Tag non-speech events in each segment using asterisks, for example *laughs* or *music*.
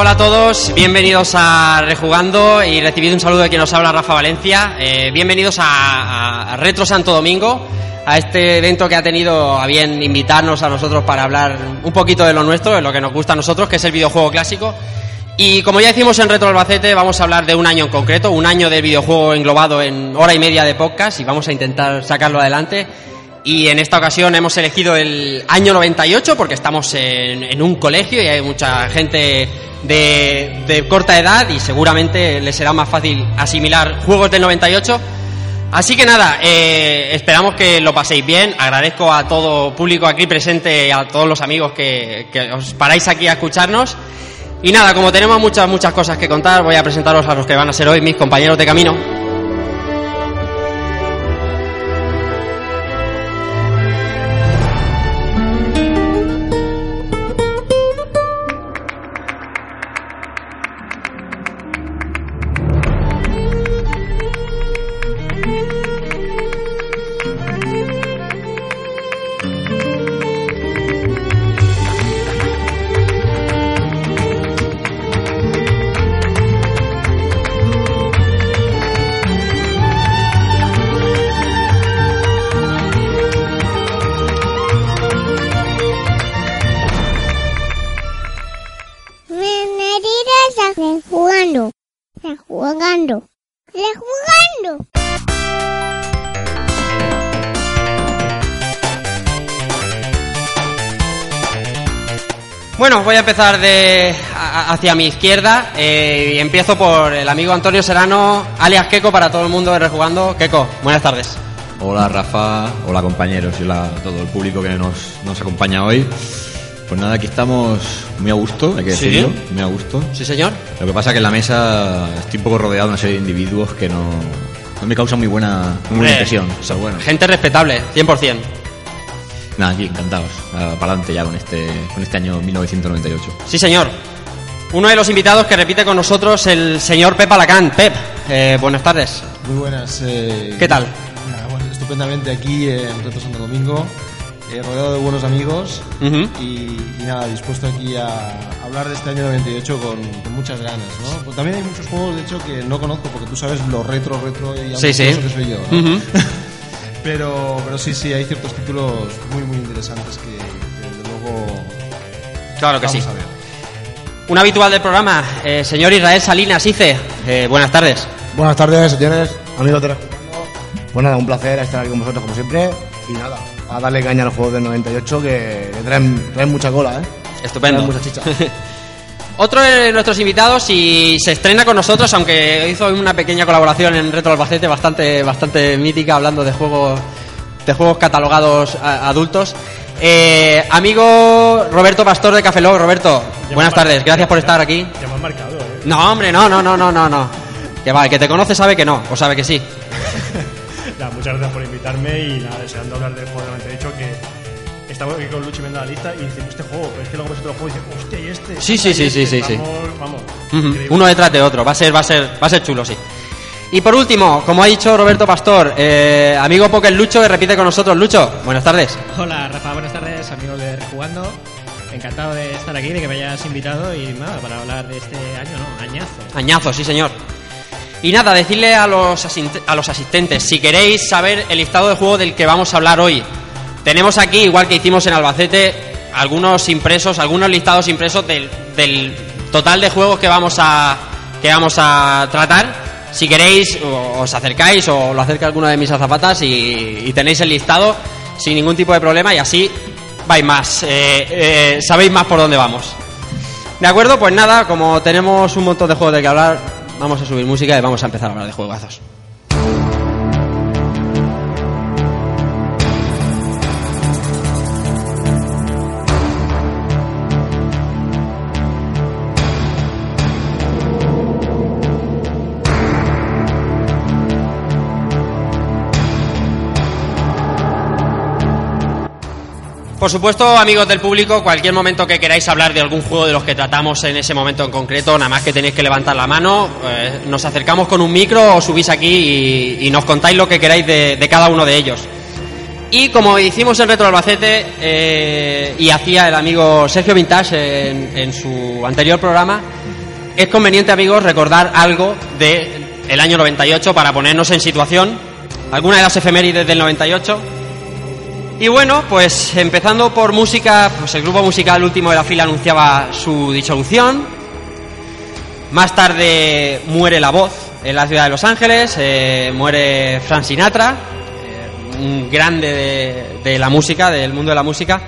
Hola a todos, bienvenidos a Rejugando y recibido un saludo de quien nos habla, Rafa Valencia. Eh, bienvenidos a, a Retro Santo Domingo, a este evento que ha tenido a bien invitarnos a nosotros para hablar un poquito de lo nuestro, de lo que nos gusta a nosotros, que es el videojuego clásico. Y como ya decimos en Retro Albacete, vamos a hablar de un año en concreto, un año de videojuego englobado en hora y media de podcast y vamos a intentar sacarlo adelante. Y en esta ocasión hemos elegido el año 98 porque estamos en, en un colegio y hay mucha gente de, corta edad y seguramente les será más fácil asimilar juegos del 98. Así que nada, eh, esperamos que lo paséis bien. Agradezco a todo público aquí presente a todos los amigos que, que os paráis aquí a escucharnos. Y nada, como tenemos muchas, muchas cosas que contar, voy a presentaros a los que van a ser hoy mis compañeros de camino. Empezar de a- hacia mi izquierda eh, y empiezo por el amigo Antonio Serrano, alias Keco para todo el mundo de Rejugando. Keco, buenas tardes. Hola Rafa, hola compañeros y hola a todo el público que nos, nos acompaña hoy. Pues nada, aquí estamos muy a gusto, hay que ¿Sí? decirlo, muy a gusto. Sí, señor. Lo que pasa que en la mesa estoy un poco rodeado de una serie de individuos que no, no me causan muy buena, muy buena Eh, impresión. Pero bueno, Gente respetable, 100%. Nada, aquí encantados. Ah, para adelante ya con este, con este año 1998. Sí, señor. Uno de los invitados que repite con nosotros, el señor Pep Alacán. Pep, eh, buenas tardes. Muy buenas. eh, ¿Qué tal? nada, bueno, estupendamente aquí en Reto Santo Domingo, eh, rodeado de buenos amigos Ujú. y, y nada, dispuesto aquí a hablar de este año 98 con, con muchas ganas, ¿no? Pues también hay muchos juegos, de hecho, que no conozco porque tú sabes lo retro, retro y Sí, sí. que soy yo, ¿no? Ujú. *laughs* pero, pero sí, sí, hay ciertos títulos muy, muy interesantes que, desde luego Claro que vamos sí. a ver. Un habitual del programa, eh, señor Israel Salinas Ice. Eh, buenas tardes. Buenas tardes, señores, amigos de Rejugando. Pues nada, un placer estar aquí con vosotros como siempre. Y nada, a darle caña a los juegos del 98 que que traen, traen mucha cola, ¿eh? Estupendo. Traen mucha chicha. *laughs* Otro de nuestros invitados y se estrena con nosotros, aunque hizo una pequeña colaboración en Retro Albacete bastante, bastante mítica, hablando de juegos, de juegos catalogados a- adultos. Eh, amigo Roberto Pastor de Café Lock. Roberto, buenas tardes, gracias por estar aquí. Ya me marcado, ¿eh? No, hombre, no, no, no, no, no, no. Que va, el que te conoce sabe que no, o sabe que sí. *laughs* Muchas gracias por invitarme y nada, deseando hablar del juego de 98 que estamos aquí con Luchi viendo la lista y dicen este juego, pero es que luego ves otro juego y dices, hostia, ¿y este? Sí, sí, sí, ¿Y sí, este?". sí, sí. Vamos, vamos. Ujú, increíble. Uno detrás de otro, va a ser, va a ser, va a ser chulo, sí. Y por último, como ha dicho Roberto Pastor, eh, amigo Poker Lucho, que repite con nosotros. Lucho, buenas tardes. Hola Rafa, buenas tardes, amigos de Rejugando. Encantado de estar aquí, de que me hayas invitado y nada, para hablar de este año, ¿no? Añazo. Añazo, sí señor. Y nada, decirle a los, a los asistentes, si queréis saber el listado de juego del que vamos a hablar hoy, tenemos aquí, igual que hicimos en Albacete, algunos impresos, algunos listados impresos del, total de juegos que vamos a, que vamos a tratar. Si queréis, os acercáis o lo acerca alguno de mis azafatas y, y tenéis el listado sin ningún tipo de problema y así vais más, eh, eh, sabéis más por dónde vamos. De acuerdo, pues nada, como tenemos un montón de juegos de que hablar, vamos a subir música y vamos a empezar a hablar de juegazos. Por supuesto, amigos del público, cualquier momento que queráis hablar de algún juego de los que tratamos en ese momento en concreto, nada más que tenéis que levantar la mano, eh, nos acercamos con un micro o subís aquí y, nos contáis lo que queráis de, de cada uno de ellos. Y como hicimos en Retro Albacete eh, y hacía el amigo Sergio Vintage en, su anterior programa, es conveniente, amigos, recordar algo del el año 98 para ponernos en situación, alguna de las efemérides del 98. Y bueno, pues empezando por música, pues el grupo musical último de la fila anunciaba su disolución. Más tarde muere la voz en la ciudad de Los Ángeles, eh, muere Frank Sinatra, eh, un grande de, la música, del mundo de la música.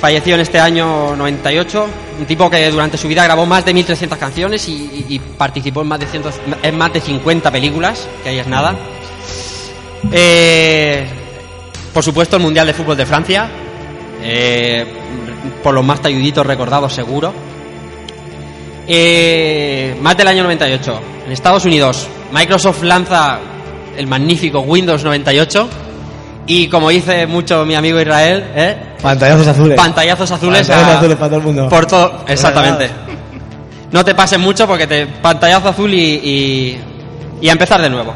Falleció en este año 98, un tipo que durante su vida grabó más de 1.300 canciones y, participó en más, de cientos- en más de 50 películas, que ahí es nada. Eh, por supuesto, el Mundial de Fútbol de Francia, eh, por los más talluditos recordados seguro. Eh, más del año 98. En Estados Unidos, Microsoft lanza el magnífico Windows 98. Y como dice mucho mi amigo Israel, ¿eh? Pantallazos azules. pantallazos azules, Pantallazos a- azules para todo el mundo. Por todo, exactamente. No te pases mucho porque te pantallazo azul y, y, y a empezar de nuevo.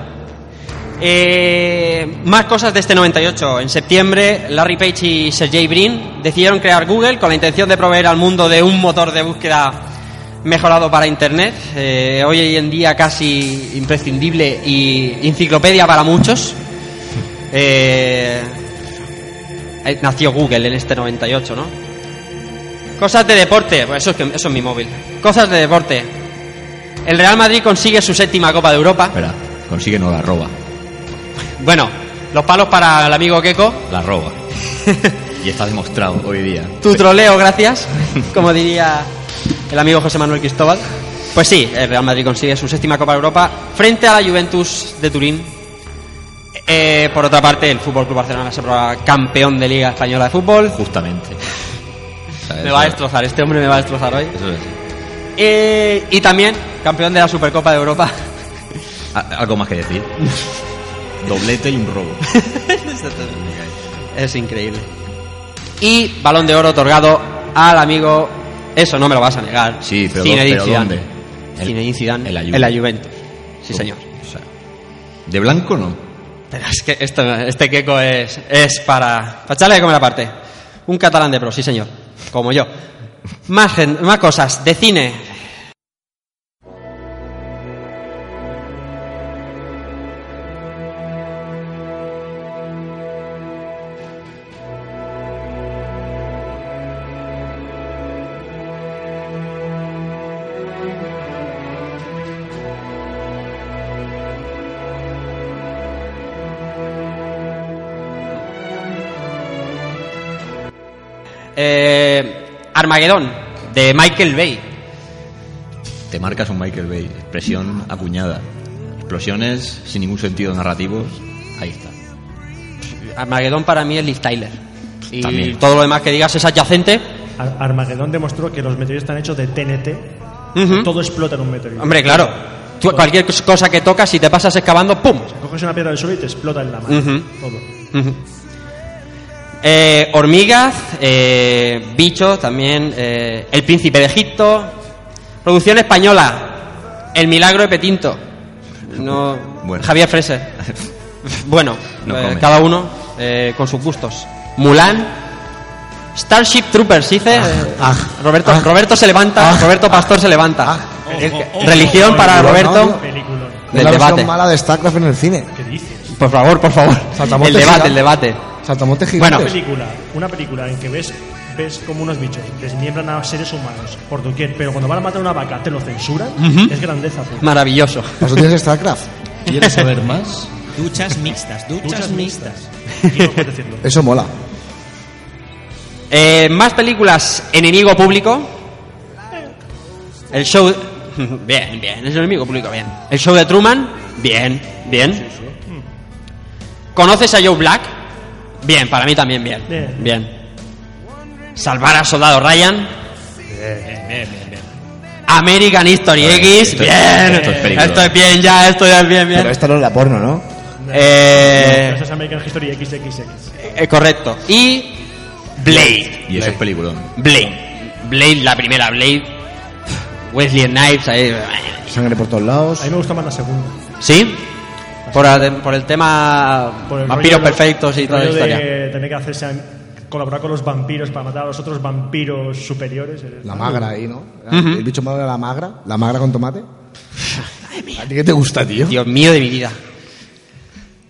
Eh, más cosas de este 98. En septiembre, Larry Page y Sergey Brin decidieron crear Google con la intención de proveer al mundo de un motor de búsqueda mejorado para Internet. Eh, hoy en día casi imprescindible y enciclopedia para muchos. Eh, nació Google en este 98, ¿no? Cosas de deporte, pues eso es, que, eso es mi móvil. Cosas de deporte. El Real Madrid consigue su séptima Copa de Europa. Espera, consigue no la roba. Bueno, los palos para el amigo Keiko. La roba. *laughs* y está demostrado hoy día. Tu troleo, gracias. Como diría el amigo José Manuel Cristóbal. Pues sí, el Real Madrid consigue su séptima Copa de Europa frente a la Juventus de Turín. Eh, por otra parte, el Fútbol Club Barcelona se prueba campeón de Liga Española de Fútbol. Justamente. Me va a destrozar, este hombre me va a destrozar hoy. Eso es. Eh, y también campeón de la Supercopa de Europa. A- Algo más que decir. *laughs* Doblete y un robo. *laughs* Es increíble. Y balón de oro otorgado al amigo. Eso no me lo vas a negar. Sí, pero, Zinedine pero Zidane. ¿dónde? El- Zinedine Zidane en la en Juve. la Juventus. Sí, señor. O sea, de blanco no. Pero es que esto, este queco es, es para, para echarle de comer aparte. Un catalán de pro, sí señor. Como yo. Más, gen- más cosas. De cine. Armagedón, de Michael Bay. Te marcas un Michael Bay. Expresión acuñada. Explosiones sin ningún sentido narrativo. Ahí está. Armagedón para mí es Liv Tyler. Y También. todo lo demás que digas es adyacente. Ar- Armagedón demostró que los meteoritos están hechos de TNT. Todo explota en un meteorito. Hombre, claro. Tú, cualquier cos- cosa que tocas, si te pasas excavando, ¡pum! Coges una piedra del suelo y te explota en la mano. Todo. Eh, hormigas, eh, bicho también, eh, El Príncipe de Egipto, producción española, El Milagro de Petinto, no, Bueno. Javier Freser. *laughs* bueno, No eh, cada uno eh, con sus gustos. Mulan, Starship Troopers, dice. eh, Roberto, Roberto se levanta, Roberto Pastor se levanta. Religión para Roberto del la versión debate. mala de StarCraft en el cine. ¿Qué dices? Por favor, por favor. El debate, el debate. Saltamontes Bueno. gigantes. Una película, una película en que ves, ves como unos bichos desmiembran a seres humanos por doquier, pero cuando van a matar a una vaca te lo censuran, es grandeza. pura. Maravilloso. Eso tienes StarCraft. ¿Quieres saber más? Duchas mixtas, duchas, Duchas mixtas. Decirlo. Eso mola. Eh, más películas Enemigo Público. El show. *laughs* Bien, bien. Es enemigo público, bien. El show de Truman. Bien, bien. ¿Conoces a Joe Black? Bien, para mí también bien. Bien. Bien. Salvar a Soldado Ryan. American History X. esto es- bien. esto es película. Esto es bien ya, esto ya es bien, bien. Pero esta no es la porno, ¿no? Eh, Esa es American History XXX. eh, correcto. Y Blade. Y eso es peliculón. Blade. Blade, la primera Blade. Wesley Snipes. ahí. Sangre por todos lados. A mí me gusta más la segunda. ¿Sí? Por, el- por el tema Por el vampiros perfectos y el toda la historia. de tener que hacerse colaborar con los vampiros para matar a los otros vampiros superiores. La magra ahí, ¿no? El bicho malo era la magra. La magra con tomate. ¿A ti qué te gusta, tío? Dios mío de mi vida.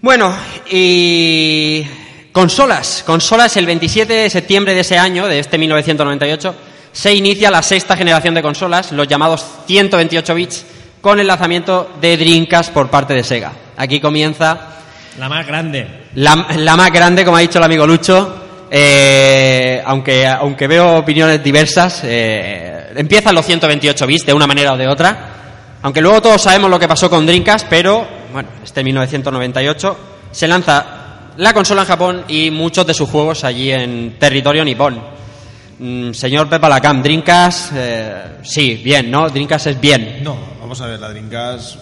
Bueno, y consolas. Consolas, el 27 de septiembre de ese año, de este 1998, se inicia la sexta generación de consolas, los llamados 128 bits, con el lanzamiento de Dreamcast por parte de Sega. Aquí comienza La más grande. la, la más grande, como ha dicho el amigo Lucho, eh, aunque, aunque veo opiniones diversas, eh, empiezan los 128 bits de una manera o de otra. Aunque luego todos sabemos lo que pasó con Dreamcast, pero bueno, este 1998 se lanza la consola en Japón y muchos de sus juegos allí en territorio nipón. Mm, señor Pepa Lacam, Dreamcast, eh, sí, bien, ¿no? Dreamcast es bien. No, vamos a ver, la Dreamcast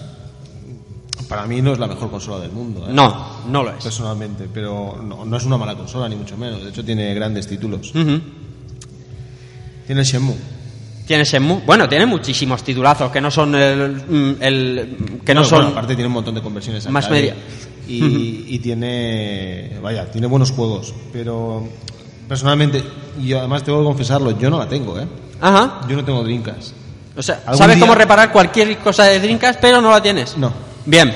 para mí no es la mejor consola del mundo. ¿eh? No, no lo es. Personalmente, pero no, no es una mala consola, ni mucho menos. De hecho, tiene grandes títulos. Tiene Shenmue. Tiene Shenmue. Bueno, tiene muchísimos titulazos que no son el, mm, el- que no son bueno, aparte tiene un montón de conversiones Más media. Y, y tiene, vaya, tiene buenos juegos. Pero personalmente, y además tengo que confesarlo, yo no la tengo, ¿eh? Ajá. Yo no tengo Dreamcast. O sea, ¿Algún sabes día- cómo reparar cualquier cosa de Dreamcast, pero no la tienes. No, Bien,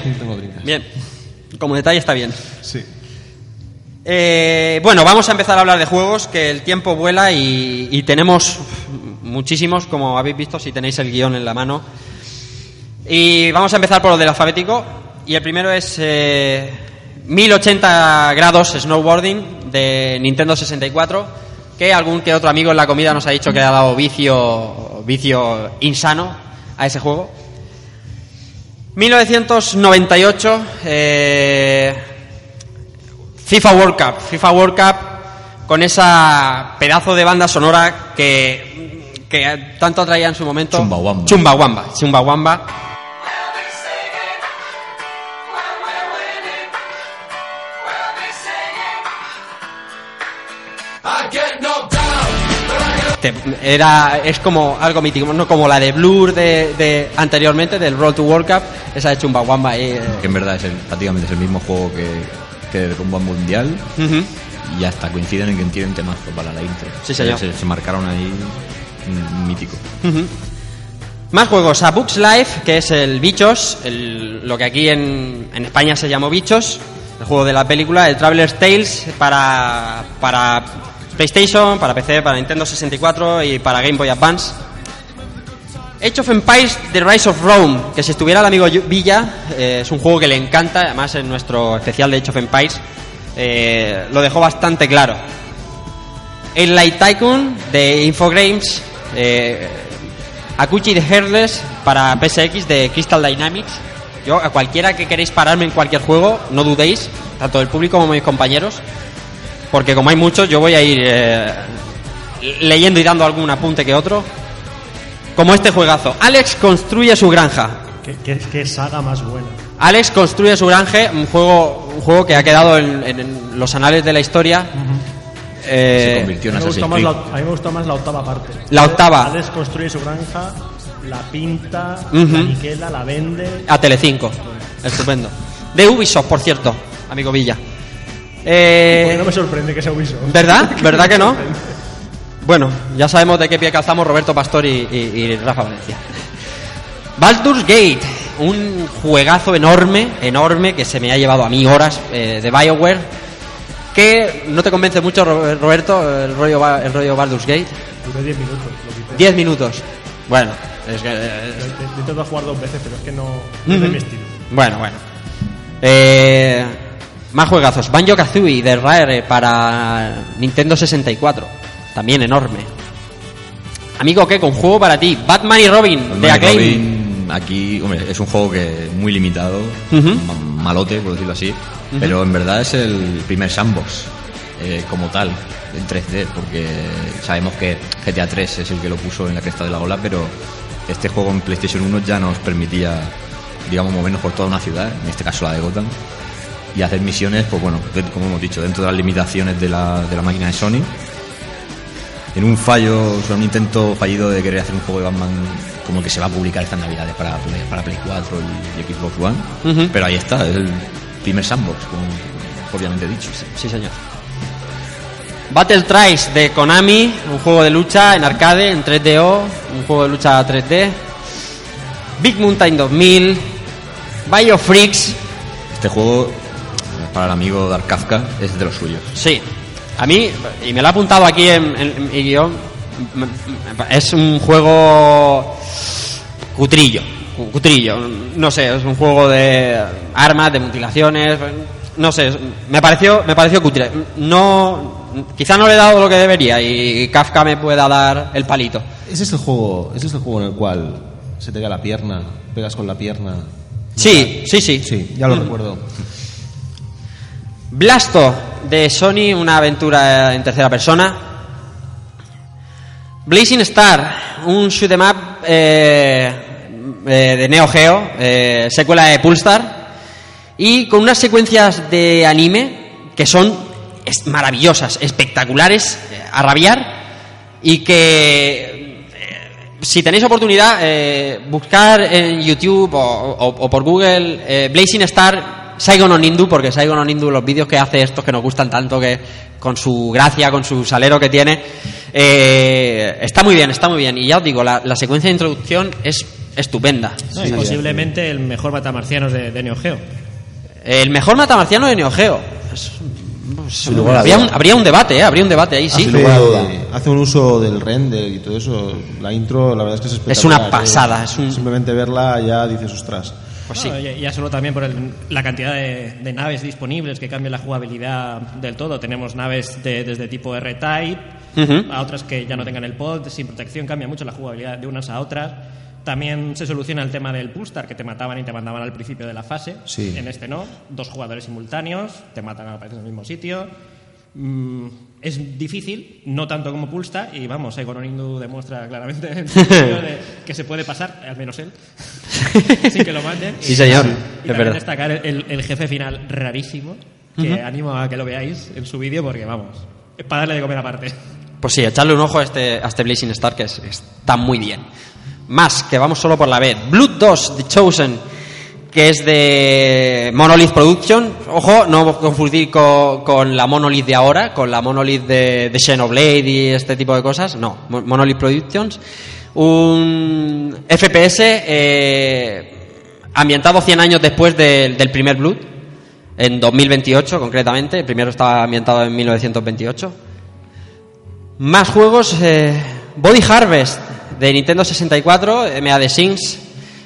bien. Como detalle está bien. Sí. Eh, bueno, vamos a empezar a hablar de juegos, que el tiempo vuela y, y tenemos muchísimos, como habéis visto, si tenéis el guion en la mano. Y vamos a empezar por lo del alfabético. Y el primero es eh, 1080 grados snowboarding de Nintendo 64, que algún que otro amigo en la comida nos ha dicho que le ha dado vicio, vicio insano a ese juego. 1998, eh, FIFA World Cup. FIFA World Cup con esa pedazo de banda sonora que, que tanto atraía en su momento. Chumbawamba. Chumbawamba. Chumbawamba. Era es como algo mítico no como la de Blur de, de anteriormente del Road to World Cup esa de Chumbawamba eh. Que en verdad es el- prácticamente es el mismo juego que, que de Rumba Mundial. Y hasta coinciden en que tienen temazo para la intro. Sí, señor. Se, se marcaron ahí un mítico. Más juegos, a Books Life, que es el Bichos, el- lo que aquí en, en España se llamó Bichos, el juego de la película, el Traveler's Tales para, para PlayStation, para PC, para Nintendo 64 y para Game Boy Advance. Age of Empires The Rise of Rome, que si estuviera el amigo Villa, eh, es un juego que le encanta, además en nuestro especial de Age of Empires eh, lo dejó bastante claro. El Light Tycoon de Infogrames, eh, Akuchi de Heartless para PSX de Crystal Dynamics. Yo, a cualquiera que queréis pararme en cualquier juego, no dudéis, tanto el público como mis compañeros, porque como hay muchos, yo voy a ir eh, leyendo y dando algún apunte que otro. Como este juegazo. Alex construye su granja. ¿Qué, qué, qué saga más buena? Alex construye su granja, un juego, un juego que ha quedado en, en- en los anales de la historia. Eh, se convirtió A en mí, me Creed. la, a mí me gusta más la octava parte. La octava. Alex construye su granja, la pinta, Ujú. la niquela, la vende. A Telecinco. Estupendo. De Ubisoft, por cierto, amigo Villa. Eh, Porque no me sorprende que sea Ubisoft. ¿Verdad? *laughs* ¿Verdad que no? Bueno, ya sabemos de qué pie calzamos Roberto Pastor y, y- y Rafa Valencia. Baldur's Gate, un juegazo enorme, enorme, que se me ha llevado a mí horas eh, de BioWare. Que no te convence mucho, Ro- Roberto, el rollo, el rollo Baldur's Gate. Duré 10 minutos. Lo quité. 10 minutos. Bueno, es que, eh, jugar dos veces, pero es que no, no es de mi estilo. Bueno, bueno. Eh, más juegazos. Banjo Kazooie de Rare para Nintendo 64. También enorme. Amigo, ¿qué? Con juego para ti. Batman y Robin de Batman Acclaim. Robin, aquí, hombre, es un juego que es muy limitado, malote, por decirlo así, pero en verdad es el primer sandbox eh, como tal, en 3D, porque sabemos que GTA 3 es el que lo puso en la cresta de la ola, pero este juego en PlayStation 1 ya nos permitía, digamos, movernos por toda una ciudad, en este caso la de Gotham, y hacer misiones, pues bueno, como hemos dicho, dentro de las limitaciones de la, de la máquina de Sony, en un fallo, o sea, un intento fallido de querer hacer un juego de Batman como el que se va a publicar estas navidades para Play, para Play 4 y, y Xbox One. Pero ahí está, es el primer sandbox, como obviamente dicho. Sí, señor. Battle Trice de Konami, un juego de lucha en arcade, en 3DO, un juego de lucha 3D. Big Mountain 2000, Biofreaks, Este juego, para el amigo Dark Kafka, es de los suyos. sí. A mí, y me lo ha apuntado aquí en, en- en mi guion, es un juego cutrillo, cu- cutrillo, no sé, es un juego de armas, de mutilaciones, no sé, me pareció, me pareció cutre. No, quizá no le he dado lo que debería y Kafka me pueda dar el palito. Ese es el juego, ese es el juego en el cual se te cae la pierna, pegas con la pierna. Sí, sí, sí. Sí, ya lo recuerdo. Blasto de Sony, una aventura en tercera persona. Blazing Star, un shoot 'em up eh, eh, de Neo Geo, eh, secuela de Pulsar, y con unas secuencias de anime que son maravillosas, espectaculares, a rabiar, y que si tenéis oportunidad, buscar en YouTube o, o- por Google Blazing Star Saigon no Nindu, porque Saigon no Nindu, los vídeos que hace estos que nos gustan tanto, que con su gracia, con su salero que tiene, eh, está muy bien, está muy bien. Y ya os digo, la, la secuencia de introducción es estupenda. No, es posiblemente el mejor matamarcianos de, de Neo Geo. El mejor matamarciano de Neo Geo. Es- es- lugar a habría, un, habría un debate, ¿eh? Habría un debate ahí, sí. Sin lugar a duda. Hace, hace un uso del render y todo eso. La intro, la verdad es que es espectacular. una pasada, ¿eh? es un- Simplemente verla ya dices, ostras. Pues. No, ya, ya solo también por el- la cantidad de, de naves disponibles que cambia la jugabilidad del todo. Tenemos naves de- desde tipo R-Type a otras que ya no tengan el pod, sin protección, cambia mucho la jugabilidad de unas a otras. También se soluciona el tema del Pulstar, que te mataban y te mandaban al principio de la fase. Sí. En este no, dos jugadores simultáneos, te matan a en el mismo sitio. Mm, es difícil, no tanto como Pulstar, y vamos, Saigon Indu demuestra claramente *laughs* de que se puede pasar, al menos él, *laughs* sin que lo maten. Sí, señor, Y también destacar el, el jefe final rarísimo, que animo a que lo veáis en su vídeo porque, vamos, es para darle de comer aparte. Pues sí, echarle un ojo a este, a este Blazing Star que es- está muy bien. Más, que vamos solo por la vez. Blood 2, The Chosen, que es de Monolith Production. Ojo, no confundir co- con, la Monolith de ahora, con la Monolith de, de Xenoblade y este tipo de cosas. No, Mo- Monolith Productions. Un FPS eh, ambientado 100 años después del- del primer Blood, en 2028 concretamente. El primero estaba ambientado en 1928. Más juegos. eh, Body Harvest de Nintendo 64, MA de Sings.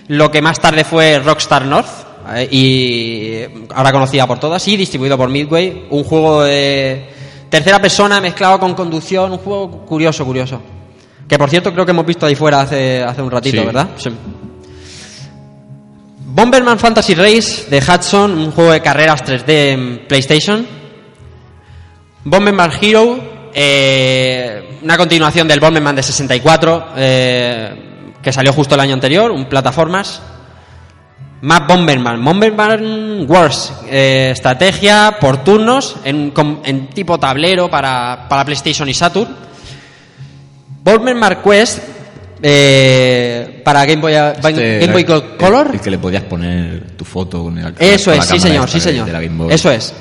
Lo que más tarde fue Rockstar North. eh, y ahora conocida por todas. Y distribuido por Midway. Un juego de tercera persona mezclado con conducción. Un juego curioso, curioso. Que por cierto creo que hemos visto ahí fuera hace, hace un ratito, Sí. ¿verdad? Sí. Bomberman Fantasy Race de Hudson, un juego de carreras 3D en PlayStation. Bomberman Hero, eh, una continuación del Bomberman de 64, eh, que salió justo el año anterior, un plataformas. Más Bomberman, Bomberman Wars, eh, estrategia por turnos en, tipo tablero para, para PlayStation y Saturn. Bomberman Quest eh, para Game Boy, Este Game Boy el- Color. El, que le podías poner tu foto con el Eso con es, la sí señor, sí señor. de la Game Boy. Eso es,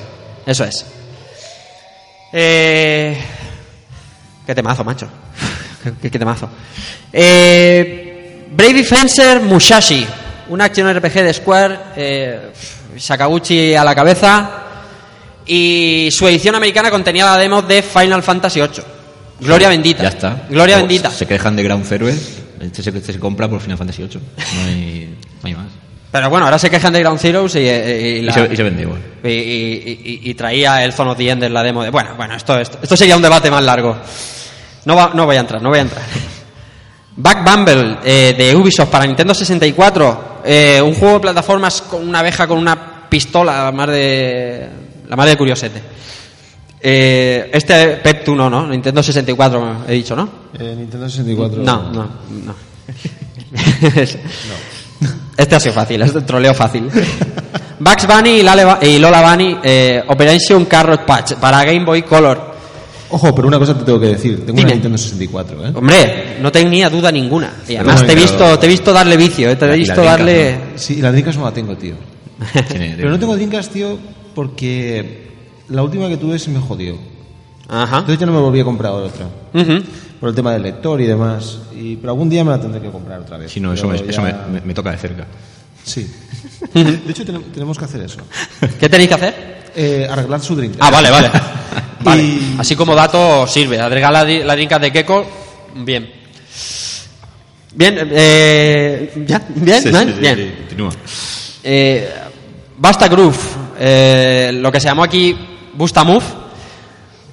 eso es. Eh, qué temazo, macho. *laughs* Qué- qué temazo. Eh, Brave Fencer Mushashi, una acción RPG de Square, eh, Sakaguchi a la cabeza. Y su edición americana contenía la demo de Final Fantasy VIII. Gloria bendita. Ya está. Gloria O bendita. Se quejan de Ground Zero. Este se, este se compra por Final Fantasy VIII. No hay, no hay más. Pero bueno, ahora se quejan de Ground Zeroes y, y- y Y, la- se, y se vende igual. y, traía el Zone of the End en la demo de bueno bueno esto, esto esto sería un debate más largo no va- no voy a entrar no voy a entrar Back Bumble eh, de Ubisoft para Nintendo 64 eh, un juego de plataformas con una abeja con una pistola la más de la más de curiosete Eh, este Pep tú no no Nintendo 64 he dicho no Eh, Nintendo 64. no no no *laughs* este ha sido fácil, es de troleo fácil. Bugs Bunny y, Lola Bunny, Operation Carrot Patch para Game Boy Color. Ojo, pero una cosa te tengo que decir. Tengo Dime. una Nintendo 64, ¿eh? Hombre, no tenía duda ninguna. Y además Pero te he visto, te he visto darle vicio, ¿eh? te Y he y visto darle. Sí, la Dreamcast no la tengo, tío. *laughs* Pero no tengo Dreamcast, tío, porque la última que tuve se me jodió. Ajá. Entonces ya no me volví a comprar otra. Por el tema del lector y demás. Y, pero algún día me la tendré que comprar otra vez. Sí, no, eso, me, eso me, me- me toca de cerca. Sí. *laughs* De hecho, tenem- tenemos que hacer eso. ¿Qué tenéis que hacer? Eh, arreglar su Dreamcast. Ah, vale, vale. *laughs* vale. Y- Así como dato sirve. Agregar la, la Dreamcast de Keiko, bien. Bien, eh, ¿ya? ¿Bien? Sí, ¿No? sí, sí, bien. sí, continúa. Eh, Basta Groove, eh, lo que se llamó aquí Busta Move.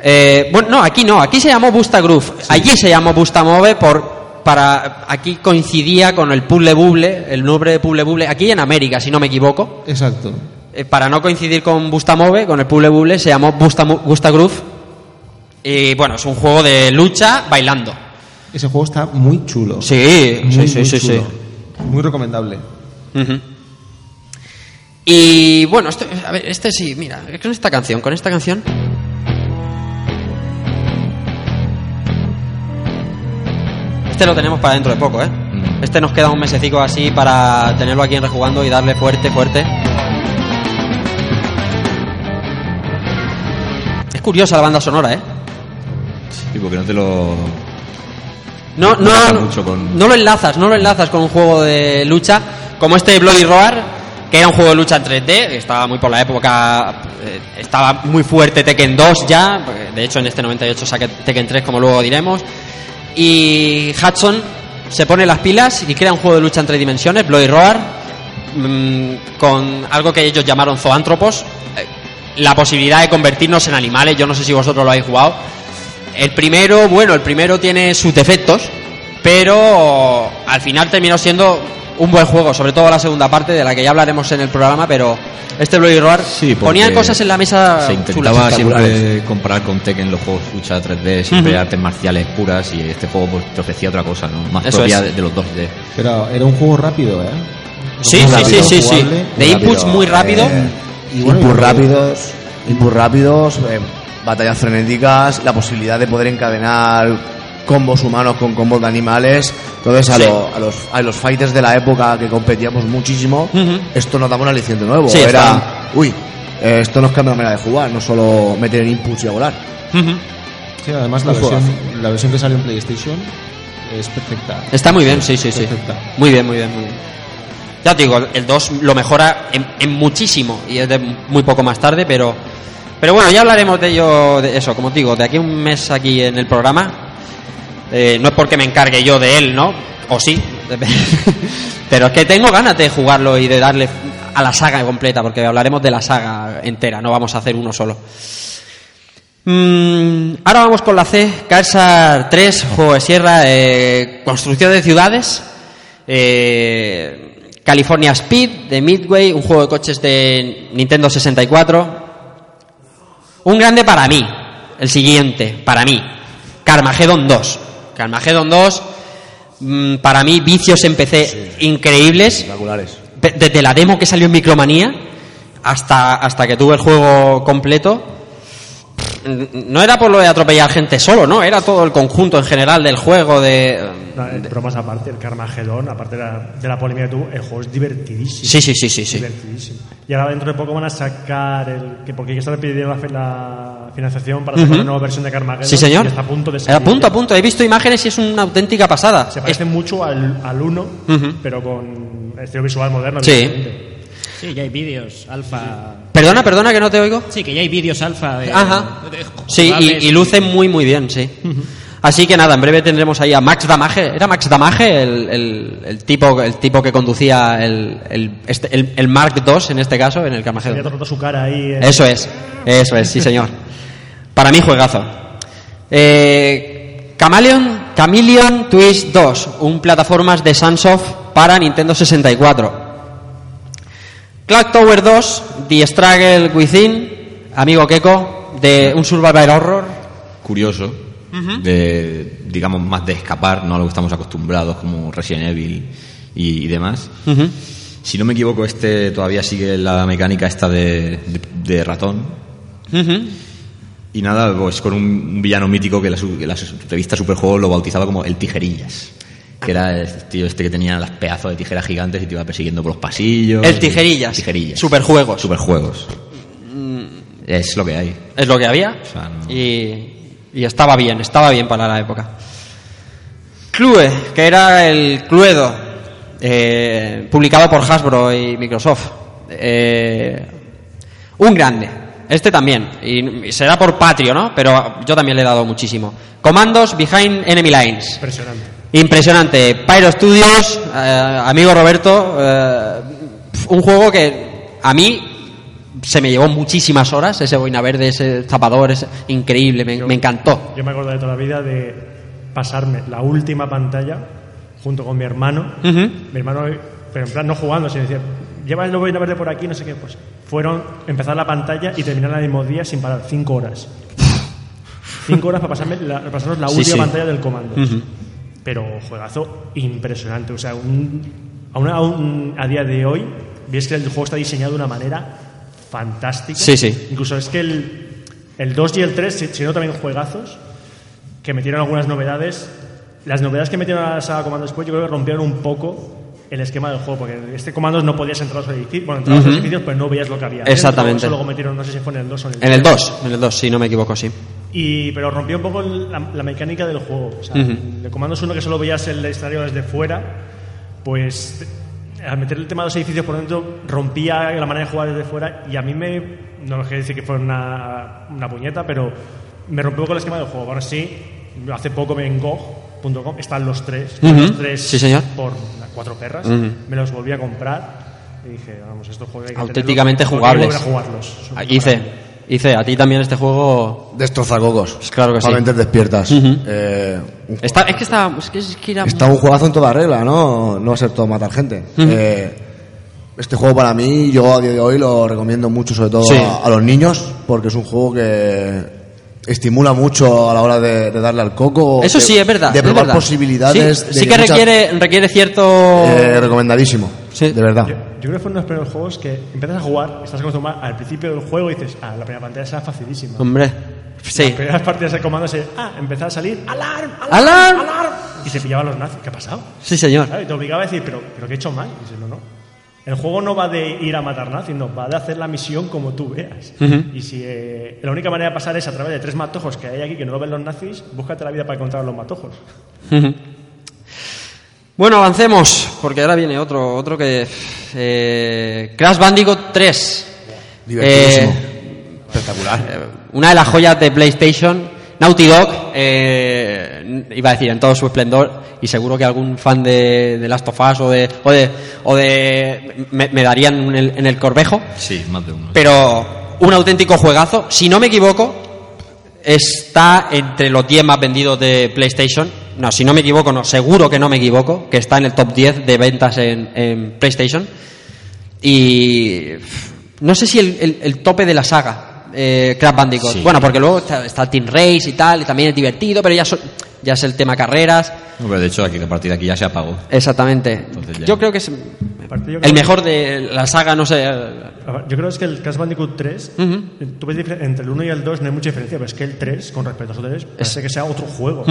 Eh, bueno, no, aquí no, aquí se llamó Busta Groove. Allí se llamó Busta Move por para aquí coincidía con el Puzzle Bubble, el nombre de Puzzle Bubble, aquí en América, si no me equivoco. Exacto. Eh, para no coincidir con Busta Move, con el Puzzle Bubble, se llamó Busta, Busta Groove. Y bueno, es un juego de lucha bailando. Ese juego está muy chulo. Sí, Muy, sí, sí, muy sí, sí. Muy recomendable. Y bueno, esto- a ver, este sí, mira, con esta canción, con esta canción. Este lo tenemos para dentro de poco, ¿eh? Mm. Este nos queda un mesecico así para tenerlo aquí en rejugando y darle fuerte, fuerte. Es curiosa la banda sonora, ¿eh? Sí, porque no te lo. No, no, no, mucho con- no lo enlazas, no lo enlazas con un juego de lucha como este Bloody Roar, que era un juego de lucha en 3D, que estaba muy por la época, eh, estaba muy fuerte Tekken 2 ya, de hecho en este 98 saqué Tekken 3 como luego diremos, y Hudson se pone las pilas y crea un juego de lucha en tres dimensiones, Bloody Roar, mm, con algo que ellos llamaron zoántropos, eh, la posibilidad de convertirnos en animales, yo no sé si vosotros lo habéis jugado, el primero, bueno, el primero tiene sus defectos, pero al final terminó siendo un buen juego, sobre todo la segunda parte de la que ya hablaremos en el programa, pero este Bloody Roar Sí, ponía cosas en la mesa Se intentaba siempre comparar con Tekken los juegos lucha 3D, siempre Ujú. artes marciales puras y este juego pues, te ofrecía otra cosa, ¿no? Más Eso propia de, de los 2D. Pero era un juego rápido, ¿eh? Sí, sí, sí, sí. De inputs muy rápido. Eh, Y bueno, rápidos, inputs rápidos, eh, batallas frenéticas, la posibilidad de poder encadenar combos humanos con combos de animales. Entonces, a, Sí. lo- a los, a los fighters de la época que competíamos muchísimo, esto nos daba un aliciente nuevo. Sí, Era, uy, eh, esto nos cambia la manera de jugar, no solo meter inputs y a volar. Sí, además la versión, la versión que salió en PlayStation es perfecta. Está muy bien, sí, sí, sí. Perfecta. Muy bien, muy bien, muy bien. Ya el 2 lo mejora en, muchísimo y es de muy poco más tarde, pero pero bueno, ya hablaremos de ello, de eso, como te digo, de aquí a un mes aquí en el programa. Eh, no es porque me encargue yo de él, ¿no? O sí. *laughs* pero es que tengo ganas de jugarlo y de darle a la saga completa, porque hablaremos de la saga entera, no vamos a hacer uno solo. Mm, ahora vamos con la C, Carsar 3, juego de sierra, eh, construcción de ciudades, eh, California Speed de Midway, un juego de coches de Nintendo 64. Un grande para mí, el siguiente, para mí, Carmageddon 2. Carmageddon 2, mm, para mí, vicios en PC increíbles desde la demo que salió en Micromanía hasta, hasta que tuve el juego completo, no era por lo de atropellar gente solo, ¿no? Era todo el conjunto en general del juego, de... Eh, bromas aparte, el Carmageddon, aparte de la, de la polémica que tuvo, el juego es divertidísimo. Sí, sí, sí, sí, sí. Divertidísimo. Y ahora dentro de poco van a sacar el. que porque ya está pidiendo la, fi- la financiación para sacar Ujú. una nueva versión de Carmageddon. Sí, señor. Y está a punto de A salir. punto, a punto. He visto imágenes y es una auténtica pasada. Se parece mucho al, al 1, Ujú. pero con estilo visual moderno. Sí. Sí, ya hay vídeos alfa. Perdona, perdona que no te oigo. Sí, que ya hay vídeos alfa de. Ajá. de Sí, y, y luce muy, muy bien, sí. Así que nada, en breve tendremos ahí a Max Damage. ¿Era Max Damage el, el- el tipo, el tipo que conducía el, el, este- el- el Mark II en este caso, en el Carmageddon? su cara ahí. eh. Eso es, eso es, sí señor. Para mí juegazo. Eh, Chameleon, Chameleon Twist 2, un plataformas de Sunsoft para Nintendo 64. Clock Tower 2, The Struggle Within, amigo Keko, de un survival horror. Curioso, de, digamos, más de escapar, no a lo que estamos acostumbrados como Resident Evil y, y demás. Si no me equivoco, este todavía sigue la mecánica esta de, de- de ratón. Y nada, pues con un villano mítico que la, su- que la revista Superjuego lo bautizaba como el Tijerillas. Que era el tío este que tenía las pedazos de tijeras gigantes y te iba persiguiendo por los pasillos. El Tijerillas. Tijerillas. Superjuegos. Superjuegos. Es lo que hay. Es lo que había. O sea, no- y, y estaba bien, estaba bien para la época. Clue, que era el Cluedo, eh, publicado por Hasbro y Microsoft. Eh, un grande. Este también. Y, y será por Patrio, ¿no? Pero yo también le he dado muchísimo. Comandos Behind Enemy Lines. Impresionante. Impresionante. Pyro Studios, eh, amigo Roberto, eh, un juego que a mí se me llevó muchísimas horas, ese boina verde, ese zapador, es increíble, me, me encantó. Yo me acuerdo de toda la vida de pasarme la última pantalla junto con mi hermano. Ujú. Mi hermano, pero en plan no jugando, sino decía, lleva el boina verde por aquí, no sé qué. Pues fueron empezar la pantalla y terminar el mismo día sin parar, cinco horas. *laughs* Cinco horas para pasarme la, para pasarnos la Sí, última sí. pantalla del comando. Ujú. Pero juegazo impresionante. O sea, un, aún, aún a día de hoy, ves que el juego está diseñado de una manera fantástica. Sí, sí. Incluso es que el, el 2 y el 3, si- siendo también juegazos, que metieron algunas novedades. Las novedades que metieron a la saga Comando después, yo creo que rompieron un poco el esquema del juego, porque este Comando no podías entrar a los edificios, bueno, entrabas a los Ujú. edificios, pero no veías lo que había. Exactamente. Eso luego metieron, no sé si fue en el 2 o en el En el 3. 2, en el 2, si no me equivoco, sí. Y, pero rompió un poco la, la mecánica del juego. O sea, Ujú. de Comandos 1 que solo veías el escenario desde fuera, pues al meter el tema de los edificios por dentro rompía la manera de jugar desde fuera y a mí me, no lo quiero decir que fue una, una puñeta, pero me rompió poco el esquema del juego. Ahora sí, hace poco me en Están los tres, Ujú. los tres Sí, señor. por cuatro perras, me los volví a comprar y dije, vamos, estos juegos hay que Auténticamente jugables. a jugarlos. Hice, maravilla. hice, a ti también este juego... Destrozagogos. Pues claro que sí. Para despiertas. Eh, Está, es que está... Es que, es que era- Está un juegazo en toda regla, ¿no? No va a ser todo matar gente. Eh, este juego para mí, yo a día de hoy lo recomiendo mucho, sobre todo Sí. a, a los niños, porque es un juego que estimula mucho a la hora de, de darle al coco. Eso de- sí, es verdad. De probar verdad. posibilidades. Sí, de sí que muchas- requiere, requiere cierto... eh, recomendadísimo. Sí. De verdad. Yo, yo creo que fue uno de los primeros juegos que empiezas a jugar, estás acostumbrado al principio del juego y dices, ah, la primera pantalla será facilísima. Hombre, sí. Las primeras partidas de comando se, ah, empezaba a salir, alarm, ¡Alarm! alarm, y se pillaban los nazis. ¿Qué ha pasado? Sí, señor. Claro, y te obligaba a decir, pero, pero ¿qué he hecho mal? Y dices, no, no. El juego no va de ir a matar nazis, no, va de hacer la misión como tú veas. Y si eh, la única manera de pasar es a través de tres matojos que hay aquí que no lo ven los nazis, búscate la vida para encontrar los matojos. Bueno, avancemos, porque ahora viene otro, otro que... eh, Crash Bandicoot 3. Divertidísimo. Eh, Espectacular. una de las joyas de PlayStation. Naughty Dog, eh, iba a decir en todo su esplendor, y seguro que algún fan de, de Last of Us o de, o de, o de me, me darían en el, en el corvejo, Sí, más de uno. pero un auténtico juegazo. Si no me equivoco, está entre los 10 más vendidos de PlayStation. No, si no me equivoco, no, seguro que no me equivoco, que está en el top 10 de ventas en, en PlayStation. Y no sé si el, el- el tope de la saga, eh, Crash Bandicoot. Sí. Bueno, porque luego está, está Team Race y tal, y también es divertido, pero ya, so- ya es el tema carreras. No, pero de hecho, aquí, a partir de aquí ya se apagó. Exactamente. Ya- Yo creo que es Aparte, el que- mejor de la saga, no sé. Yo creo es que el Crash Bandicoot 3, Ujú. tú ves difer- entre el 1 y el 2 no hay mucha diferencia, pero es que el 3, con respecto a los otros, parece que sea otro juego.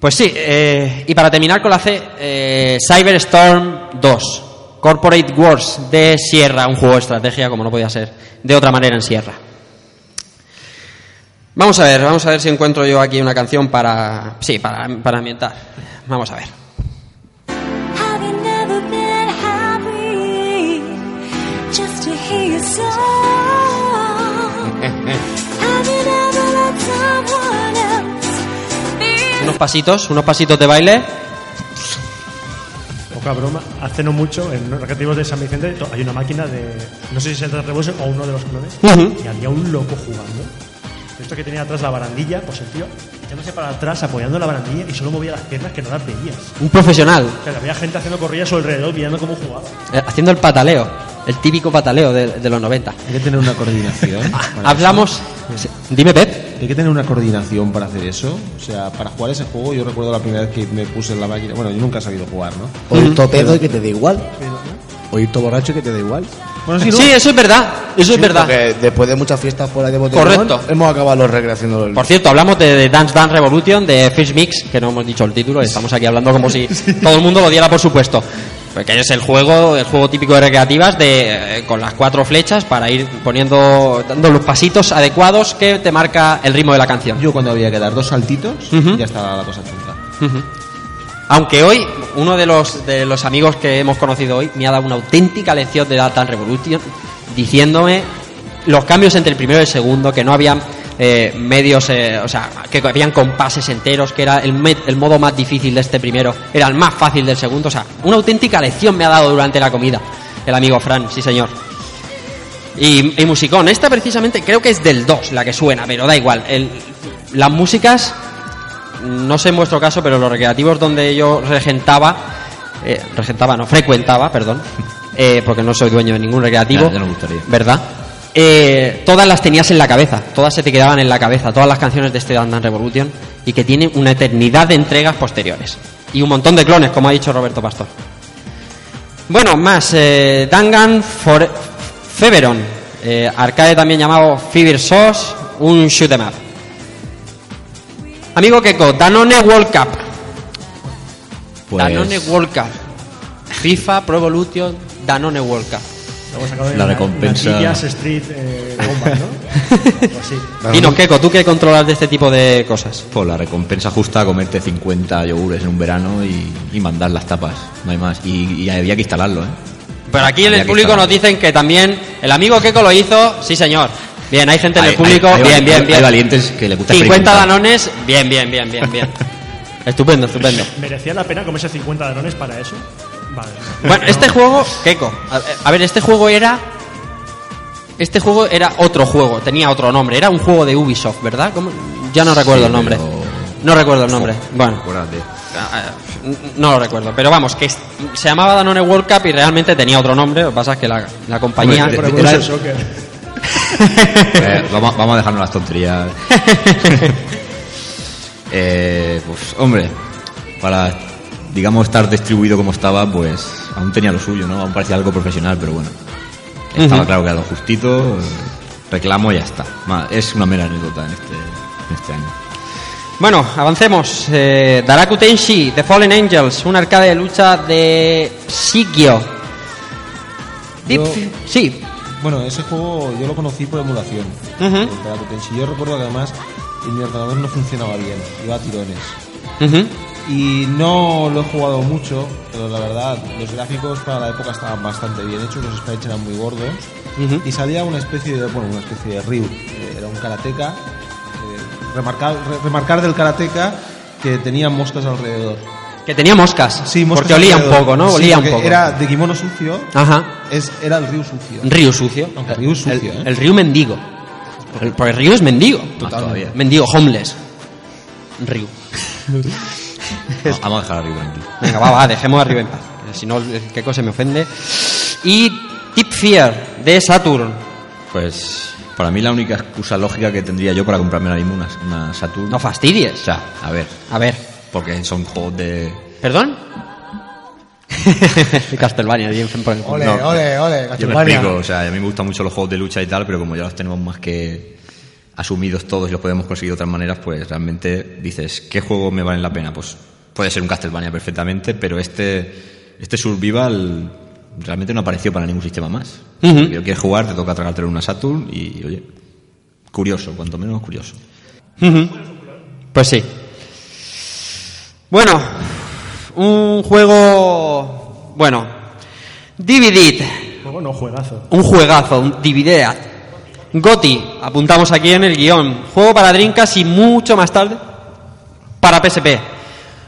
Pues sí, eh, y para terminar con la C, eh, Cyberstorm 2, Corporate Wars de Sierra, un juego de estrategia como no podía ser de otra manera en Sierra. Vamos a ver, vamos a ver si encuentro yo aquí una canción para, sí, para, para ambientar. Vamos a ver. *laughs* Unos pasitos, unos pasitos de baile. Poca broma, hace no mucho, en los recreativos de San Vicente, hay una máquina de. No sé si es el Revolution o uno de los clones, y había un loco jugando. Esto que tenía atrás la barandilla, pues el tío echándose para atrás, apoyando la barandilla y solo movía las piernas que no las veías. Un profesional, O sea, había gente haciendo corrillas a su alrededor viendo cómo jugaba. eh, haciendo el pataleo, el típico pataleo de, de los 90. Hay que tener una coordinación. *laughs* Hablamos... Dime, Pep. Hay que tener una coordinación para hacer eso. O sea, para jugar ese juego, yo recuerdo la primera vez que me puse en la máquina. Bueno, yo nunca he sabido jugar, ¿no? Oír todo pedo y que te dé igual. Oír todo borracho y que te dé igual. Bueno, sí, ¿no? Sí, eso es verdad, eso es Sí, verdad. porque después de muchas fiestas fuera de botellón, Correcto. hemos acabado los recreaciendo el... Por cierto, hablamos de, de Dance Dance Revolution, de Fish Mix, que no hemos dicho el título, estamos aquí hablando como si *laughs* todo el mundo lo diera por supuesto. Porque es el juego, el juego típico de recreativas de eh, con las cuatro flechas para ir poniendo, dando los pasitos adecuados que te marca el ritmo de la canción. Yo cuando había que dar dos saltitos, ya estaba la cosa chunga. Ujú. Aunque hoy, uno de los, de los amigos que hemos conocido hoy me ha dado una auténtica lección de Dance Revolution, diciéndome los cambios entre el primero y el segundo, que no habían eh, medios, eh, o sea, que habían compases enteros, que era el, el modo más difícil de este primero, era el más fácil del segundo, o sea, una auténtica lección me ha dado durante la comida el amigo Fran, sí señor. Y, y musicón, esta precisamente creo que es del 2 la que suena, pero da igual. El- las músicas, no sé en vuestro caso, pero los recreativos donde yo regentaba, eh, regentaba, no, frecuentaba, perdón, eh, porque no soy dueño de ningún recreativo, Ya, ya nos gustaría. ¿verdad? Eh, todas las tenías en la cabeza, todas se te quedaban en la cabeza, todas las canciones de este Dance Dance Revolution, y que tiene una eternidad de entregas posteriores. Y un montón de clones, como ha dicho Roberto Pastor. Bueno, más, eh, Dangan For Feveron, eh, arcade también llamado Fever Sauce, un shoot 'em up. Amigo Keko, Danone World Cup. Pues, Danone World Cup. FIFA Pro Evolution Danone World Cup. La recompensa- Street eh, bomba, ¿no? *laughs* Algo así. Dinos, Keko, tú que controlas de este tipo de cosas. pues la recompensa justa comerte 50 yogures en un verano y, y mandar las tapas, no hay más. Y, y había que instalarlo, ¿eh? Pero aquí en el público instalarlo. nos dicen que también el amigo Keko lo hizo, sí señor. Bien, hay gente en el público, hay- hay bien, vali- bien, hay bien. valientes que le gusta 50 experimentar. danones, bien, bien, bien, bien, bien. *laughs* estupendo, estupendo. ¿Merecía la pena comerse 50 danones para eso? Vale. Bueno, este juego, Keko, a, a ver, este juego era. Este juego era otro juego, tenía otro nombre, era un juego de Ubisoft, ¿verdad? ¿Cómo? Ya no recuerdo Sí, el nombre. pero- No recuerdo el nombre. Bueno, Acuérdate. ah, no lo recuerdo, pero vamos, que se llamaba Danone World Cup y realmente tenía otro nombre, lo que pasa es que la, la compañía. Hombre, de- era-. Eh, vamos, vamos a dejarnos las tonterías. *laughs* Eh, pues, hombre, para, digamos, estar distribuido como estaba, pues aún tenía lo suyo, ¿no? Aún parecía algo profesional, pero bueno. Estaba claro que era lo justito, reclamo y ya está. Es una mera anécdota en este, en este año. Bueno, avancemos. Eh, Daraku Tenshi, The Fallen Angels, un arcade de lucha de. Deep- Yo- Sí. Bueno, ese juego yo lo conocí por emulación. Karate Tenshi. Yo recuerdo que además en mi ordenador no funcionaba bien, iba a tirones. Ujú. Y no lo he jugado mucho, pero la verdad, los gráficos para la época estaban bastante bien hechos, los sprites eran muy gordos. Ujú. Y salía una especie de, bueno, una especie de Ryu, era un karateca. eh, remarcar, re- remarcar del karateca que tenía moscas alrededor. Que tenía moscas. Sí, moscas porque olía un poco, ¿no? Sí, olía un poco. Era de kimono sucio, Ajá. es, era el Ryu sucio. Río sucio. Aunque Ryu es sucio, el, ¿eh? el río mendigo. El- porque el río es mendigo. Todavía. Mendigo, homeless. Río. *laughs* *laughs* Vamos- Vamos a dejar arriba en ti. Venga, va, va, dejemos arriba en paz. Si no, qué cosa me ofende. Y Tip Fear de Saturn. Pues, para mí la única excusa lógica que tendría yo para comprarme ahora mismo una, una Saturn. No fastidies. O sea, a ver, A ver. porque son juegos de. ¿Perdón? *laughs* Castlevania, bien por el Ole, No. ole, ole, Yo me Castlevania. explico, o sea, a mí me gustan mucho los juegos de lucha y tal, pero como ya los tenemos más que asumidos todos y los podemos conseguir de otras maneras, pues realmente dices, ¿qué juego me vale la pena? Pues puede ser un Castlevania perfectamente, pero este, este Survival realmente no apareció para ningún sistema más. Ujú. Si quieres jugar, te toca tragarte una Saturn y, oye, curioso, cuanto menos curioso. Pues sí. Bueno, un juego. Bueno, Dividid. Juego no, juegazo. Un juegazo, un Divided. Goti, apuntamos aquí en el guion. Juego para Dreamcast y mucho más tarde para PSP.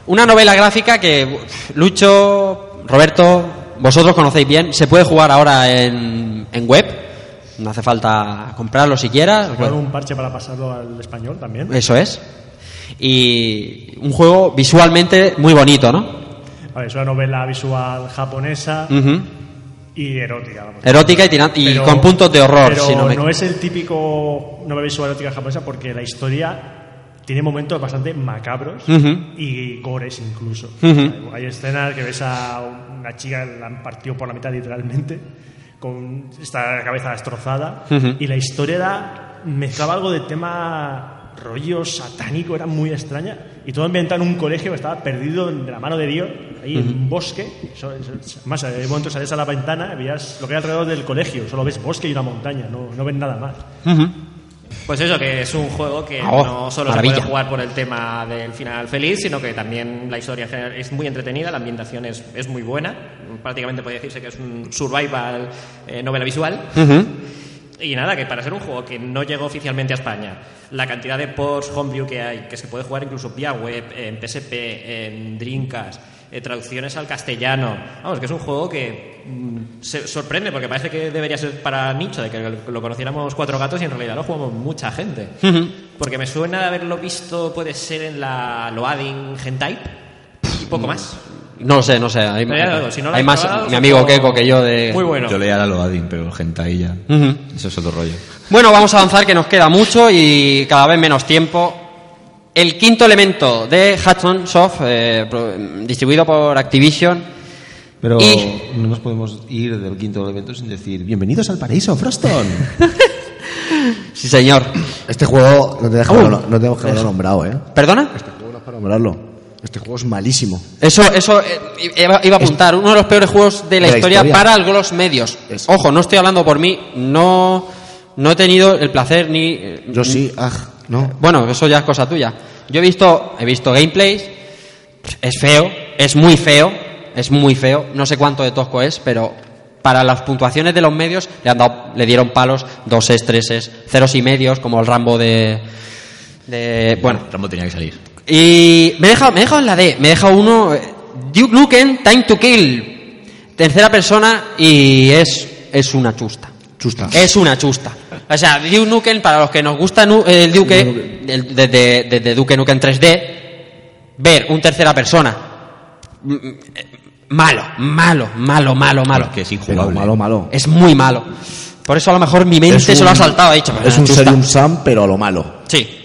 Una novela gráfica que Lucho, Roberto, vosotros conocéis bien. Se puede jugar ahora en, en web. No hace falta comprarlo siquiera. Jugar un parche para pasarlo al español también. Eso es. Y un juego visualmente muy bonito, ¿no? Es una novela visual japonesa. Y erótica. vamos. Erótica y, tiran- y Pero- con puntos de horror. Pero si no me- no es el típico novela visual erótica japonesa porque la historia tiene momentos bastante macabros y gores incluso. Hay escenas que ves a una chica la han partido por la mitad literalmente con esta cabeza destrozada. Y la historia era, mezclaba algo de tema rollo satánico, era muy extraña. Y todo ambientado en un colegio que estaba perdido de la mano de Dios, ahí en un bosque. Eso- eso- Además, de momento salías a la ventana y veías lo que hay alrededor del colegio. Solo ves bosque y una montaña, no, no ves nada más. Pues eso, que es un juego que Oh, no solo se maravilla. puede jugar por el tema del final feliz, sino que también la historia en general es muy entretenida, la ambientación es, es muy buena. Prácticamente puede decirse que es un survival eh, novela visual. Y nada, que para ser un juego que no llegó oficialmente a España, la cantidad de ports homebrew que hay, que se puede jugar incluso vía web, en PSP, en Dreamcast, eh, traducciones al castellano, vamos, que es un juego que mm, se sorprende porque parece que debería ser para nicho, de que lo conociéramos cuatro gatos y en realidad lo jugamos mucha gente. Porque me suena de haberlo visto, puede ser en la Loading Hentai y poco más. No lo sé, no sé. Hay, si no lo hay más probado, mi amigo Keiko que yo de... Muy bueno. Yo leía la Loading, pero el hentai ya. Ujú. Eso es otro rollo. Bueno, vamos a avanzar que nos queda mucho y cada vez menos tiempo. El quinto elemento de Hudson Soft, eh, distribuido por Activision. Pero Y- no nos podemos ir del quinto elemento sin decir bienvenidos al paraíso, Froston. *laughs* Sí, señor. Este juego no, te deja Uh, no haberlo nombrado, ¿eh? ¿Perdona? Este juego no es para nombrarlo. Este juego es malísimo. Eso, eso eh, iba, iba a apuntar. Uno de los peores juegos de la, de la historia, historia. para los medios. Es- Ojo, no estoy hablando por mí. No, no he tenido el placer ni. eh, Yo sí, ah, no. Bueno, eso ya es cosa tuya. Yo he visto, he visto gameplays. Es feo, es muy feo, es muy feo. No sé cuánto de tosco es, pero para las puntuaciones de los medios le han dado, le dieron palos, doses, treses, ceros y medios, como el Rambo de, de bueno. Rambo tenía que salir. Y me he dejado, me he dejado en la D, me he dejado uno, eh, Duke Nukem, Time to Kill, tercera persona y es, es una chusta. Chusta. Es una chusta. O sea, Duke Nukem, para los que nos gusta nu- el Duke, desde, desde Duke Nukem 3D, ver un tercera persona, malo, malo, malo, malo, malo. Es que es Pero injugable. malo, malo. Es muy malo. Por eso a lo mejor mi mente Es se lo ha un- saltado, ha dicho. Es un. Serium Sam, pero a lo malo. Sí.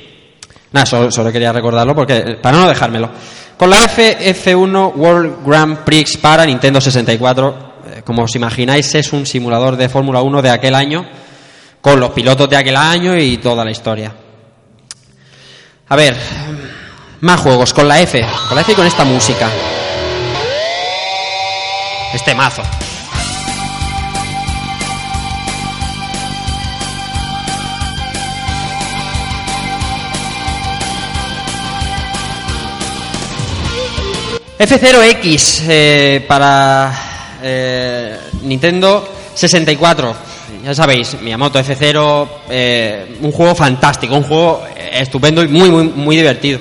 Nada, solo, solo quería recordarlo porque para no dejármelo. Con la F, F1 World Grand Prix para Nintendo 64, eh, como os imagináis, es un simulador de Fórmula 1 de aquel año, con los pilotos de aquel año y toda la historia. A ver, más juegos, con la F, con la F y con esta música. Este mazo. F0X eh, para eh, Nintendo 64. Ya sabéis, Miyamoto F0, eh, un juego fantástico, un juego estupendo y muy, muy, muy divertido.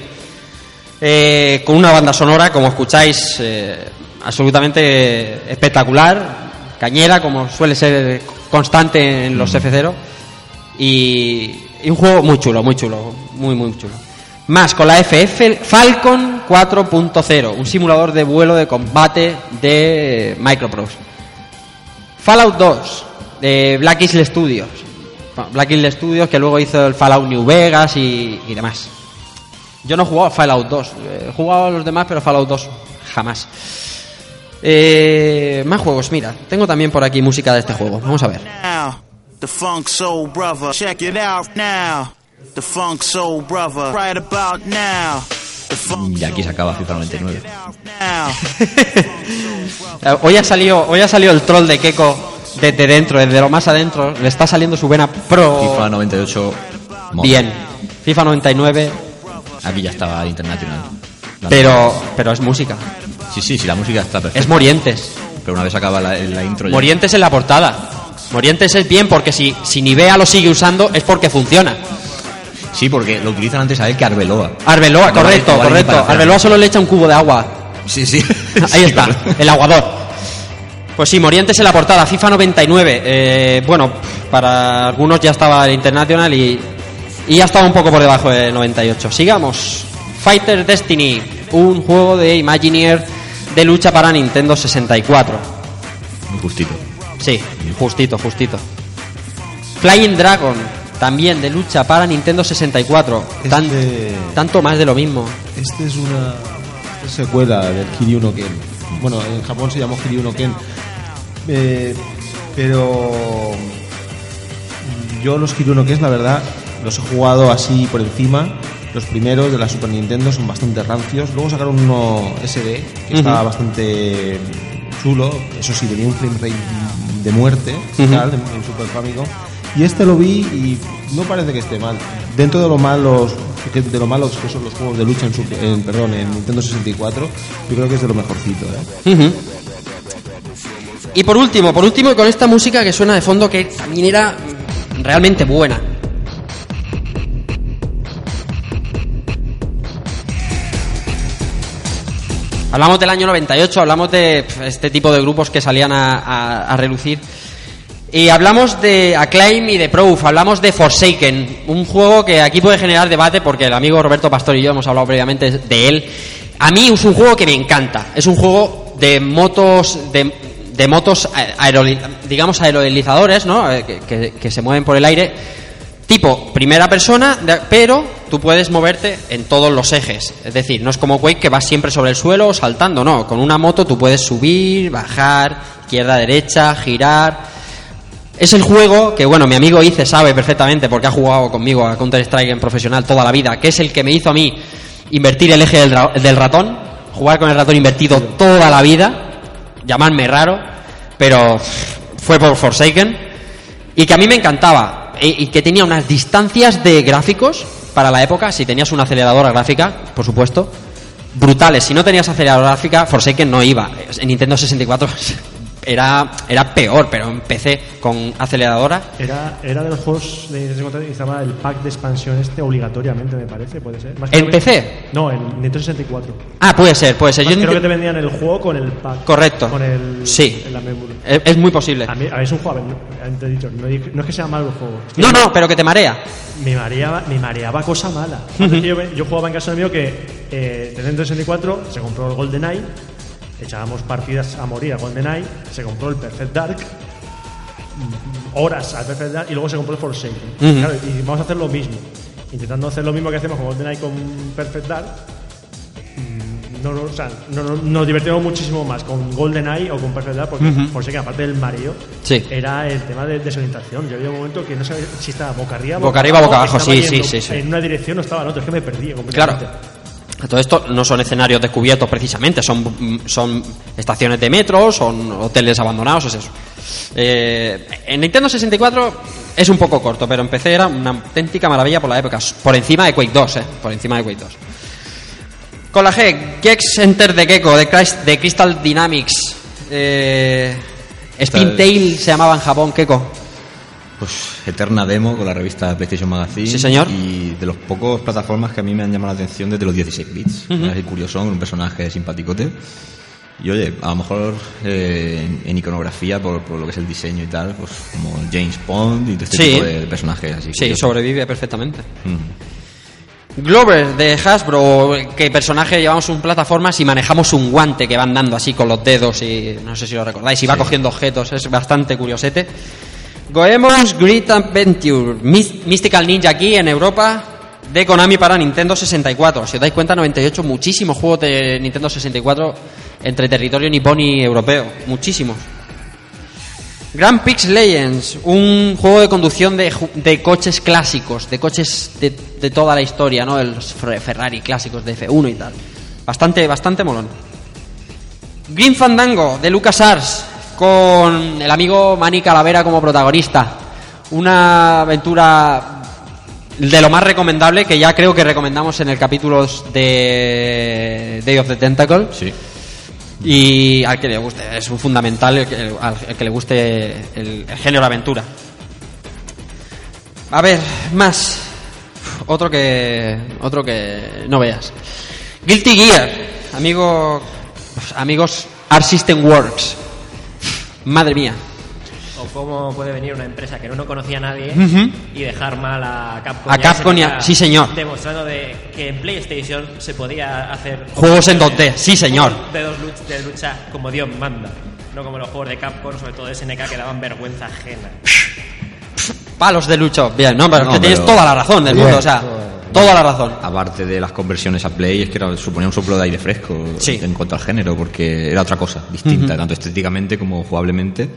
Eh, con una banda sonora, como escucháis, eh, absolutamente espectacular, cañera, como suele ser constante en los F0. Y, y un juego muy chulo, muy chulo, muy, muy chulo. Más con la FF Falcon 4.0, un simulador de vuelo de combate de Microprose. Fallout 2, de Black Isle Studios. Black Isle Studios que luego hizo el Fallout New Vegas y, y demás. Yo no he jugado a Fallout 2, he jugado a los demás, pero Fallout 2 jamás. Eh, más juegos, mira, tengo también por aquí música de este juego. Vamos a ver. now. The Funk Soul Brother. Check it out now. The Funk Soul Brother. Right about now. Y aquí se acaba FIFA 99. now. *laughs* Eh, Hoy ha salido, hoy ha salido el troll de Keiko desde dentro, desde lo más adentro. Le está saliendo su vena pro. FIFA 98. mola. Bien. FIFA 99, Aquí ya estaba International. La- pero, pero es música. Sí, sí, sí, la música está perfecta. Es Morientes. Pero una vez acaba la, la intro ya. Morientes en la portada. Morientes es bien porque si, si Nivea lo sigue usando es porque funciona. Sí, porque lo utilizan antes a él que Arbeloa. Arbeloa, correcto, correcto. Arbeloa solo le echa un cubo de agua. Sí, sí. *laughs* Ahí Sí, está, el aguador. Pues sí, Morientes en la portada, FIFA 99. Eh, bueno, para algunos ya estaba el International y, y ya estaba un poco por debajo de 98. Sigamos. Fighter Destiny, un juego de Imagineer de lucha para Nintendo 64. Muy justito. Sí, justito, justito. Flying Dragon, también de lucha para Nintendo 64. Tan- Este- Tanto más de lo mismo. Este es una secuela del Kiryu no Ken. Bueno, en Japón se llamó Kiryu no Ken. Eh, Pero yo los Hero no que es la verdad, los he jugado así por encima. Los primeros de la Super Nintendo son bastante rancios. Luego sacaron uno SD que estaba Ujú. bastante chulo. Eso sí, tenía un frame rate de muerte Ujú. tal, en, Super Famicom. Y este lo vi y no parece que esté mal. Dentro de lo malos de lo malos que son los juegos de lucha en, en- perdón, en Nintendo 64, yo creo que es de lo mejorcito. ¿eh? Y por último, por último, con esta música que suena de fondo que también era realmente buena. Hablamos del año 98, hablamos de este tipo de grupos que salían a relucir. Y hablamos de Acclaim y de Proof, hablamos de Forsaken, un juego que aquí puede generar debate porque el amigo Roberto Pastor y yo hemos hablado previamente de él. A mí es un juego que me encanta, es un juego de motos, de, de motos aeroli- digamos aerolizadores, ¿no? Eh, Que, que- que se mueven por el aire, tipo primera persona, pero tú puedes moverte en todos los ejes. Es decir, no es como Quake que vas siempre sobre el suelo o saltando, no. Con una moto tú puedes subir, bajar, izquierda, derecha, girar. Es el juego que, bueno, mi amigo Ice sabe perfectamente porque ha jugado conmigo a Counter-Strike en profesional toda la vida, que es el que me hizo a mí invertir el eje del, del ratón, jugar con el ratón invertido toda la vida, llamarme raro, pero fue por Forsaken, y que a mí me encantaba, y, y que tenía unas distancias de gráficos para la época, si tenías una aceleradora gráfica, por supuesto, brutales. Si no tenías aceleradora gráfica, Forsaken no iba. En Nintendo 64 *laughs* era, era peor, pero en PC con aceleradora. Era, era de los juegos de Nintendo 64 que estaba el pack de expansión este obligatoriamente, me parece, puede ser. Más ¿En que- PC? No, en Nintendo 64. Ah, puede ser, puede ser. Yo creo que te vendían el juego con el pack. Correcto. Con el. Sí. el. Es, es muy posible. A mí, a mí es un juego, no, he dicho, no, es que sea malo el juego. es que No, no, pero que te marea. Me mareaba, me mareaba cosa mala. *laughs* Yo, yo jugaba en casa de mío que eh, de Nintendo 64 se compró el GoldenEye, echábamos partidas a morir a GoldenEye, se compró el Perfect Dark, mm, horas al Perfect Dark y luego se compró el Forsaken. Claro, y vamos a hacer lo mismo. Intentando hacer lo mismo que hacemos con GoldenEye con Perfect Dark. mm, No, o sea, no- no- nos divertimos muchísimo más con GoldenEye o con Perfect Dark porque Ujú. Forsaken, aparte del mareo, Sí. era el tema de desorientación. Yo había un momento que no sabía si estaba boca arriba, Boca arriba, boca abajo, sí, sí, sí, sí. En una dirección no estaba en otra, es que me perdía Claro. completamente. A Todo esto no son escenarios descubiertos precisamente, son, son estaciones de metro, son hoteles abandonados, es eso. Eh, en Nintendo 64 es un poco corto, pero en PC era una auténtica maravilla por la época, por encima de Quake 2, eh, por encima de Quake 2. Con la G, Gex Enter the Gecko de, de Crystal Dynamics. Eh, Spin Tail se llamaba en Japón, Gecko. Pues eterna demo con la revista PlayStation Magazine. Sí, señor. Y de los pocos plataformas que a mí me han llamado la atención desde los 16 bits. Así curioso, un personaje simpaticote. Y oye, a lo mejor eh, en, iconografía, por, por lo que es el diseño y tal, pues como James Bond y todo este Sí. tipo de personajes así. Sí, sobrevive perfectamente. Mm. Glover de Hasbro, que personaje llevamos un plataformas y manejamos un guante que van dando así con los dedos y no sé si lo recordáis, y va cogiendo objetos, es bastante curiosete. Goemon's Great Adventure, Mys- Mystical Ninja aquí en Europa, de Konami para Nintendo 64. Si os dais cuenta, 98, muchísimos juegos de Nintendo 64 entre territorio nipón y europeo, muchísimos. Grand Prix Legends, un juego de conducción de, de coches clásicos, de coches de, de toda la historia, ¿no? Los Fer- Ferrari clásicos de F1 y tal. Bastante, bastante molón. Green Fandango, de LucasArts, con el amigo Manny Calavera como protagonista. Una aventura de lo más recomendable, que ya creo que recomendamos en el capítulo de Day of the Tentacle. Sí. Y al que le guste, es un fundamental el que, al que le guste el, el género aventura. A ver, más. Otro que. Otro que no veas. Guilty Gear. Amigo. Amigos Art System Works. Madre mía. O cómo puede venir una empresa que no, no conocía a nadie y dejar mal a Capcom. A Capcom y a- SNK, sí, señor. Demostrando de que en PlayStation se podía hacer Juegos en 2D, sí, señor. De dos luch- de lucha como Dios manda. No como los juegos de Capcom, sobre todo de SNK, que daban vergüenza ajena. Palos de lucho. Bien, no, pero No, que tienes toda la razón del Bien. mundo, o sea, toda la razón. Aparte de las conversiones a Play, es que era, suponía un soplo de aire fresco Sí. en cuanto al género, porque era otra cosa, distinta, Ujú. tanto estéticamente como jugablemente.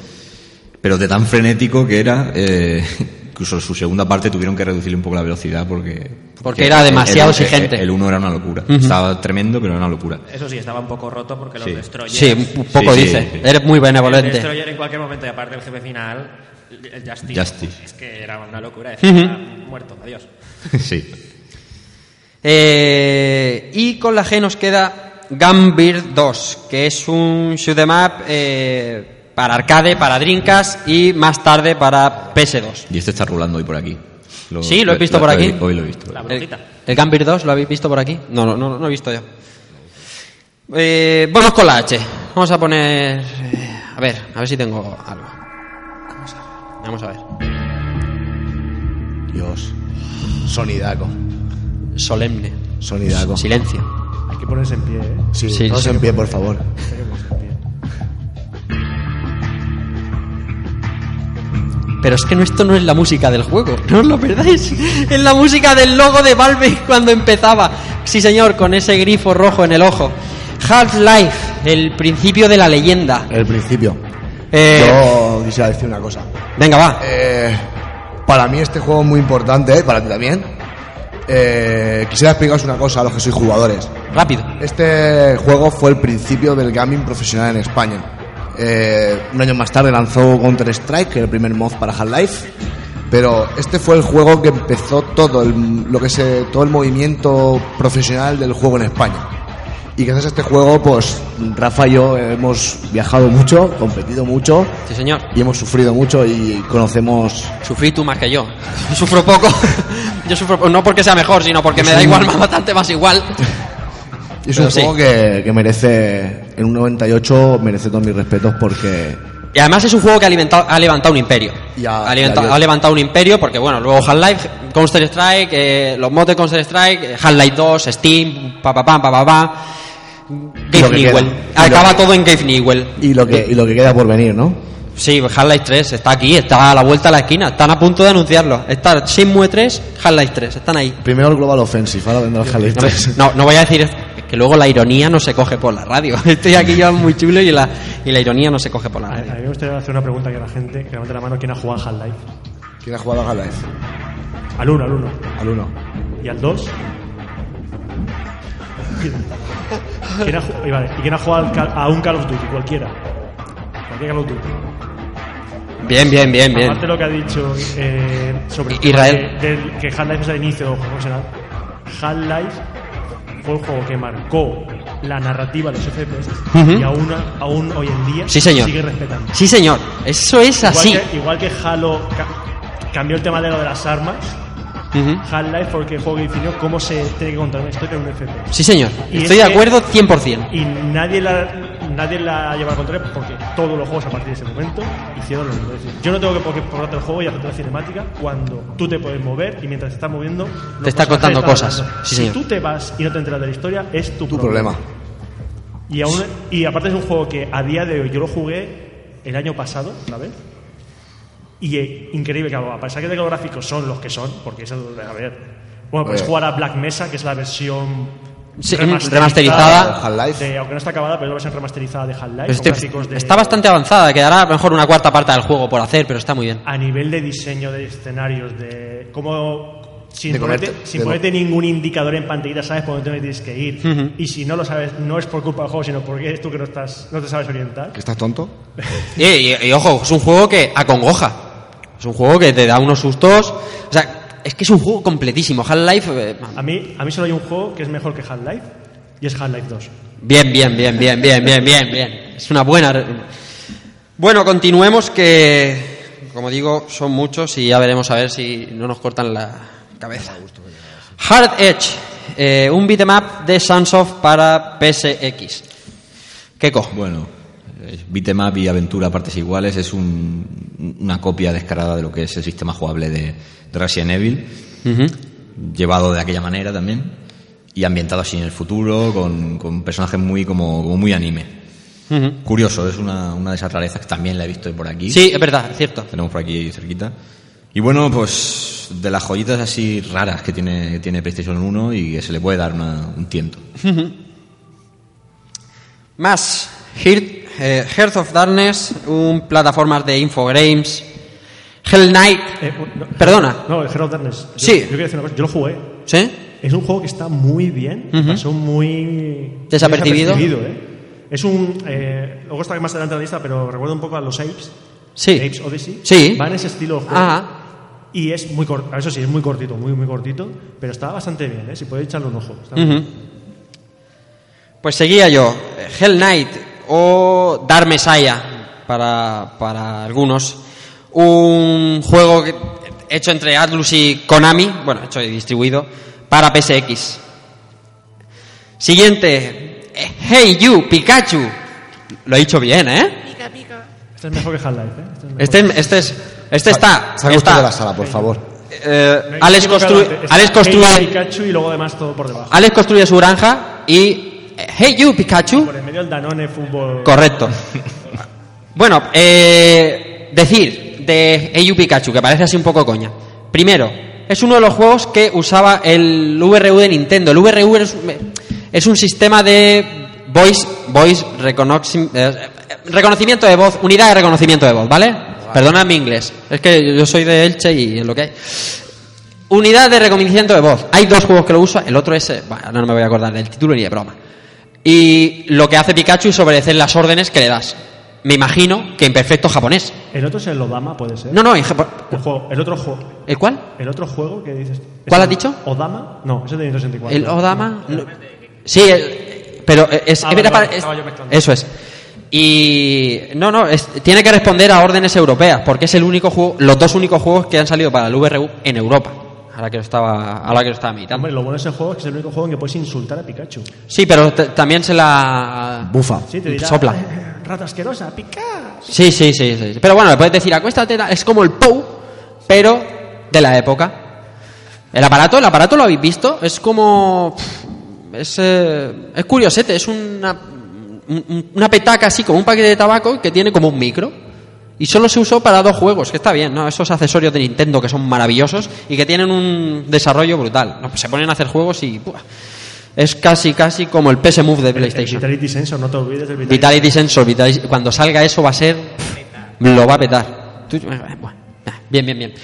Pero de tan frenético que era, eh, incluso su segunda parte tuvieron que reducirle un poco la velocidad porque... Porque era demasiado el- el- exigente. El 1 era una locura. Ujú. Estaba tremendo, pero era una locura. Eso sí, estaba un poco roto porque Sí. los Destroyers... Sí, un poco Sí, dice. sí. Eres muy El benevolente. Destroyer en cualquier momento, y aparte el jefe final, el Justice, Justice. es que era una locura. Decía, Ujú. "Ah, muerto, adiós. *laughs* sí. Eh, y con la G nos queda Gambir 2, que es un shoot 'em up eh, para arcade, para Dreamcast y más tarde para PS2. Y este está rulando hoy por aquí. Lo- Sí, lo he visto por aquí. Hoy lo he visto. La El, el Gambir 2, ¿lo habéis visto por aquí? No, no, no, no he visto yo. Eh, vamos con la H. Vamos a poner... eh, a ver, a ver si tengo algo. Vamos a ver. Vamos a ver. Dios. Sonidaco. Solemne. Sonidaco. Silencio. Hay que ponerse en pie, ¿eh? Sí, Sí, todos sí. en pie, por favor. Pero es que no, esto no es la música del juego, no os lo perdáis. Es la música del logo de Valve cuando empezaba. Sí, señor, con ese grifo rojo en el ojo. Half-Life, el principio de la leyenda. El principio. Eh, Yo quisiera decir una cosa. Venga, va. Eh, para mí este juego es muy importante, ¿eh? para ti también. Eh, quisiera explicaros una cosa a los que sois jugadores. Rápido. Este juego fue el principio del gaming profesional en España. Eh, un año más tarde lanzó Counter Strike, el primer mod para Half-Life. Pero este fue el juego que empezó todo el, lo que se, todo el movimiento profesional del juego en España. Y gracias a este juego, pues Rafa y yo hemos viajado mucho, competido mucho Sí, señor. y hemos sufrido mucho y conocemos Sufrí tú más que yo. *laughs* Sufro poco. *laughs* Yo sufro no porque sea mejor, sino porque me da igual, *laughs* más bastante más igual. Es Pero un sí. juego que, que merece, en un 98, merece todos mis respetos porque Y además es un juego que ha, alimentado- ha levantado un imperio. Ya, ha, levantado, ya, yo- ha levantado un imperio porque, bueno, luego Half-Life, Counter Strike, eh, los mods de Counter Strike, eh, Half-Life 2, Steam, pa pa pam, pa pa pa. Y lo Gabe que Newell. lo Acaba que- todo en Gabe Newell. y lo que, y lo que queda por venir, ¿no? Sí, Half-Life 3 está aquí, está a la vuelta de la esquina. Están a punto de anunciarlo. Está Shenmue 3, Half-Life 3, están ahí. Primero el Global Offensive, ahora vendrá el Half-Life No, me- 3. no, no voy a decir es que luego la ironía no se coge por la radio. *laughs* Estoy aquí yo muy chulo y la, y la ironía no se coge por la A, a radio. mí me gustaría hacer una pregunta aquí a la gente, que levante la mano quién ha jugado a Half-Life. ¿Quién ha jugado a Half-Life? Al 1, al 1. Al 1. ¿Y al 2? *laughs* ¿Quién ha, y vale, ¿Y quién ha jugado al a un Call of Duty? Cualquiera. Cualquier Call of Duty. Bien, bien, bien, bien. Aparte de lo que ha dicho eh, sobre el Israel. de- del- que Half-Life es el inicio. Half-Life fue el juego que marcó la narrativa de los FPS y aún, aún hoy en día Sí, señor. sigue respetando. Sí, señor. Eso es así. Igual que, igual que Halo ca- cambió el tema de lo de las armas, Ujú. Half-Life fue el juego que definió cómo se tiene que contar una historia en un FPS. Sí, señor. Y Estoy es de que- acuerdo 100%. Y nadie la, nadie la lleva al contrario porque todos los juegos a partir de ese momento hicieron lo mismo. Es decir, yo no tengo que por qué probarte el juego y hacerte la cinemática cuando tú te puedes mover y mientras te estás moviendo. Te está contando cosas. Sí, si señor. tú te vas y no te enteras de la historia, es tu, Tu problema. Y, aún, y aparte es un juego que a día de hoy yo lo jugué el año pasado, ¿sabes? Y eh, increíble, claro, a pesar que de que los gráficos son los que son, porque eso, a ver. Bueno, puedes Eh. jugar a Black Mesa, que es la versión Sí, remasterizada. Half-Life. de- aunque no está acabada, pero es la versión remasterizada de Half-Life. con Este- está bastante avanzada. Quedará mejor una cuarta parte del juego por hacer, pero está muy bien. A nivel de diseño de escenarios, de cómo. Sin, De ponerte, sin de- ponerte ningún indicador en pantalla, sabes por dónde tienes que ir. Ujú. Y si no lo sabes, no es por culpa del juego, sino porque eres tú que no, estás, no te sabes orientar. ¿Que estás tonto? *laughs* Y, y- y, ojo, es un juego que acongoja. Es un juego que te da unos sustos. O sea, es que es un juego completísimo. Half-Life. eh, A mí, a mí solo hay un juego que es mejor que Half-Life y es Half-Life 2. Bien, bien, bien, bien, bien, bien, bien, bien. Es una buena. Bueno, continuemos que, como digo, son muchos y ya veremos a ver si no nos cortan la cabeza. Hard Edge, eh, un beatmap de Sunsoft para PSX. Keiko. Bueno, eh, beat'em up y aventura a partes iguales es un- una copia descarada de lo que es el sistema jugable de, de Resident Evil, llevado de aquella manera también y ambientado así en el futuro con, con personajes muy como, como muy anime. Curioso, es una, una de esas rarezas que también la he visto por aquí. Sí, es verdad, es cierto. Tenemos por aquí cerquita. Y bueno, pues de las joyitas así raras que tiene, que tiene PlayStation 1 y que se le puede dar una- un tiento. Más, Heart, eh, Hearth of Darkness, un plataformas de Infogrames. Hell Knight. Eh, no, Perdona. No, el Hero of Darkness. Yo- Sí. Yo, quería decir una cosa. Yo lo jugué. ¿Sí? Es un juego que está muy bien. Ujú. Pasó muy. Desapercibido. ¿eh? Es un. Eh, luego está más adelante en la lista, pero recuerda un poco a los Apes. Sí. Apes Odyssey. Sí. Va en ese estilo de juego. Ajá. Y es muy corto. Eso sí, es muy cortito, muy, muy cortito. Pero está bastante bien, ¿eh? Si podéis echarle un ojo. Está. Pues seguía yo. Hell Knight o Dark Messiah para, para algunos. Un juego que- hecho entre Atlus y Konami, bueno, hecho y distribuido para PSX. Siguiente. Hey You, Pikachu. Lo he dicho bien, ¿eh? Este es mejor que Half-Life, ¿eh? Este es mejor. Este, este, es, este está. Salga usted está. de la sala, por favor. Eh, Alex, construye, Alex construye, Pikachu y luego además todo por debajo. Alex construye su granja y Hey You Pikachu. Por en medio el Danone Fútbol. Correcto. Bueno, eh, decir de Hey You Pikachu que parece así un poco coña. Primero, es uno de los juegos que usaba el VRU de Nintendo. El VRU es, es un sistema de voice voice eh, reconocimiento de voz, unidad de reconocimiento de voz, ¿vale? Perdona mi inglés. Es que yo soy de Elche y es lo que hay. Unidad de reconocimiento de voz. Hay dos juegos que lo usan. El otro es. Bueno, no me voy a acordar del título ni de broma. Y lo que hace Pikachu es obedecer las órdenes que le das. Me imagino que en perfecto japonés. El otro es el Odama, puede ser. No, no, en japo- El, juego, el otro juego. ¿El cuál? El otro juego que dices. ¿es ¿Cuál el has dicho? ¿Odama? No, ese es de Nintendo 64. ¿El Odama? No. Sí, el- pero es, Ah, era vale, para- es- eso es. Y no, no, es- tiene que responder a órdenes europeas, porque es el único juego, los dos únicos juegos que han salido para el VRU en Europa. Ahora que lo estaba, ahora que lo estaba meditando. Hombre, lo bueno de ese juego es que es el único juego en que puedes insultar a Pikachu. Sí, pero también se la Bufa. Sí, te dirá. sopla. "Eh, Rata asquerosa, Pikachu. Sí, sí, sí, sí. Pero bueno, le puedes decir, acuéstate, tal. es como el POU, pero de la época. El aparato, el aparato lo habéis visto, es como... Es, eh, es curiosete, es una, un- un- una petaca así, como un paquete de tabaco que tiene como un micro. Y solo se usó para dos juegos, que está bien, ¿no? Esos accesorios de Nintendo que son maravillosos y que tienen un desarrollo brutal. No, se ponen a hacer juegos y... ¡buah! Es casi, casi como el PS Move de El PlayStation. Vitality Sensor, no te olvides del Vitality, Vitality Sensor, Vitality- cuando salga eso va a ser. Lo va a petar. Eh, bien, bien, bien.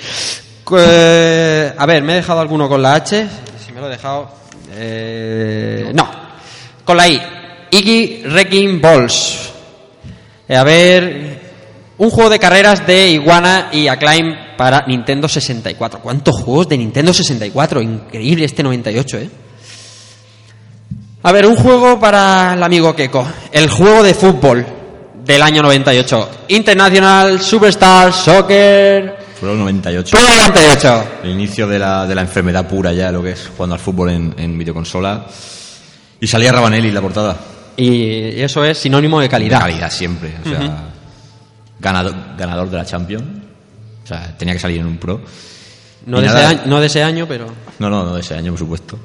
Eh, a ver, me he dejado alguno con la H. Si me lo he dejado. eh, no. Con la I. Iggy Wrecking Balls. Eh, a ver. Un juego de carreras de Iguana y Acclaim para Nintendo 64. ¿Cuántos juegos de Nintendo 64? Increíble este 98, ¿eh? A ver, un juego para el amigo Keko. El juego de fútbol del año 98. International Superstar Soccer. Fueron 98. Pro 98. El inicio de la, de la enfermedad pura ya, lo que es jugando al fútbol en, en videoconsola. Y salía Rabanelli en la portada. Y eso es sinónimo de calidad. Calidad siempre. O sea. Ganador, ganador de la Champions. O sea, tenía que salir en un pro. No de, ese nada- año, no de ese año, pero. No, no, no de ese año, por supuesto.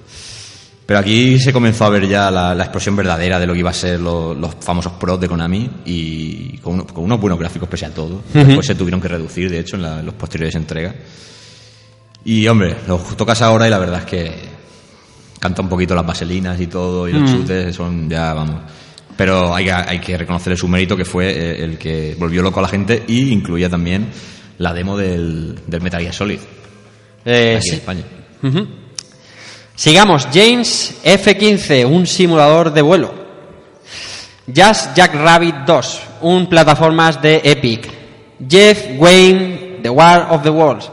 Pero aquí se comenzó a ver ya la, la explosión verdadera de lo que iba a ser lo- los famosos pros de Konami y con, uno- con unos buenos gráficos pese a todo. Ujú. Después se tuvieron que reducir, de hecho, en, la- en los posteriores entregas. Y hombre, lo tocas ahora y la verdad es que canta un poquito las vaselinas y todo y los Mm. chutes son ya, vamos. Pero hay que, hay que reconocerle su mérito que fue eh, el que volvió loco a la gente y incluía también la demo del, del Metal Gear Solid. Eh, aquí sí. en España. Ujú. Sigamos. James F-15, un simulador de vuelo. Jazz Jack Rabbit 2, un plataformas de Epic. Jeff Wayne, The War of the Worlds.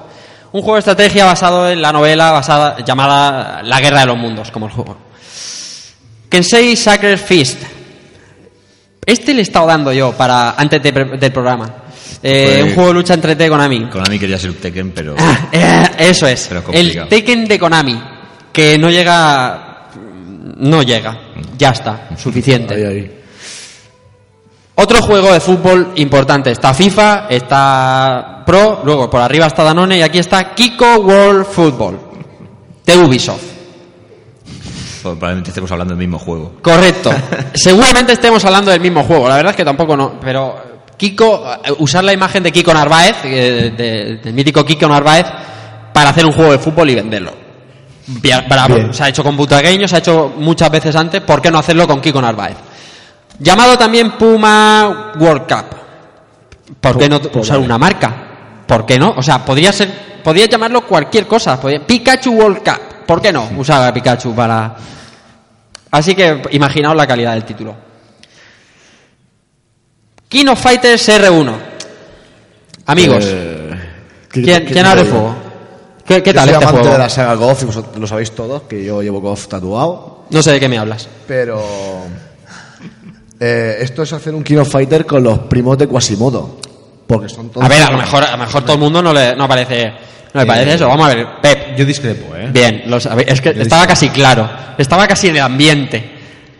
Un juego de estrategia basado en la novela basada, llamada La Guerra de los Mundos, como el juego. Kensei Sacred Fist. Este le he estado dando yo para antes de del programa. Eh, Fue- un juego de lucha entre T Konami. Konami quería ser Tekken, pero... Eh, eso es. Pero el. Tekken de Konami. Que no llega. No llega. Ya está. *laughs* Suficiente. Ahí, ahí. Otro juego de fútbol importante. Está FIFA, está Pro, luego por arriba está Danone y aquí está Kiko World Football. De Ubisoft. Probablemente estemos hablando del mismo juego. Correcto. *laughs* Seguramente estemos hablando del mismo juego. La verdad es que tampoco no. Pero Kiko, eh, usar la imagen de Kiko Narváez, eh, de- del mítico Kiko Narváez, para hacer un juego de fútbol y venderlo. Bien, bravo. Bien. Se ha hecho con Butagueño, se ha hecho muchas veces antes. ¿Por qué no hacerlo con Kiko Narváez? Llamado también Puma World Cup. ¿Por qué no usar una marca? ¿Por qué no? O sea, podría ser, podría llamarlo cualquier cosa. Podría- Pikachu World Cup. ¿Por qué no usar a Pikachu para? Así que imaginaos la calidad del título. King of Fighters R1. Amigos, Eh, ¿qué- ¿quién, quién qué abre fuego? ¿Qué, qué Yo tal soy este amante juego? de la saga Golf, y lo sabéis todos, que yo llevo Golf tatuado. No sé de qué me hablas. Pero. eh, esto es hacer un King of Fighter con los primos de Quasimodo. Porque son todos. A ver, a lo mejor, a lo mejor todo el mundo no le no parece, no le parece eso. Vamos a ver, Pep. Yo discrepo, ¿eh? Bien, lo es que Yo estaba discrepo. casi claro, estaba casi en el ambiente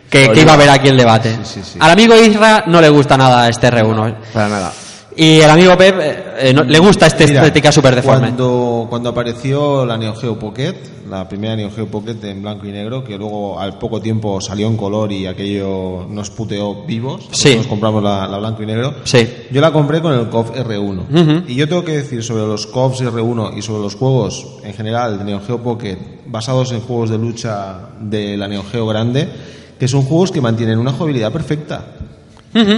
que, iba a haber aquí el debate. Al amigo Isra no le gusta nada este R1. Para nada. Y el amigo Pep eh, eh, no- le gusta esta Mira, estética súper deforme. Cuando, cuando apareció la Neo Geo Pocket, la primera Neo Geo Pocket en blanco y negro, que luego al poco tiempo salió en color y aquello nos puteó vivos, Sí. nos compramos la, la blanco y negro, Sí. yo la compré con el COF R1. Ujú. Y yo tengo que decir sobre los COFs R1 y sobre los juegos en general de Neo Geo Pocket basados en juegos de lucha de la Neo Geo grande, que son juegos que mantienen una jugabilidad perfecta.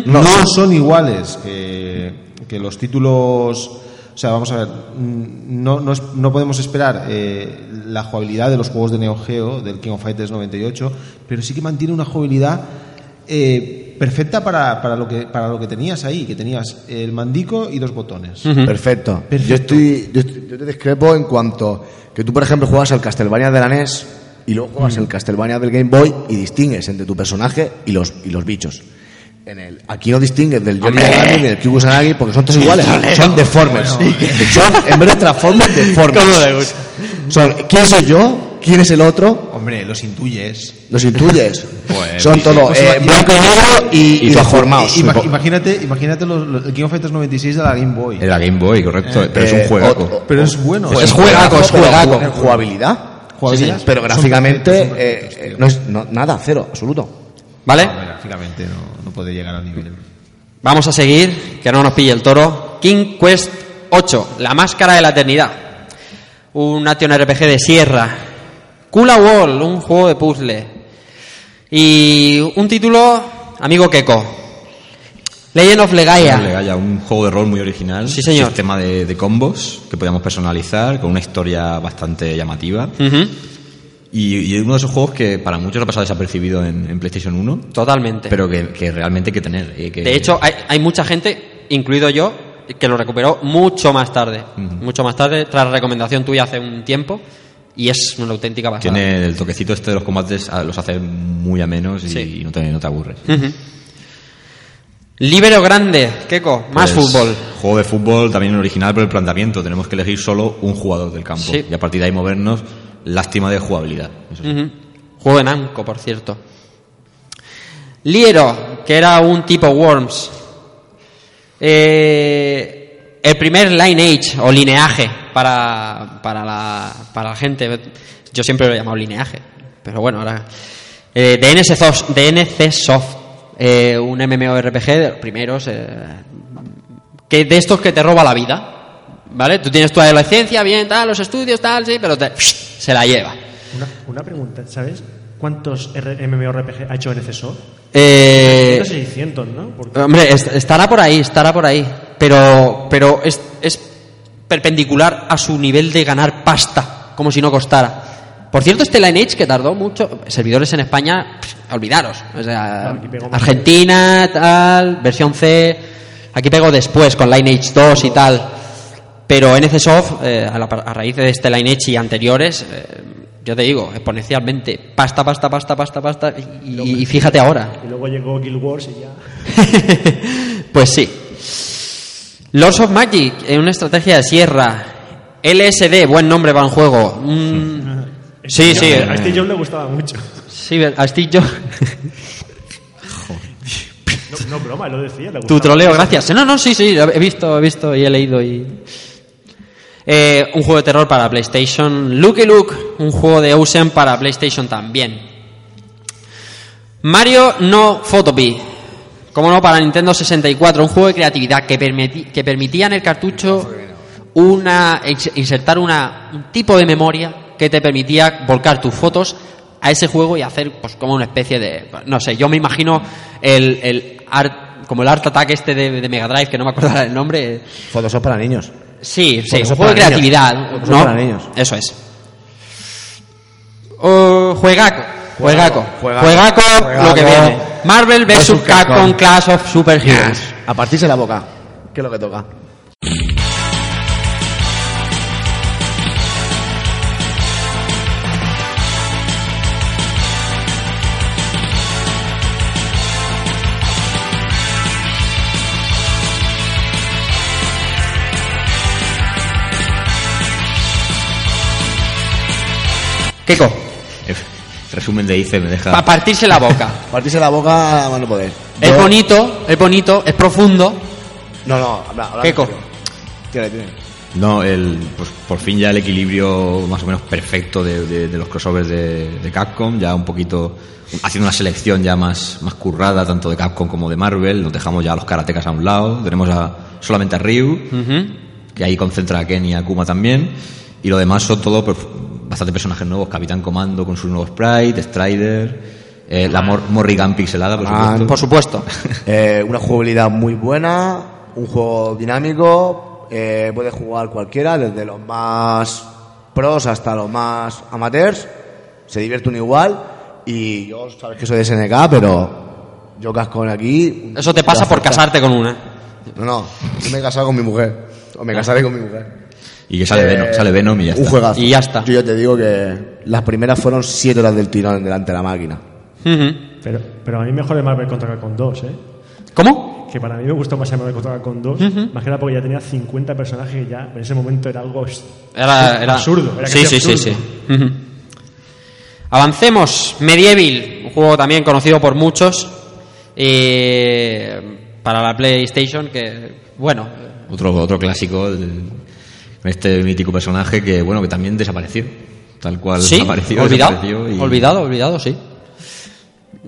No son iguales que, que los títulos. O sea, vamos a ver, mm, no, no, es- no podemos esperar eh, la jugabilidad de los juegos de Neo Geo, del King of Fighters 98, pero sí que mantiene una jugabilidad eh, perfecta para, para, lo que, para lo que tenías ahí, que tenías el mandico y dos botones. Perfecto. Yo, estoy, yo, estoy- yo te discrepo en cuanto que tú, por ejemplo, juegas al Castlevania de la NES y luego juegas el Castlevania del Game Boy y distingues entre tu personaje y los, y los bichos. En el, aquí no distingues del Johnny Yagami ni del Kyu Kusanagi porque son todos iguales. Son deformes. Son, en vez de Transformers, deformes. ¿Cómo le gusta? Son, ¿quién soy yo? ¿Quién es el otro? Hombre, los intuyes. Los intuyes. *laughs* Pues, son sí, todo pues, eh, blanco y negro y, y, Y- deformados. ima- imagínate imagínate los, los- el King of Fighters 96 de la Game Boy. Era Game Boy, correcto. Eh, pero es un eh, juegaco. o- o- Pero es bueno. Pues Es juegaco, es juegaco. ju- Jugabilidad. Jugabilidad. Sí, sí, pero gráficamente son eh, eh, no es no- nada, cero, absoluto. ¿Vale? No, gráficamente no, no puede llegar al nivel. Vamos a seguir, que no nos pille el toro. King Quest 8, La Máscara de la Eternidad. Un action RPG de sierra. Kula Wall, un juego de puzzle. Y un título, amigo Keko. Legend of Legaia. Legaia, un juego de rol muy original. Sí, señor. Sistema de, de combos que podíamos personalizar con una historia bastante llamativa. Ujú, Y, y uno de esos juegos que para muchos ha pasado desapercibido en, en PlayStation 1, Totalmente. pero que, que realmente hay que tener. eh, que- De hecho, hay, hay mucha gente, incluido yo, que lo recuperó mucho más tarde. Mucho más tarde, tras recomendación tuya hace un tiempo. Y es una auténtica pasada. tiene el toquecito este de los combates, ah, los hace muy amenos y, Sí. y no, te, no te aburres. Ujú. Libero grande, Keko, más Pues, fútbol. Juego de fútbol también original por el planteamiento. Tenemos que elegir solo un jugador del campo. Sí. Y a partir de ahí movernos. Lástima de jugabilidad. Juego de Namco, por cierto. Liero, que era un tipo Worms. Eh, el primer lineage o lineaje para, para, la, para la gente. Yo siempre lo he llamado lineaje, pero bueno, ahora. Eh, de, eh, un MMORPG de los primeros. eh, que de estos que te roba la vida. ¿Vale? Tú tienes tu adolescencia, bien, tal, los estudios, tal, sí, pero te- se la lleva. Una, una pregunta, ¿sabes cuántos MMORPG ha hecho NCSO? Eh, 600, ¿no? Porque- Hombre, est- estará por ahí, estará por ahí. Pero, pero es, es perpendicular a su nivel de ganar pasta, como si no costara. Por cierto, este Lineage que tardó mucho, servidores en España, pff, olvidaros. O sea. Argentina, tal, versión C. Aquí pego después con Lineage 2 y tal. Pero NCSoft, eh, a, la- a raíz de este Lineage y anteriores, eh, yo te digo, exponencialmente, pasta, pasta, pasta, pasta, pasta. Y, y fíjate ahora, Y luego llegó Guild Wars y ya. *laughs* pues sí. Lords of Magic, en una estrategia de sierra. LSD, buen nombre para un juego. Mm, *laughs* sí, sí. A este John le gustaba mucho. Sí, a Steve Jobs. *laughs* No, no broma, lo decía. Le Tu troleo, gracias. No, no, sí, sí, he visto, he visto y he leído y... Eh, un juego de terror para PlayStation. Lucky Luke, un juego de Ocean para PlayStation también. Mario No Photopea. Como no, para Nintendo 64, un juego de creatividad que, permitía en el cartucho una, ins- insertar una, un tipo de memoria que te permitía volcar tus fotos a ese juego y hacer pues como una especie de no sé, yo me imagino el, art, como el Art Attack este de, Mega Drive que no me acuerdo el nombre. Photoshop para niños. Sí, sí, un juego de niños. creatividad, ¿no? para niños. Eso es. Oh, juegaco, juegaco, Juegaco, juegaco, juegaco. lo que viene. Marvel vs Capcom Capcom. Clash of Superheroes. A partirse la boca. ¿Qué es lo que toca? Keiko, El resumen de ICE me deja. para partirse la boca. *laughs* Partirse la boca a mano poder. Es Yo- bonito, es bonito, es profundo. No, no, habla, habla. Keiko. Tírale, tírale. No, el, pues por fin ya el equilibrio más o menos perfecto de, de- de los crossovers de, de Capcom, ya un poquito haciendo una selección ya más, más currada, tanto de Capcom como de Marvel, nos dejamos ya a los karatecas a un lado, tenemos a, solamente a Ryu, que ahí concentra a Ken y a Kuma también, y lo demás son todo pues, bastante personajes nuevos, Capitán Comando con su nuevo sprite, Strider, eh, la Mor- Morrigan pixelada, por Ah, supuesto. Por supuesto. *laughs* Eh, una jugabilidad muy buena, un juego dinámico, eh, puede jugar cualquiera, desde los más pros hasta los más amateurs, se divierte un igual y yo sabes que soy de SNK, pero yo casco aquí. Eso te pasa por casarte con una. No, no, yo me he casado con mi mujer, o me casaré con mi mujer. Y que sale, Eh, Venom, sale Venom y ya Un está. juegazo. Y ya está. Yo ya te digo que las primeras fueron 7 horas del tirón delante de la máquina. Pero, pero a mí mejor de Marvel contra Capcom 2, ¿eh? ¿Cómo? Que para mí me gustó más el Marvel contra Capcom 2. Más que nada porque ya tenía 50 personajes y ya en ese momento era algo Era, era absurdo. Era sí, sí, sí, absurdo. sí. Ujú. Avancemos. Medieval, un juego también conocido por muchos. eh, para la PlayStation, que, bueno, Otro, otro clásico, el- este mítico personaje que, bueno, que también desapareció. Tal cual sí, apareció, olvidado, desapareció y- olvidado, olvidado, sí.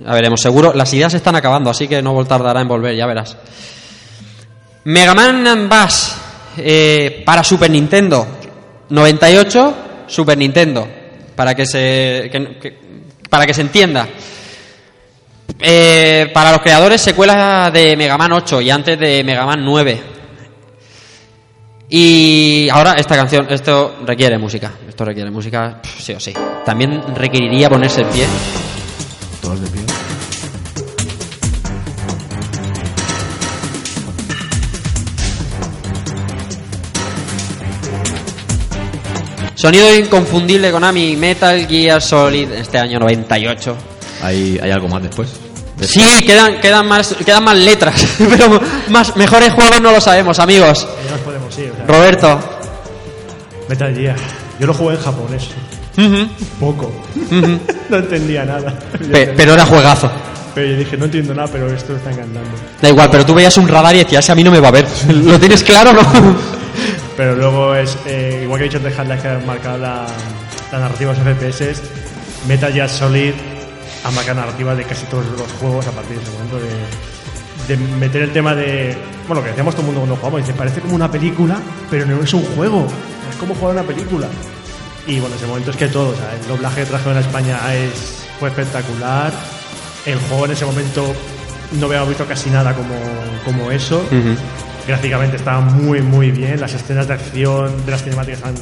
A veremos, seguro, las ideas están acabando, así que no tardará en volver, ya verás. Mega Man Bass eh, para Super Nintendo 98 Super Nintendo para que se que- que- para que se entienda Eh, para los creadores secuela de Mega Man 8 y antes de Mega Man 9 y ahora esta canción esto requiere música esto requiere música sí o sí también requeriría ponerse en pie Todos de pie. sonido inconfundible Konami Metal Gear Solid este año 98 ¿Hay, ¿Hay algo más después? De- Sí, quedan, quedan, más, quedan más letras, *laughs* pero más, mejores juegos no lo sabemos, amigos. Ya nos podemos ir. Roberto. Metal Gear. Yo lo jugué en japonés. Poco. *laughs* no entendía nada. Pe- pero era juegazo. Pero yo dije, no entiendo nada, pero esto está encantando. Da igual, pero tú veías un radar y decías, a mí no me va a ver. *laughs* ¿Lo tienes claro o no? Pero luego es, eh, igual que he dicho que ha marcado la, la narrativa de los FPS, Metal Gear Solid ha marcado la narrativa de casi todos los juegos a partir de ese momento de, de meter el tema de... Bueno, que decíamos todo el mundo cuando jugamos, dice, parece como una película, pero no es un juego, es como jugar una película. Y bueno, ese momento es que todo, o sea, el doblaje que trajeron a España es, fue espectacular, el juego en ese momento no habíamos visto casi nada como, como eso. Gráficamente estaba muy, muy bien. Las escenas de acción de las cinemáticas estaban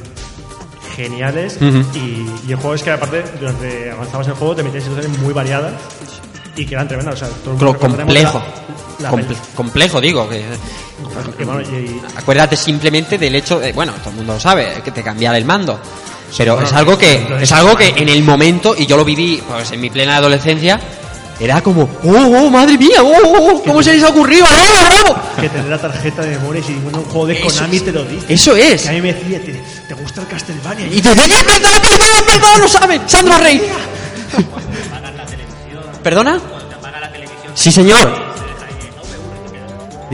geniales. Y, y el juego es que, aparte, durante avanzabas en el juego, te metías en situaciones muy variadas y que eran tremendas. O sea, todo el mundo complejo. la- la Comple- peli- complejo, digo. Que, y bueno, y- y- acuérdate simplemente del hecho de, bueno, todo el mundo lo sabe, que te cambiara el mando. Pero bueno, es algo que es algo que en el momento y yo lo viví pues en mi plena adolescencia era como, "Oh, oh, madre mía, oh, oh, oh, ¿cómo se les ha ocurrido? ¡Oh, oh!". que tener la tarjeta de memoria y bueno, un juego de Eso Konami es. te lo dice. Eso es. Que a mí me decía, ¿te, te gusta el Castlevania? Y te decía, "Verdad, verdad, verdad, lo sabe, Sandra Rey. ¿Perdona? Sí, señor.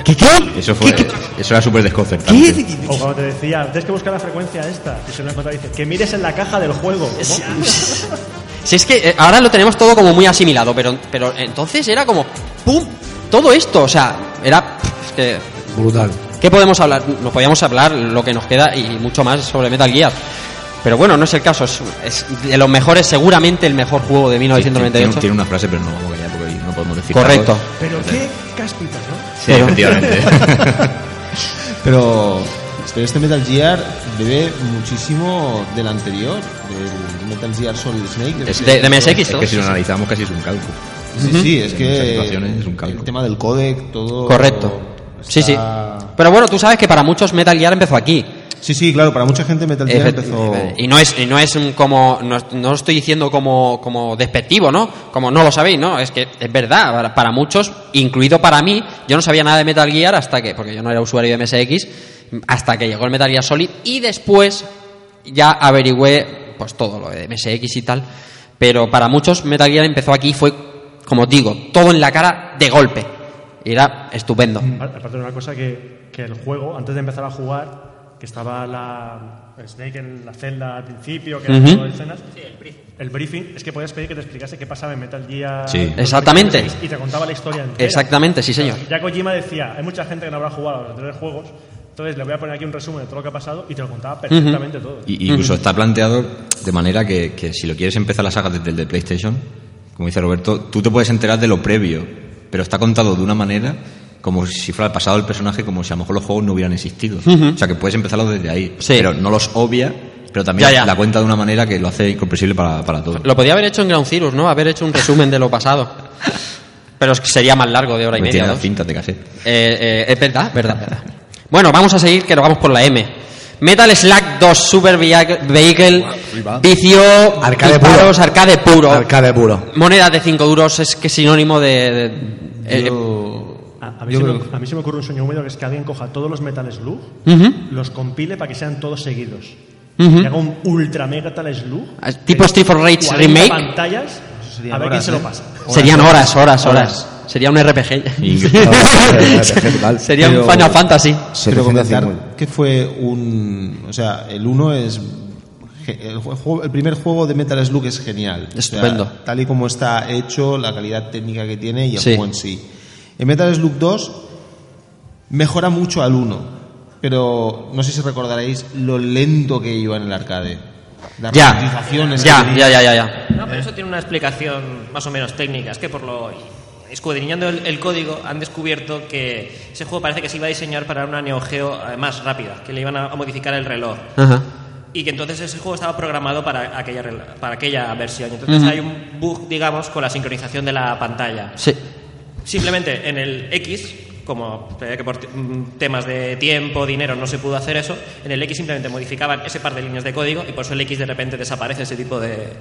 ¿Qué qué? Eso, fue, ¿Qué, qué? eso era súper desconcertante. ¿Qué? O cuando te decía, tienes que buscar la frecuencia esta. Y se lo encuentra y dice, que mires en la caja del juego. Si es que eh, ahora lo tenemos todo como muy asimilado, pero, pero entonces era como, ¡pum! Todo esto, o sea, era. Es que. Brutal. ¿Qué podemos hablar? No podíamos hablar lo que nos queda y mucho más sobre Metal Gear. Pero bueno, no es el caso. Es, es de los mejores, seguramente el mejor juego de Tiene, 1998. tiene una frase, pero no vamos a callar porque no podemos decir. Correcto. Pero qué cáspitas, ¿no? Sí, efectivamente. *laughs* Pero, pero este Metal Gear bebe muchísimo del anterior, del Metal Gear Solid Snake. Es de- de MSX, es que si lo analizamos casi es un cálculo. Sí, sí, es En que es un cálculo. el tema del codec, todo... Correcto. Sí, sí. está- Pero bueno, tú sabes que para muchos Metal Gear empezó aquí. Sí, sí, claro, para mucha gente Metal Gear empezó... Y no es, y no es como, no, no lo estoy diciendo como, como despectivo, ¿no? Como no lo sabéis, ¿no? Es que es verdad, para muchos, incluido para mí, yo no sabía nada de Metal Gear hasta que, porque yo no era usuario de MSX, hasta que llegó el Metal Gear Solid y después ya averigüé, pues todo lo de MSX y tal. Pero para muchos Metal Gear empezó aquí y fue, como os digo, todo en la cara de golpe. Y era estupendo. Aparte de una cosa que, que el juego, antes de empezar a jugar, que estaba la el Snake en la celda al principio, que era Ujú. todo escenas, el briefing, es que podías pedir que te explicase qué pasaba en Metal Gear. Sí. Exactamente. Y te contaba la historia entera. Exactamente, sí, señor. Ya Kojima decía, hay mucha gente que no habrá jugado a los anteriores juegos, entonces le voy a poner aquí un resumen de todo lo que ha pasado y te lo contaba perfectamente todo. Y, incluso está planteado de manera que, que si lo quieres empezar la saga desde el de PlayStation, como dice Roberto, tú te puedes enterar de lo previo, pero está contado de una manera como si fuera el pasado del personaje, como si a lo mejor los juegos no hubieran existido. Ujú. O sea, que puedes empezarlo desde ahí, Sí. pero no los obvia, pero también Ya, ya. la cuenta de una manera que lo hace incomprensible para, para todos. Lo podía haber hecho en Ground Zeroes, ¿no? Haber hecho un resumen de lo pasado. *laughs* Pero es que sería más largo, de hora y Me media. tiene las cintas de cassette. Eh, eh, es verdad, verdad, verdad. Bueno, vamos a seguir, que lo vamos por la M. Metal Slack 2 Super Vehicle, Vehicle vicio, Arcade disparos, puro. arcade puro. Arcade puro. Monedas de 5 duros es que sinónimo de... de- eh, A, a mí Yo se me, a mí se me ocurre un sueño húmedo que es que alguien coja todos los Metal Slug, Ujú. los compile para que sean todos seguidos. Ujú. Y haga un Ultra Metal Slug. Ah, tipo Street for Rage 40 remake. pantallas, a ver quién horas, se lo ¿eh? pasa. serían horas, horas, horas. Sería un RPG. *laughs* *laughs* Sería un Final Fantasy. Pero comentar 750. que fue un... O sea, el 1 es... El, juego- el primer juego de Metal Slug es genial. O sea, Estupendo. tal y como está hecho, la calidad técnica que tiene y el Sí. juego en sí. En Metal Slug 2 mejora mucho al 1, pero no sé si recordaréis lo lento que iba en el arcade. Las Ya, ya, ya, ya, ya. No, pero eso tiene una explicación más o menos técnica. Es que por lo escudriñando el, el código han descubierto que ese juego parece que se iba a diseñar para una Neo Geo eh, más rápida, que le iban a, a modificar el reloj. Ajá. Y que entonces ese juego estaba programado para aquella, para aquella versión. Entonces hay un bug, digamos, con la sincronización de la pantalla. Sí. Simplemente en el X, como ve que por mm, temas de tiempo, dinero, no se pudo hacer eso, en el X simplemente modificaban ese par de líneas de código y por eso el X de repente desaparece ese tipo de...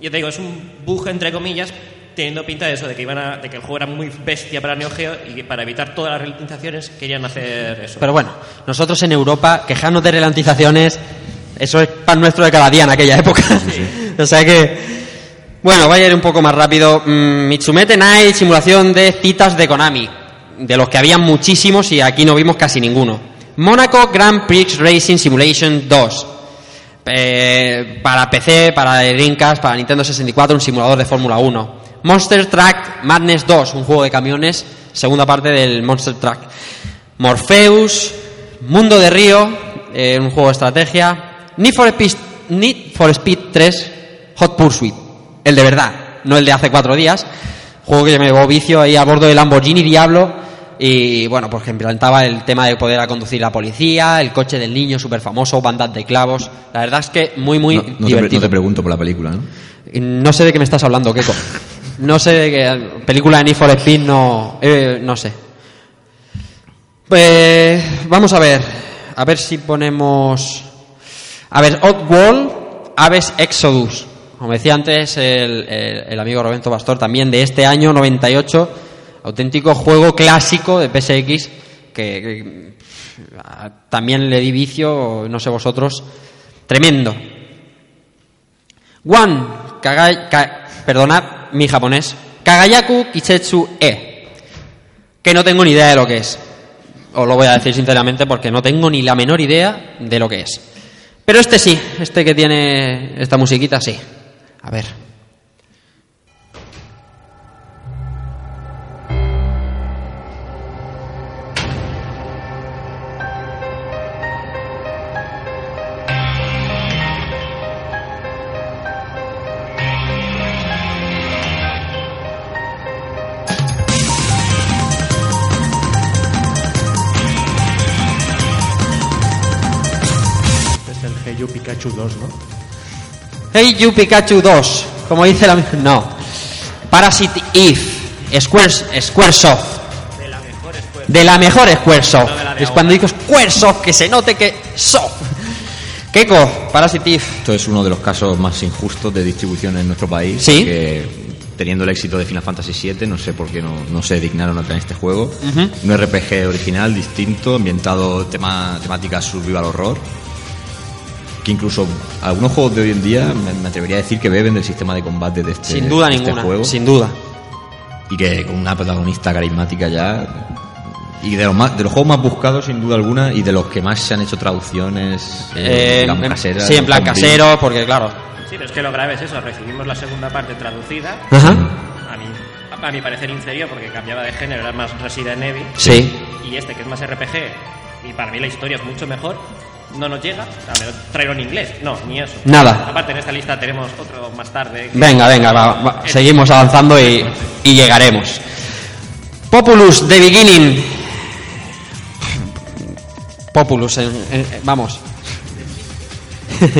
Yo te digo, es un bug entre comillas, teniendo pinta de eso, de que, iban a- de que el juego era muy bestia para Neo Geo y que para evitar todas las ralentizaciones querían hacer eso. Pero bueno, nosotros en Europa, quejarnos de ralentizaciones, eso es pan nuestro de cada día en aquella época. *laughs* o sea que. Bueno, voy a ir un poco más rápido. Mm, Mitsumete Night, simulación de citas de Konami. De los que había muchísimos y aquí no vimos casi ninguno. Monaco Grand Prix Racing Simulation 2. Eh, para PC, para Dreamcast, para Nintendo 64, un simulador de Fórmula 1. Monster Truck Madness 2, un juego de camiones, segunda parte del Monster Truck. Morpheus, Mundo de Río, eh, un juego de estrategia. Need for, Speed, Need for Speed 3, Hot Pursuit, el de verdad, no el de hace cuatro días. Juego que me llevó vicio ahí a bordo del Lamborghini Diablo. Y bueno, pues que implantaba el tema de poder a conducir la policía, el coche del niño súper famoso, bandas de clavos. La verdad es que muy, muy No, no te, divertido. no te pregunto por la película, ¿no? No sé de qué me estás hablando, Keiko. *laughs* No sé qué. Película de Need for Speed, no. eh, no sé. Pues. Vamos a ver. A ver si ponemos. A ver, Oddworld, Aves Exodus. Como decía antes el, el- amigo Roberto Pastor, también de este año 98. Auténtico juego clásico de PSX. Que, que, también le di vicio, no sé vosotros. Tremendo. One, kaga, ka- perdonad mi japonés, Kagayaku Kisetsu E, que no tengo ni idea de lo que es. Os lo voy a decir sinceramente porque no tengo ni la menor idea de lo que es. Pero este sí, este que tiene esta musiquita sí. A ver. Hey You Pikachu 2, como dice la... No. Parasite Eve, Squares, Squaresoft. De la mejor Squaresoft. Es cuando digo Squaresoft, que se note que soft. Keiko, Parasite Eve. Esto es uno de los casos más injustos de distribución en nuestro país. Sí. Que teniendo el éxito de Final Fantasy VII, no sé por qué no, no se dignaron a traer este juego. Ujú. Un RPG original, distinto, ambientado tema, temática survival horror. Que incluso algunos juegos de hoy en día me, me atrevería a decir que beben del sistema de combate de este, Sin duda de este ninguna, juego. sin duda. Y que con una protagonista carismática ya. Y de los, más, de los juegos más buscados, sin duda alguna, y de los que más se han hecho traducciones Eh, eh, digamos, en- caseras, sí, en plan casero, porque claro. Sí, pero es que lo grave es eso. Recibimos la segunda parte traducida. Ajá. A mí, a mi parecer inferior porque cambiaba de género, era más Resident Evil. Sí. Y este, que es más RPG, y para mí la historia es mucho mejor, no nos llega. En inglés. No, ni eso. Nada. Aparte, en esta lista tenemos otro más tarde. Venga, venga, va, va, seguimos avanzando y, y llegaremos. Populus The Beginning. Populus, en- en- vamos. *laughs*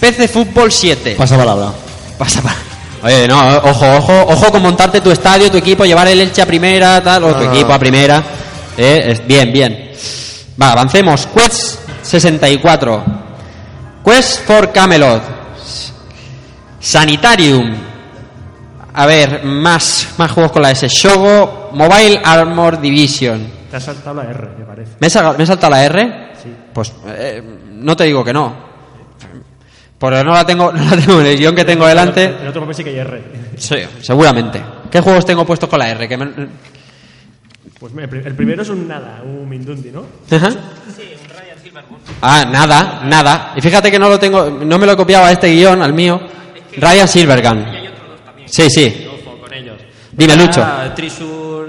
PC Fútbol 7. Pasa palabra. Pasa pa- Oye, no, ojo, ojo, ojo con montarte tu estadio, tu equipo, llevar el Elche a primera, tal, o tu no, equipo a primera. Eh, es- bien, bien. Va, avancemos. Quest 64. Quest for Camelot. Sanitarium. A ver, más, más juegos con la S. Shogo, Mobile Armor Division. Te has saltado la R, me parece. ¿Me he, sal- me he saltado la R? Sí. Pues eh, no te digo que no. Porque no la tengo, *laughs* no la tengo en el guion que tengo delante. En otro papel sí que hay R. Sí, seguramente. ¿Qué juegos tengo puestos con la R? Que me- Pues el pri- el primero es un nada, un Mindundi, ¿no? Ajá. Ah, nada, nada. Y fíjate que no lo tengo, no me lo he copiado a este guion, al mío. Ryan Silvergun. Sí, sí. Ojo con ellos. Dime, Lucho. Trisur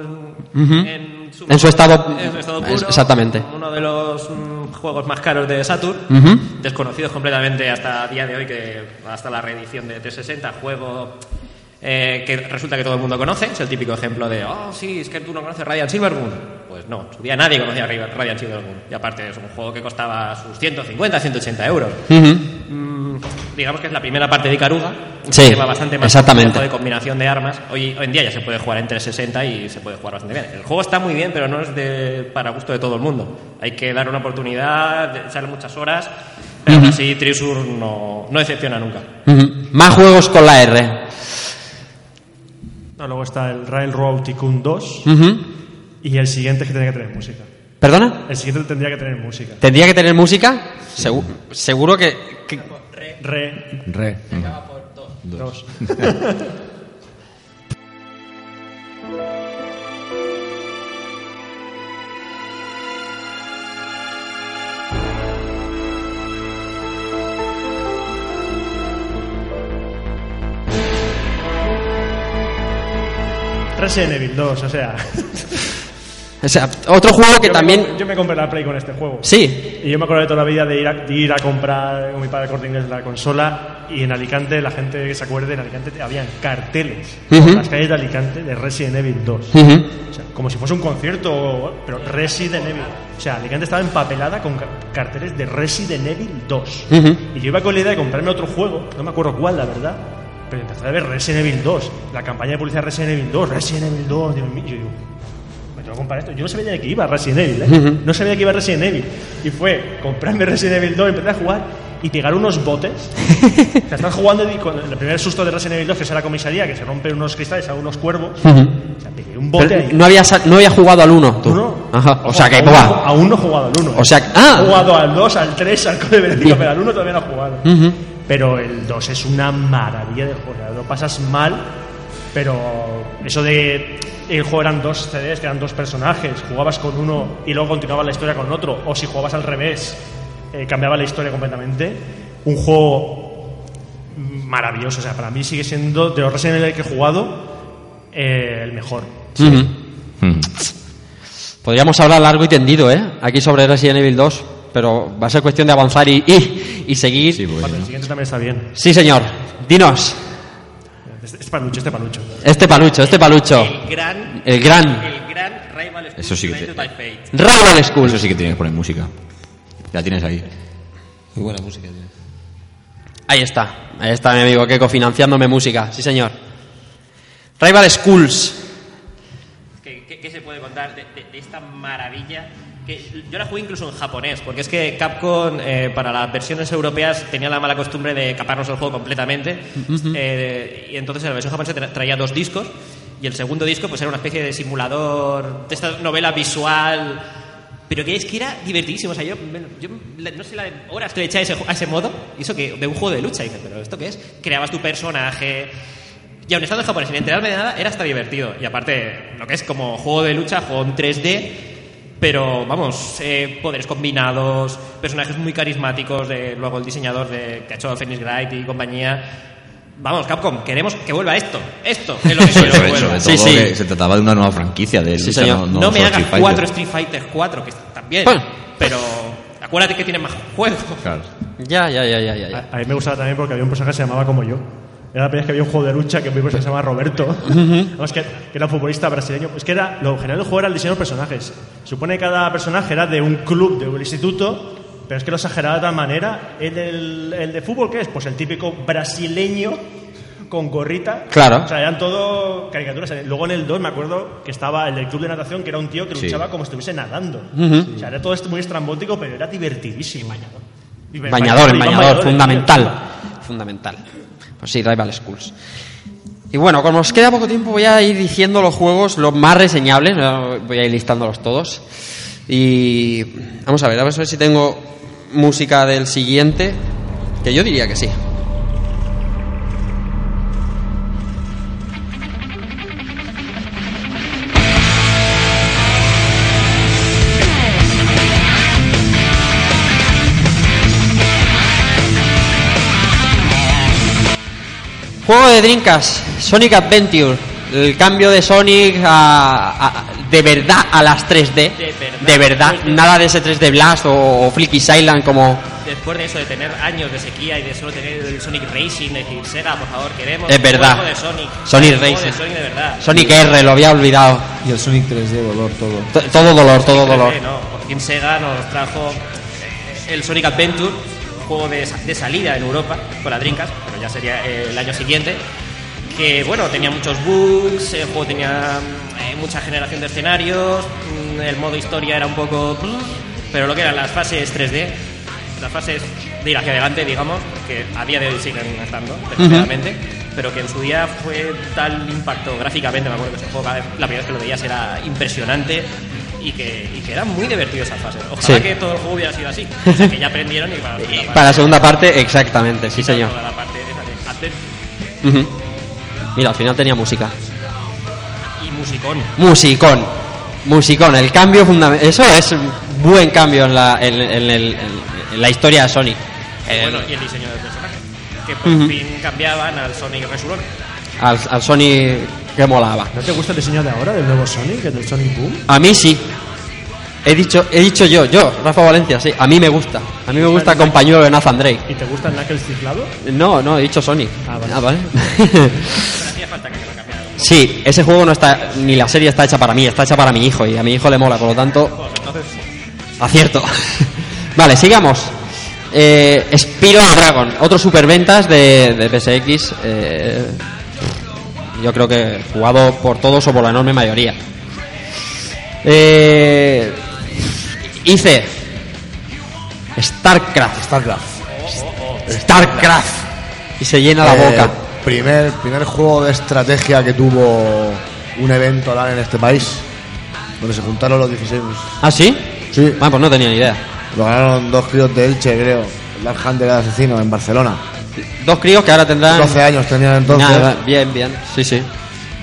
en, su, En su estado- en su estado es- puro. exactamente. Uno de los mm, juegos más caros de Saturn. Desconocidos completamente hasta día de hoy, que hasta la reedición de 360. Juego eh, que resulta que todo el mundo conoce. Es el típico ejemplo de, oh, sí, es que tú no conoces Radiant Silvergun. Pues no, en su día nadie conocía Radiant Silvergun. Y aparte es un juego que costaba sus 150, 180 euros. Ujú. Mm, digamos que es la primera parte de Icaruga. Sí, lleva bastante más exactamente. de combinación de armas. Hoy, hoy en día ya se puede jugar en 360 y se puede jugar bastante bien. El juego está muy bien, pero no es de, para gusto de todo el mundo. Hay que dar una oportunidad, echarle muchas horas. Pero aún Ujú. así, Trisur no, no decepciona nunca. Ujú. Más juegos con la R. No, luego está el Railroad Tycoon 2 Ujú. y el siguiente es que tendría que tener música. ¿Perdona? El siguiente tendría que tener música. ¿Tendría que tener música? Segu- seguro que, que- Re. Re. Dos. *laughs* *laughs* Resident Evil 2, o sea. O sea, otro juego que yo también... Me, yo me compré la Play con este juego. Sí. Y yo me acuerdo de toda la vida de ir a, de ir a comprar con mi padre corte inglés la consola y en Alicante, la gente que se acuerde, en Alicante habían carteles Ujú. por las calles de Alicante de Resident Evil 2. Ujú. O sea, como si fuese un concierto, pero Resident Evil. O sea, Alicante estaba empapelada con ca- carteles de Resident Evil 2. Ujú. Y yo iba con la idea de comprarme otro juego, no me acuerdo cuál, la verdad. Pero a ver Resident Evil 2, la campaña de publicidad de Resident Evil 2, Resident Evil 2, Dios mío, yo digo, me tengo que comprar esto. Yo no sabía de qué iba Resident Evil, ¿eh? No sabía que iba Resident Evil. Y fue comprarme Resident Evil 2, empecé a jugar y pegar unos botes. *laughs* o sea, estás jugando y con el primer susto de Resident Evil 2, que es la comisaría, que se rompen unos cristales a unos cuervos. O sea, pegué un bote ahí. no, había, no había jugado al 1, tú. Uno. Ajá. O sea que, aún, aún no he jugado al 1. O sea, ah. He jugado al 2, al 3, al Verónica, pero al 1 todavía no he jugado. Ujú. Pero el 2 es una maravilla de juego. Lo pasas mal, pero eso de. El juego eran dos CDs, que eran dos personajes. Jugabas con uno y luego continuabas la historia con otro. O si jugabas al revés, eh, cambiaba la historia completamente. Un juego maravilloso. O sea, para mí sigue siendo de los Resident Evil que he jugado eh, el mejor. Podríamos hablar largo y tendido, ¿eh? Aquí sobre Resident Evil 2, pero va a ser cuestión de avanzar y, y, y seguir. Sí, Vale, el siguiente también está bien. señor. Dinos. Este, este palucho, este palucho. Este palucho, este palucho. El gran. El gran. El gran Rival School Eso sí que te-. Rival School. Eso sí que tienes que poner música. La tienes ahí. Muy buena música tiene. Ahí está, ahí está mi amigo Keiko financiándome música, sí señor. Rival Schools. ¿Qué, qué- qué se puede contar de, de- de esta maravilla? Que yo la jugué incluso en japonés, porque es que Capcom eh, para las versiones europeas tenía la mala costumbre de caparnos el juego completamente. Eh, y entonces en la versión japonesa tra- traía dos discos. Y el segundo disco pues era una especie de simulador, de esta novela visual. Pero que es que era divertidísimo. O sea, yo, yo no sé la de horas que le eché a ese, a ese modo. Y eso que de un juego de lucha. Y dices, ¿pero esto qué es? Creabas tu personaje. Y aun estando en japonés sin enterarme de nada, era hasta divertido. Y aparte, lo que es como juego de lucha, juego en 3D, pero vamos, eh, poderes combinados, personajes muy carismáticos, de, luego el diseñador de, que ha hecho Phoenix Wright y compañía. Vamos, Capcom, queremos que vuelva esto. Esto es lo que quiero que vuelva. todo que se trataba de una nueva franquicia de Sí, lucha, no, No, no me hagas Street Fighter. cuatro Street Fighter 4, que están bien, Bueno. pero acuérdate que tiene más juegos. Claro. Ya, ya, ya, ya, ya. ya. A, a mí me gustaba también porque había un personaje que se llamaba como yo. Era la primera vez que había un juego de lucha que mi personaje se llamaba Roberto. Que, que era un futbolista brasileño. Es que era, lo general del juego era el diseño de personajes. Supone que cada personaje era de un club, de un instituto, pero es que lo exageraba de tal manera. El, el de fútbol, ¿qué es? Pues el típico brasileño con gorrita. Claro. O sea, eran todo caricaturas. Luego en el 2 me acuerdo que estaba el del club de natación, que era un tío que Sí. luchaba como si estuviese nadando. O sea, era todo esto muy estrambótico, pero era divertidísimo. Bañador, el iban bañador, bañadores, fundamental. Fundamental. Pues sí, Rival Schools. Y bueno, como nos queda poco tiempo, voy a ir diciendo los juegos los más reseñables. Voy a ir listándolos todos. Y vamos a ver, a ver si tengo música del siguiente. Que yo diría que sí. Juego de Dreamcast, Sonic Adventure. El cambio de Sonic a, a- de verdad a las 3D. De verdad. Nada de ese 3D Blast o, o Flicky Island como... Después de eso, de tener años de sequía y de solo tener el Sonic Racing, decir, Sega, por favor, queremos Es verdad. juego de Sonic. Sonic Racing. de Sonic de verdad. Sonic R, lo había olvidado. Y el Sonic 3D, dolor, todo. T- Todo dolor, todo dolor. Sí, no, por fin Sega nos trajo el Sonic Adventure, juego de, de salida en Europa con la Dreamcast, pero ya sería eh, el año siguiente. Que bueno, tenía muchos bugs, el juego tenía eh, mucha generación de escenarios, mm, el modo historia era un poco. Pero lo que eran las fases 3D, las fases de ir hacia adelante, digamos, que a día de hoy siguen estando, desgraciadamente, pero que en su día fue tal impacto gráficamente, me acuerdo que ese juego, la primera vez que lo veías era impresionante y que, y que era muy divertido esas fases. Ojalá Sí. que todo el juego hubiera sido así, o sea, que ya aprendieron y para la *laughs* segunda parte, Para la segunda parte, exactamente, sí señor. toda la parte esa de hacer Ujú. Mira, al final tenía música. y musicón. Musicón. Musicón, el cambio fundamental. Eso es un buen cambio en la, en, en el- en la historia de Sonic. Y El- bueno, y el diseño del personaje, que por fin cambiaban al Sonic Resurón. al, al Sonic que molaba. ¿No te gusta el diseño de ahora, del nuevo Sonic, el del Sonic Boom? A mí sí. He dicho, he dicho yo, yo, Rafa Valencia, sí. A mí me gusta. A mí me gusta compañero de Nathan Drake. ¿Y te gusta el Knuckles ciflado? No, no, he dicho Sonic. Ah, vale. Ah, vale. *laughs* Sí, ese juego no está, ni la serie está hecha para mí, está hecha para mi hijo y a mi hijo le mola, por lo tanto, Pues acierto. *laughs* vale, sigamos. Eh, Spiro Dragon, otro superventas de, de PSX. eh, yo creo que jugado por todos o por la enorme mayoría. Eh, hice Starcraft. Starcraft. Starcraft. Y se llena la Eh, boca. Primer, primer juego de estrategia que tuvo un evento LAN en este país, donde se juntaron los 16. ¿Ah, sí? Sí. Ah, pues no tenía ni idea. Lo ganaron dos críos de Elche, creo. El Dark Hunter asesino en Barcelona. Dos críos que ahora tendrán. 12 años tenían entonces. Nada, bien, bien. Sí, sí.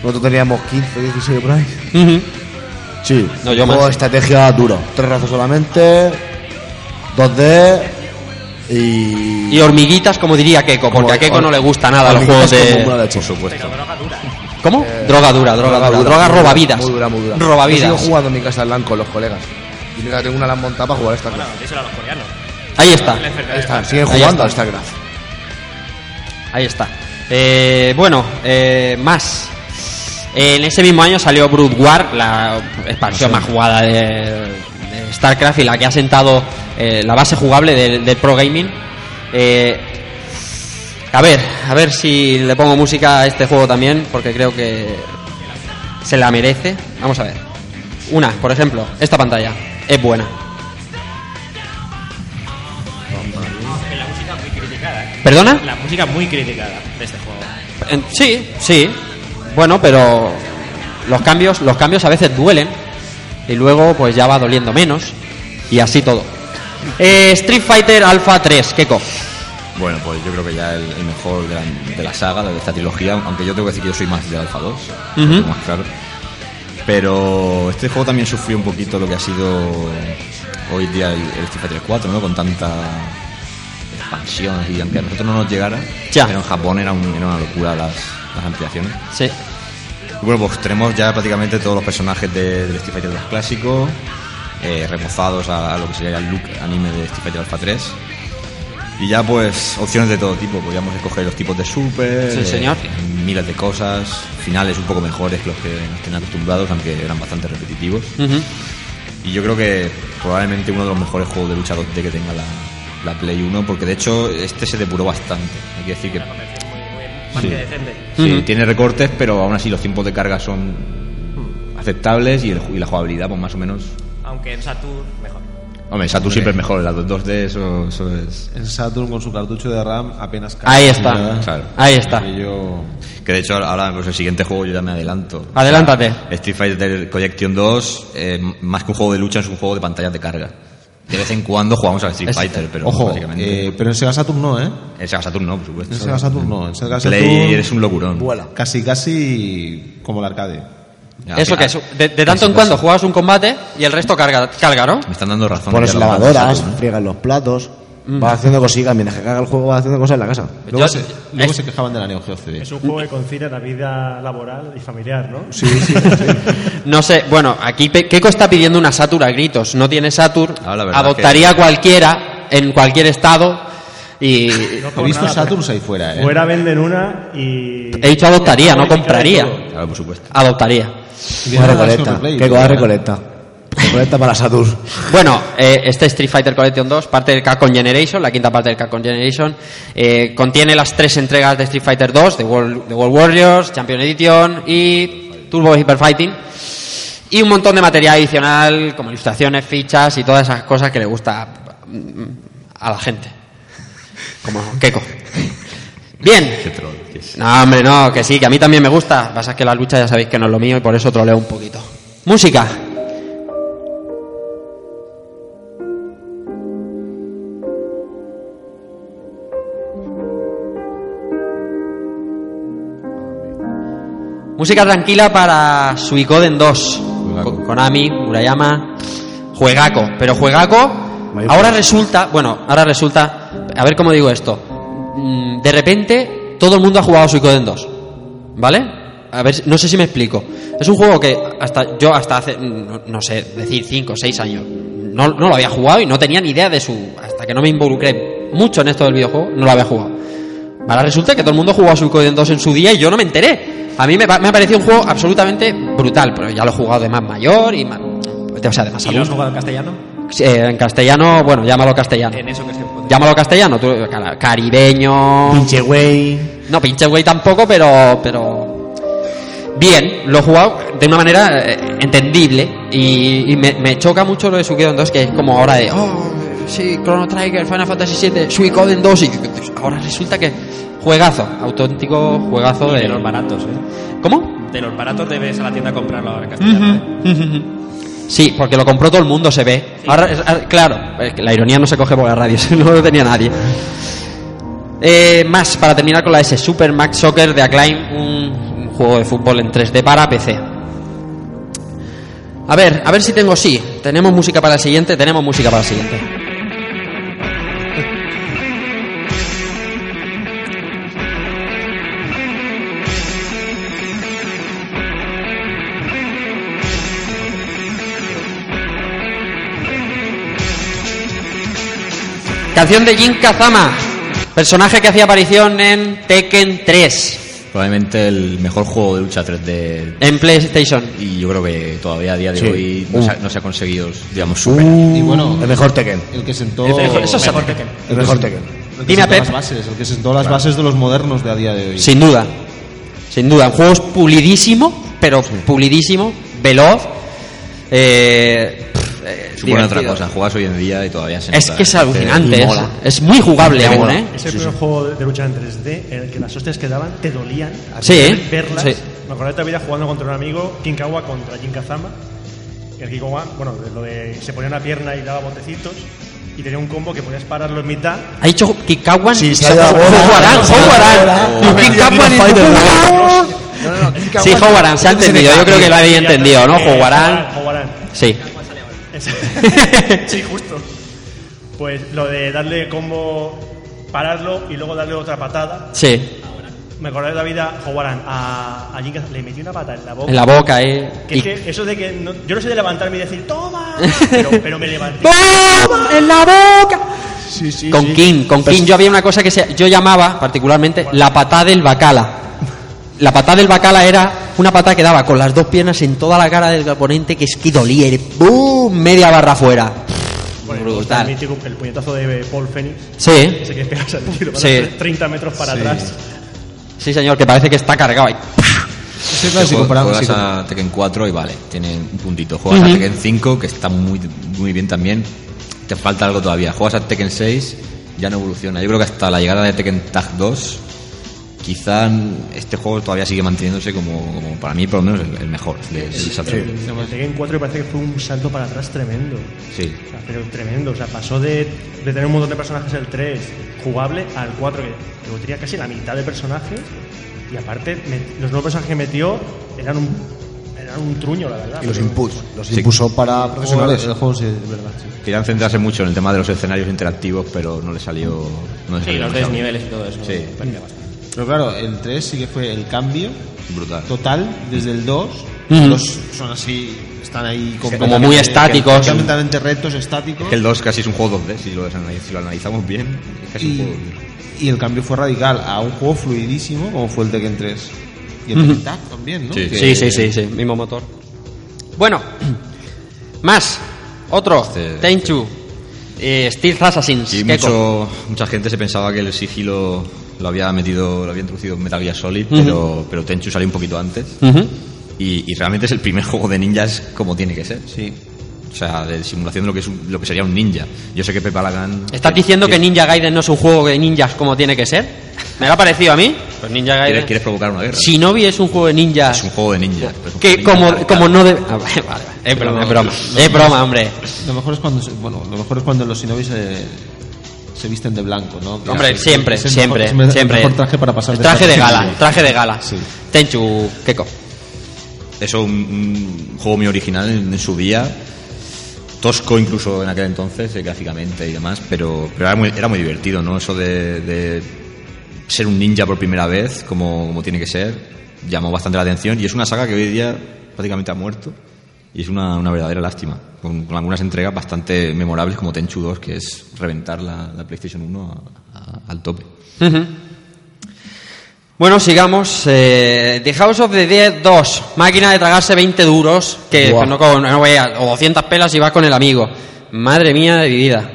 Nosotros teníamos 15, 16 por ahí. Sí. No, yo más. estrategia duro. Tres razas solamente. 2D. Y. Y hormiguitas, como diría Keiko, porque a Keiko no le gusta nada los juegos de. Por supuesto. ¿Cómo? droga dura, droga dura. Droga muy robavidas. Muy dura, muy dura. Robavidas. Yo sigo jugando en mi casa LAN con los colegas. Y mira, tengo una LAN montada para jugar a esta bueno, díselo a los coreanos. Ahí está. Ahí está, siguen jugando está. a StarCraft. Ahí está. Eh, bueno, eh, más. En ese mismo año salió Brood War, la expansión más jugada de, de StarCraft y la que ha sentado eh, la base jugable del, del Pro Gaming. Eh, a ver, a ver si le pongo música a este juego también, porque creo que se la merece. Vamos a ver. Una, por ejemplo, esta pantalla es buena. ¿Perdona? La música muy criticada de este juego. En- sí, sí. Bueno, pero los cambios, los cambios a veces duelen y luego pues ya va doliendo menos y así todo. Eh, Street Fighter Alpha 3, Keko. Bueno, pues yo creo que ya el, el mejor de la, de la saga, de esta trilogía, aunque yo tengo que decir que yo soy más de Alpha 2, lo Ujú. tengo más claro. Pero este juego también sufrió un poquito lo que ha sido hoy día el, el Street Fighter 4, ¿no? Con tanta expansión y aunque a nosotros no nos llegara, Ya. pero en Japón era, un- era una locura las, las ampliaciones. Sí. Y bueno, pues tenemos ya prácticamente todos los personajes de- del Street Fighter 2 clásico, eh, remozados a, a lo que sería el look anime de Street Fighter Alpha 3. Y ya pues opciones de todo tipo, podríamos escoger los tipos de super, Sí, eh, señor. miles de cosas, finales un poco mejores que los que nos tienen acostumbrados, aunque eran bastante repetitivos. Ujú. Y yo creo que probablemente uno de los mejores juegos de lucha 2D que tenga la, la Play 1, porque de hecho este se depuró bastante. Hay que decir que Sí. que decente. Sí, tiene recortes, pero aún así los tiempos de carga son aceptables y, el ju- y la jugabilidad, pues más o menos. Aunque en Saturn, mejor. Hombre, Saturn siempre es mejor, las 2D, eso, eso es. En Saturn con su cartucho de RAM apenas cabe. Ahí está. Claro. Ahí está. aquello- Que de hecho, ahora, pues el siguiente juego yo ya me adelanto. Adelántate. O sea, Street Fighter Collection 2, eh, más que un juego de lucha, es un juego de pantallas de carga. De vez en cuando jugamos al Street Es- Fighter, pero Ojo, básicamente. eh, pero en Sega Saturn no, ¿eh? En Sega Saturn no, por supuesto. En Sega Saturn no. En Sega Play Saturn eres un locurón. Vuela. casi casi como el arcade. Ya, Eso que es, de, de tanto en cuando juegas un combate y el resto carga, carga ¿no? Me están dando razón. Pones lavadoras, friegas los platos, Mm. vas haciendo cositas, mientras que caga el juego vas haciendo cosas en la casa. Luego, se, luego es- se quejaban de la Neo Geo CD. Es un juego que concilia la vida laboral y familiar, ¿no? Sí, sí, sí. No sé, bueno, aquí Keiko está pidiendo una Satur a gritos. No tiene Satur, Ah, adoptaría cualquiera en cualquier estado y He visto Saturns ahí fuera, ¿eh? Fuera venden una y. he dicho adoptaría, no compraría. Claro, por supuesto. Adoptaría. Recolecta. Que coja recolecta. Recolecta para Saturn. Bueno, eh, este Street Fighter Collection 2, parte del Capcom Generation, la quinta parte del Capcom Generation, eh, contiene las tres entregas de Street Fighter 2, The World, The World Warriors, Champion Edition y Turbo Hyper Fighting. Y un montón de material adicional, como ilustraciones, fichas y todas esas cosas que le gusta mm, a la gente. Como Keiko. Bien. No, hombre, no, que sí, que a mí también me gusta. Lo que Pasa es que la lucha ya sabéis que no es lo mío y por eso troleo un poquito. Música. Música tranquila para Suicoden 2. Juegaco. Ko- Konami, Murayama. Juegaco. Pero Juegaco. Ahora resulta. Bueno, ahora resulta. A ver cómo digo esto. Mm, De repente, todo el mundo ha jugado Suicoden 2. ¿Vale? A ver, no sé si me explico. Es un juego que hasta yo hasta hace, no, no sé, decir 5 o 6 años, no, no lo había jugado y no tenía ni idea de su... Hasta que no me involucré mucho en esto del videojuego, no lo había jugado. Ahora resulta que todo el mundo jugó a Suicoden 2 en su día y yo no me enteré. A mí me, me ha parecido un juego absolutamente brutal, pero ya lo he jugado de más mayor y más... O sea, de más ¿Y lo has jugado en castellano? Eh, en castellano, bueno, llámalo castellano. En eso que se puede. Llámalo castellano, tú, caribeño... Pinche güey. No, pinche güey tampoco, pero, pero bien, lo he jugado de una manera eh, entendible y, y me, me choca mucho lo de Suikoden 2, que es como ahora de, oh, sí, Chrono Trigger, Final Fantasy VII, Suikoden 2 y ahora resulta que juegazo, auténtico juegazo de... de los baratos, ¿eh? ¿Cómo? De los baratos debes a la tienda comprarlo ahora en castellano, ¿eh? Sí, porque lo compró todo el mundo, se ve. Ahora, es- ah, claro, la ironía no se coge por la radio, *laughs* no lo tenía nadie. Eh, más, para terminar con la S, Super Max Soccer de Acclaim, un, un juego de fútbol en 3D para PC. A ver, a ver si tengo sí. Tenemos música para el siguiente, tenemos música para el siguiente. Canción de Jin Kazama, personaje que hacía aparición en Tekken 3. Probablemente el mejor juego de lucha 3D. En PlayStation. Y yo creo que todavía a día de Sí. hoy no, Uh. se ha, no se ha conseguido, digamos, superar. Y bueno, El mejor Tekken. el que sentó. El mejor- eso es Mejor Tekken. El mejor Tekken. el que Dime a sentó Pep. las bases, el que sentó las bases de los modernos de a día de hoy. Sin duda. Sin duda. Un juego es pulidísimo, pero pulidísimo, veloz. Eh, eh, Supone otra cosa, juegas hoy en día y todavía se Es nota, que es ¿eh? alucinante. Es, es muy jugable aún, mola. ¿eh? Es el primer juego de lucha en 3D en el que las hostias que daban te dolían. a Sí, ver- ¿eh? verlas. Sí. Me acuerdo de esta vida jugando contra un amigo, Kinkawa contra Jin Kazama. El Kinkawa, bueno, lo de se ponía una pierna y daba botecitos. Y tenía un combo que podías pararlo en mitad. Ha dicho Kikawan. Sí, Sí, se ha jugarán. bola. Kikawan No, no, no, Sí, jugarán, se ha entendido. Yo creo que lo habéis entendido, ¿no? Jugarán. Sí. *laughs* sí, justo. Pues lo de darle combo, pararlo y luego darle otra patada. Sí. Me acordé de la vida, Jugarán, a, a Jin Kazama, le metí una pata en la boca. En la boca, ¿eh? Que es Y- que eso de que no- yo no sé de levantarme y decir ¡Toma! *laughs* Pero, pero me levanté. ¡Toma! ¡En la boca! Sí, sí, Con sí. King, con King yo había una cosa que se, yo llamaba particularmente la patada del bacala. La patada del bacala era una patada que daba con las dos piernas en toda la cara del oponente que es que dolía, ¡bum! media barra fuera. Bueno, Brutal. El, mítico, el puñetazo de Paul Phoenix. Sí, Ese que pegas al tiro, Sí. vas a 30 metros para atrás. sí señor, que parece que está cargado ahí. Sí, claro, si Juegas- comparamos- juegas si com- a Tekken 4 y vale, tiene un puntito. Juegas Ujú. a Tekken 5, que está muy, muy bien también. Te falta algo todavía. Juegas a Tekken 6, ya no evoluciona. Yo creo que hasta la llegada de Tekken Tag 2, quizá este juego todavía sigue manteniéndose como, como para mí, por lo menos, el, el mejor de, de esa El Tekken 4 me parece que fue un salto para atrás tremendo. Sí. O sea, pero tremendo. O sea, pasó de, de tener un montón de personajes el 3 jugable al 4, que, que tenía casi la mitad de personajes. Y aparte, met- los nuevos personajes que metió eran un, eran un truño, la verdad. Y los inputs. Los Sí. impulsó para profesionales. el juego sí, es verdad. sí. Querían centrarse mucho en el tema de los escenarios interactivos, pero no le salió. No le Sí, salió los demasiado. desniveles y todo eso. Sí. perdía bastante. Pero claro, el 3 sí que fue el cambio Brutal. total desde el 2. Ujú. Los son así, están ahí Como muy estáticos. Completamente rectos, estáticos. Que el 2 casi es un juego 2D, si lo, si lo analizamos bien. Es casi un y, juego. y el cambio fue radical a un juego fluidísimo como fue el Tekken 3. Y el. Tekken Tag también, ¿no? Sí. Que- Sí, sí, sí, sí, mismo motor. Bueno, *clears throat* más, otro, Este- Tenchu, eh, Steel Assassins. Sí, Gecko. mucho, mucha gente se pensaba que el sigilo lo había metido, lo había introducido en Metal Gear Solid, Ujú. pero, pero Tenchu salió un poquito antes. Ujú. Y, y realmente es el primer *laughs* juego de ninjas como tiene que ser. Sí. O sea, de simulación de lo que, es un- lo que sería un ninja. Yo sé que Pepa Lagan... ¿Estás diciendo que Ninja Gaiden no es un juego de ninjas como tiene que ser? ¿Me lo ha parecido a mí? Pues Ninja ¿Quieres, Gaiden. quieres provocar una guerra? Shinobi es un juego de ninjas Es un juego de ninjas. que de como, como no debe... Ah, vale, vale, es broma, es broma. Es broma, hombre. Lo mejor es cuando, bueno, lo mejor es cuando los shinobi se, se visten de blanco, ¿no? Que Hombre, siempre, es siempre, mejor- siempre. mejor traje para pasar Traje de gala, traje de gala. Sí. Tenchu, Keko. Eso, un, un juego muy original en, en su día. Tosco incluso en aquel entonces, eh, gráficamente y demás, pero, pero era, muy, era muy divertido, ¿no? Eso de, de ser un ninja por primera vez, como, como tiene que ser, llamó bastante la atención y es una saga que hoy día prácticamente ha muerto y es una, una verdadera lástima, con, con algunas entregas bastante memorables como Tenchu 2, que es reventar la, la PlayStation 1 a- a- al tope. Bueno, sigamos. Eh, the House of the Dead 2. Máquina de tragarse 20 duros. Que Buah. no, con- no voy a- o 200 pelas y vas con el amigo. Madre mía de mi vida.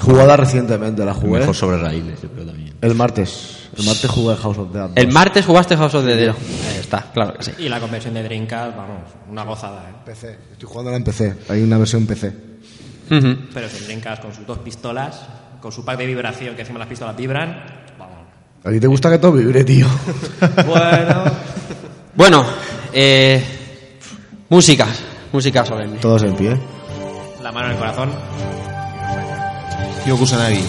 Jugada recientemente, la el jugué. mejor sobre raíles, yo creo también. El martes. El martes jugué House of the Dead. El martes jugaste House of the Dead. Ahí está, claro que sí. Y la conversión de Dreamcast, vamos, una gozada, ¿eh? PC. Estoy jugando en PC. Hay una versión PC. Pero es el Dreamcast con sus dos pistolas, con su pack de vibración, que encima las pistolas vibran, vamos. ¿A ti te gusta que todo vibre, tío? *laughs* Bueno, Bueno, eh, música. Música solemne. Todos en pie. la mano en el corazón. Kyo Kusanagi.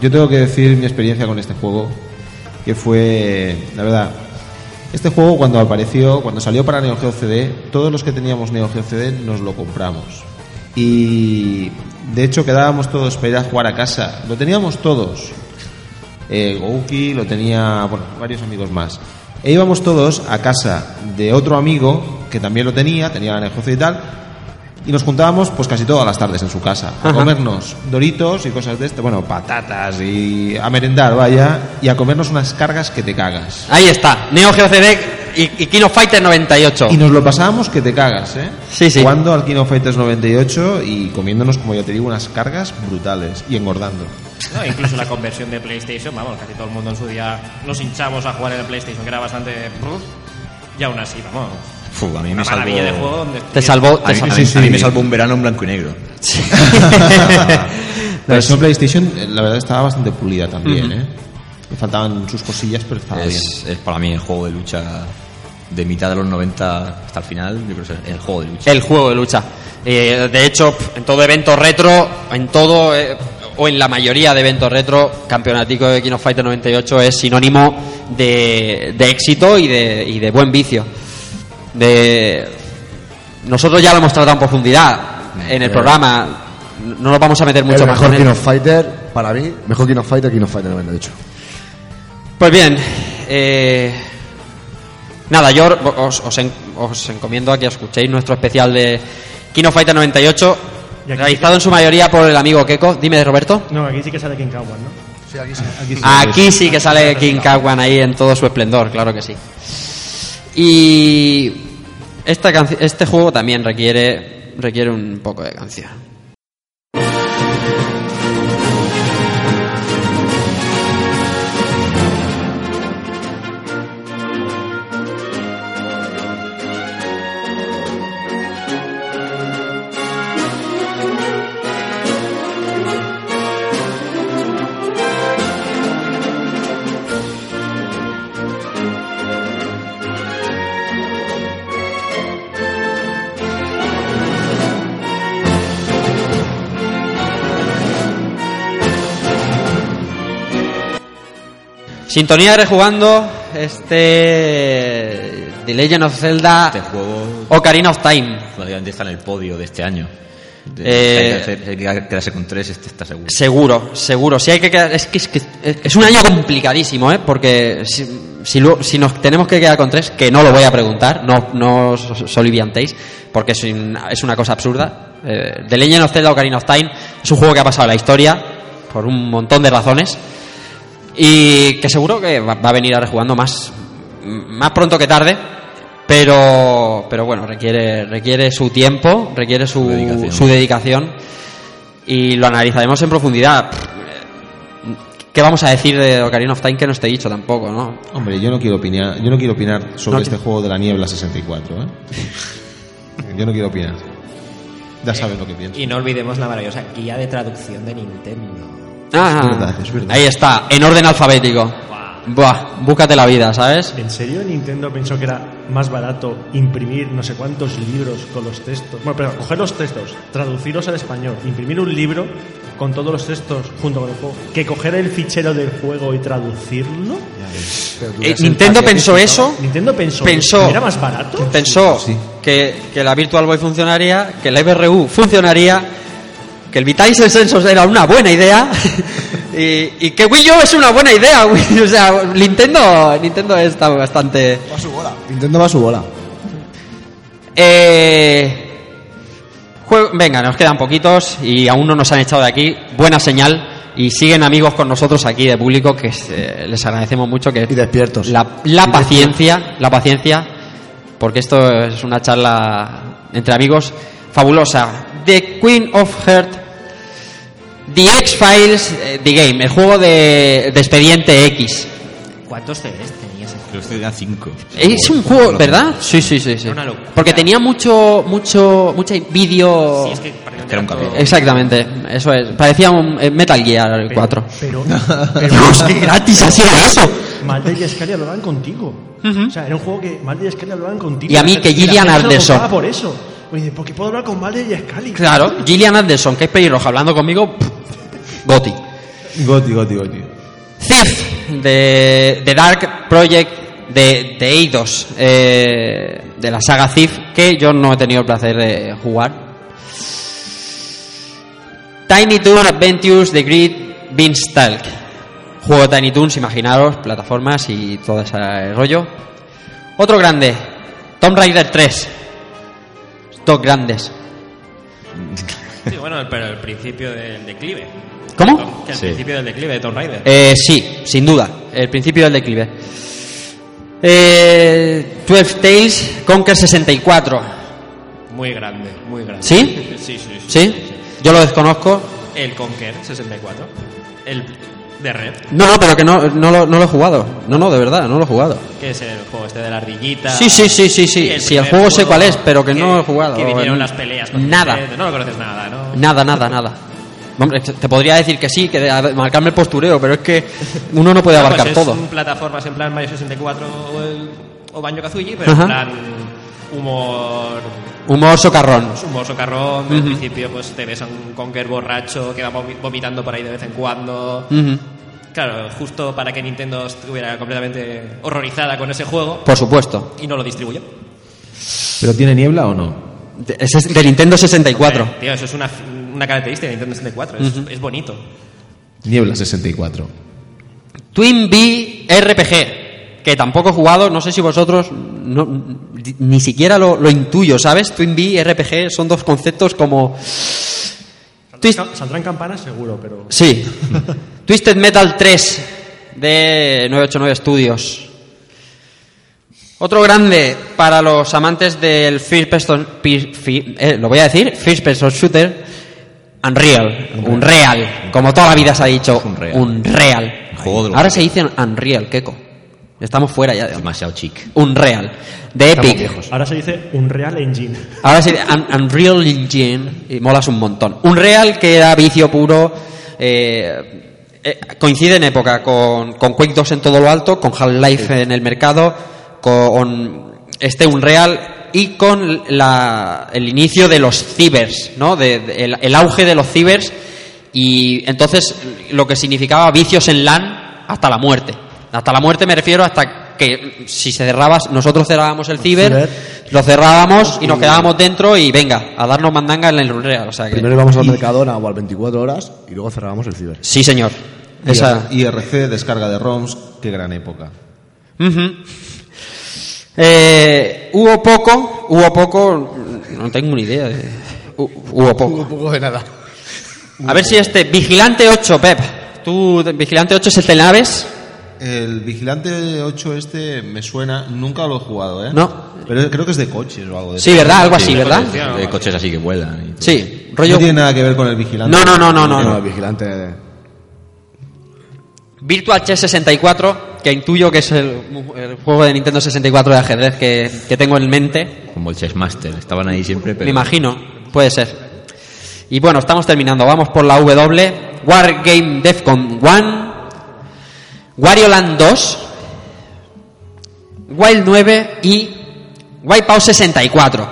Yo tengo que decir mi experiencia con este juego, que fue, la verdad, este juego cuando apareció, cuando salió para Neo Geo CD, todos los que teníamos Neo Geo CD nos lo compramos. Y de hecho quedábamos todos para ir a jugar a casa. Lo teníamos todos. Eh, Gouki lo tenía, bueno, varios amigos más. E íbamos todos a casa de otro amigo que también lo tenía, tenía la Neo Geo CD y tal, y nos juntábamos pues casi todas las tardes en su casa a Ajá. comernos doritos y cosas de este, bueno, patatas y a merendar, vaya, y a comernos unas cargas que te cagas. Ahí está, Neo Geo CD y, y King of Fighters 98. Y nos lo pasábamos que te cagas, ¿eh? Sí, sí. Jugando al King of Fighters 98 y comiéndonos, como ya te digo, unas cargas brutales y engordando. No, incluso la conversión de PlayStation, vamos, casi todo el mundo en su día nos hinchamos a jugar en el PlayStation, que era bastante. Y aún así, vamos. A mí me salvó. maravilla de juego donde Te salvó, A te mí, salvó. a mí- a mí me salvó un verano en blanco y negro. La *laughs* versión PlayStation, eh, la verdad, estaba bastante pulida también, ¿eh? Faltaban sus cosillas, pero estaba bien. Es, es para mí el juego de lucha de mitad de los 90 hasta el final. Yo creo que es el juego de lucha. El juego de lucha. Eh, de hecho, en todo evento retro, en todo eh, o en la mayoría de eventos retro, Campeonatico de King of Fighters 98 es sinónimo de, de éxito y de, y de buen vicio. De nosotros ya lo hemos tratado en profundidad en el Eh, programa. No nos vamos a meter mucho el más mejor King él. of Fighter, para mí, mejor King of Fighter, King of Fighter 98. Pues bien, eh, nada, yo os, os en- os encomiendo a que escuchéis nuestro especial de Kino Fighter 98, Y aquí realizado en su mayoría por el amigo Keiko. Dime, Roberto. No, aquí sí que sale King Kawan, ¿no? Sí, aquí sí. Aquí sí que sale King Kawan ahí en todo su esplendor, claro que sí. Y esta este juego también requiere, requiere un poco de canción. Sintonía rejugando este The Legend of Zelda Este juego Ocarina of Time. prácticamente está en el podio de este año. De- Eh, hay que hacer- hay que quedarse con tres, este está seguro. Seguro, seguro. Si hay que quedar, es que es, que es un año complicadísimo, ¿eh? Porque si, si, lo- si nos tenemos que quedar con tres, que no lo voy a preguntar, no, no os soliviantéis, porque es, un- es una cosa absurda. Eh, The Legend of Zelda Ocarina of Time es un juego que ha pasado a la historia por un montón de razones y que seguro que va, va a venir a rejugando más, más pronto que tarde. Pero, pero bueno, requiere, requiere su tiempo, requiere su, dedicación. su dedicación y lo analizaremos en profundidad. ¿Qué vamos a decir de Ocarina of Time que no esté dicho tampoco, no? Hombre, yo no quiero opinar, yo no quiero opinar sobre No este juego de la niebla 64, ¿eh? *laughs* Yo no quiero opinar. Ya sabes lo que pienso. Y no olvidemos la maravillosa guía de traducción de Nintendo. Ah, Es verdad, es verdad. Ahí está, en orden alfabético. Buah, búscate la vida, ¿sabes? ¿En serio Nintendo pensó que era más barato imprimir no sé cuántos libros con los textos? Bueno, pero coger los textos, traducirlos al español, imprimir un libro con todos los textos junto con el juego, que coger el fichero del juego y traducirlo. Eh, Nintendo pensó eso. Nintendo pensó, Pensó- ¿que era más barato. Pensó que, que la Virtual Boy funcionaría, que la IBRU funcionaría, que el Vitalis Sensos era una buena idea *laughs* y, y que Wii U es una buena idea. *laughs* O sea, Nintendo, Nintendo está bastante... Va a su bola. Nintendo va a su bola. Eh, venga, nos quedan poquitos y aún no nos han echado de aquí. Buena señal. Y siguen amigos con nosotros aquí de público que eh, les agradecemos mucho que Y despiertos. la, la paciencia, la paciencia, porque esto es una charla entre amigos fabulosa. The Queen of Heart, The X-Files, eh, The Game, el juego de, de expediente X. ¿Cuántos CDs tenías? Creo que tenía cinco. Es un juego, ¿verdad? Sí, sí, sí, sí. Era una locura. Porque tenía mucho, mucho, mucho vídeo. Sí, es que Era un capítulo. Exactamente, eso es. Parecía un eh, Metal Gear 4. Pero, Dios, *laughs* qué gratis ha sido eso. Malde y Scalia hablaban contigo. O sea, era un juego que Malde y Scalia hablaban contigo. Y a mí que Gillian Anderson. por eso. Oye, porque puedo hablar con Malde y Scalia. Claro, Gillian Anderson, que es pelirroja, hablando conmigo, Goti. Goti, Goti, Goti. Thief de, de Dark Project de, de Eidos eh, de la saga Thief que yo no he tenido el placer de jugar Tiny Toon Adventures de Grid Beanstalk juego de Tiny Toons imaginaros plataformas y todo ese rollo otro grande Tomb Raider 3 dos grandes Sí, bueno, pero el principio del declive. ¿Cómo? Que el Sí. principio del declive de Tomb Raider. Eh, sí, sin duda. El principio del declive. Eh, 12 Tales Conquer 64. Muy grande, muy grande. *laughs* ¿Sí? Sí, sí, sí. ¿Sí? Yo lo desconozco. El Conquer 64. El de Red. No, no, pero que no, no, lo, no lo he jugado. No, no, de verdad, no lo he jugado. Que es el juego este de la ardillita. Sí, sí, sí, sí, sí. el Sí, el primer juego sé cuál es, pero que no he jugado. Que vinieron las peleas. con Nada. gente. No lo conoces nada, ¿no? Nada, nada, nada. Hombre, te podría decir que sí, que marcarme el postureo, pero es que uno no puede No, abarcar pues es todo. un plataformas en plan Mario 64 o, el, o Banjo Kazooie, pero Ajá. en plan humor. Humor socarrón. Humor socarrón. Al Ujú. principio, pues te ves a un Conker borracho que va vomi- vomitando por ahí de vez en cuando. Claro, justo para que Nintendo estuviera completamente horrorizada con ese juego. Por supuesto. Y no lo distribuyó. ¿Pero tiene niebla o no? De, es de Nintendo 64. Hombre, tío, eso es una, una característica de Nintendo 64. es- Ujú. es bonito. Niebla 64. Twin Bee RPG, que tampoco he jugado, no sé si vosotros no- ni siquiera lo, lo intuyo, ¿sabes? Twin Bee RPG son dos conceptos como... Saldrán, saldrán campanas seguro, pero... Sí. *laughs* Twisted Metal 3 de 989 Studios. Otro grande para los amantes del First Person... fi- eh, lo voy a decir, First Person Shooter, Unreal. Unreal. Como toda la vida se ha dicho. Unreal. Unreal. Ahora se dice Unreal, Keiko. Estamos fuera ya de Demasiado chic. Unreal. De Epic. Ahora se dice Unreal Engine. Ahora sí, Un- Unreal Engine, y molas un montón. Unreal que era vicio puro, eh, eh, coincide en época con, con Quake 2 en todo lo alto, con Half-Life en el mercado, con este Unreal y con la, el inicio de los cibers, ¿no? De, de- el, el auge de los cibers y entonces lo que significaba vicios en LAN hasta la muerte. Hasta la muerte me refiero hasta que si se cerraba, nosotros cerrábamos el ciber, ciber. lo cerrábamos y nos quedábamos dentro y venga, a darnos mandanga en el Unreal. O sea que, Primero íbamos al Mercadona o al 24 horas y luego cerrábamos el ciber. Sí, señor. Esa... IRC, descarga de ROMs, qué gran época. Eh, hubo poco, hubo poco, no tengo ni idea. de- hu- hubo poco. Un poco de nada. A ver si este Vigilante 8, Pep. ¿Tú, Vigilante 8 es el telenaves? El Vigilante 8 este me suena, nunca lo he jugado, ¿eh? No. Pero creo que es de coches o algo de Sí, ¿verdad? Algo así, ¿verdad? De coches así que vuelan. y todo. Sí, rollo. No tiene nada que ver con el Vigilante. No, no, no, no, no. No, no. el vigilante. Virtual Chess 64, que intuyo que es el, el juego de Nintendo 64 de ajedrez que, que tengo en mente. Como el Chessmaster. Estaban ahí siempre, pero... Me imagino, puede ser. Y bueno, estamos terminando. Vamos por la W. Wargame Defcon 1. Wario Land 2. Wild 9 y Wipeout 64.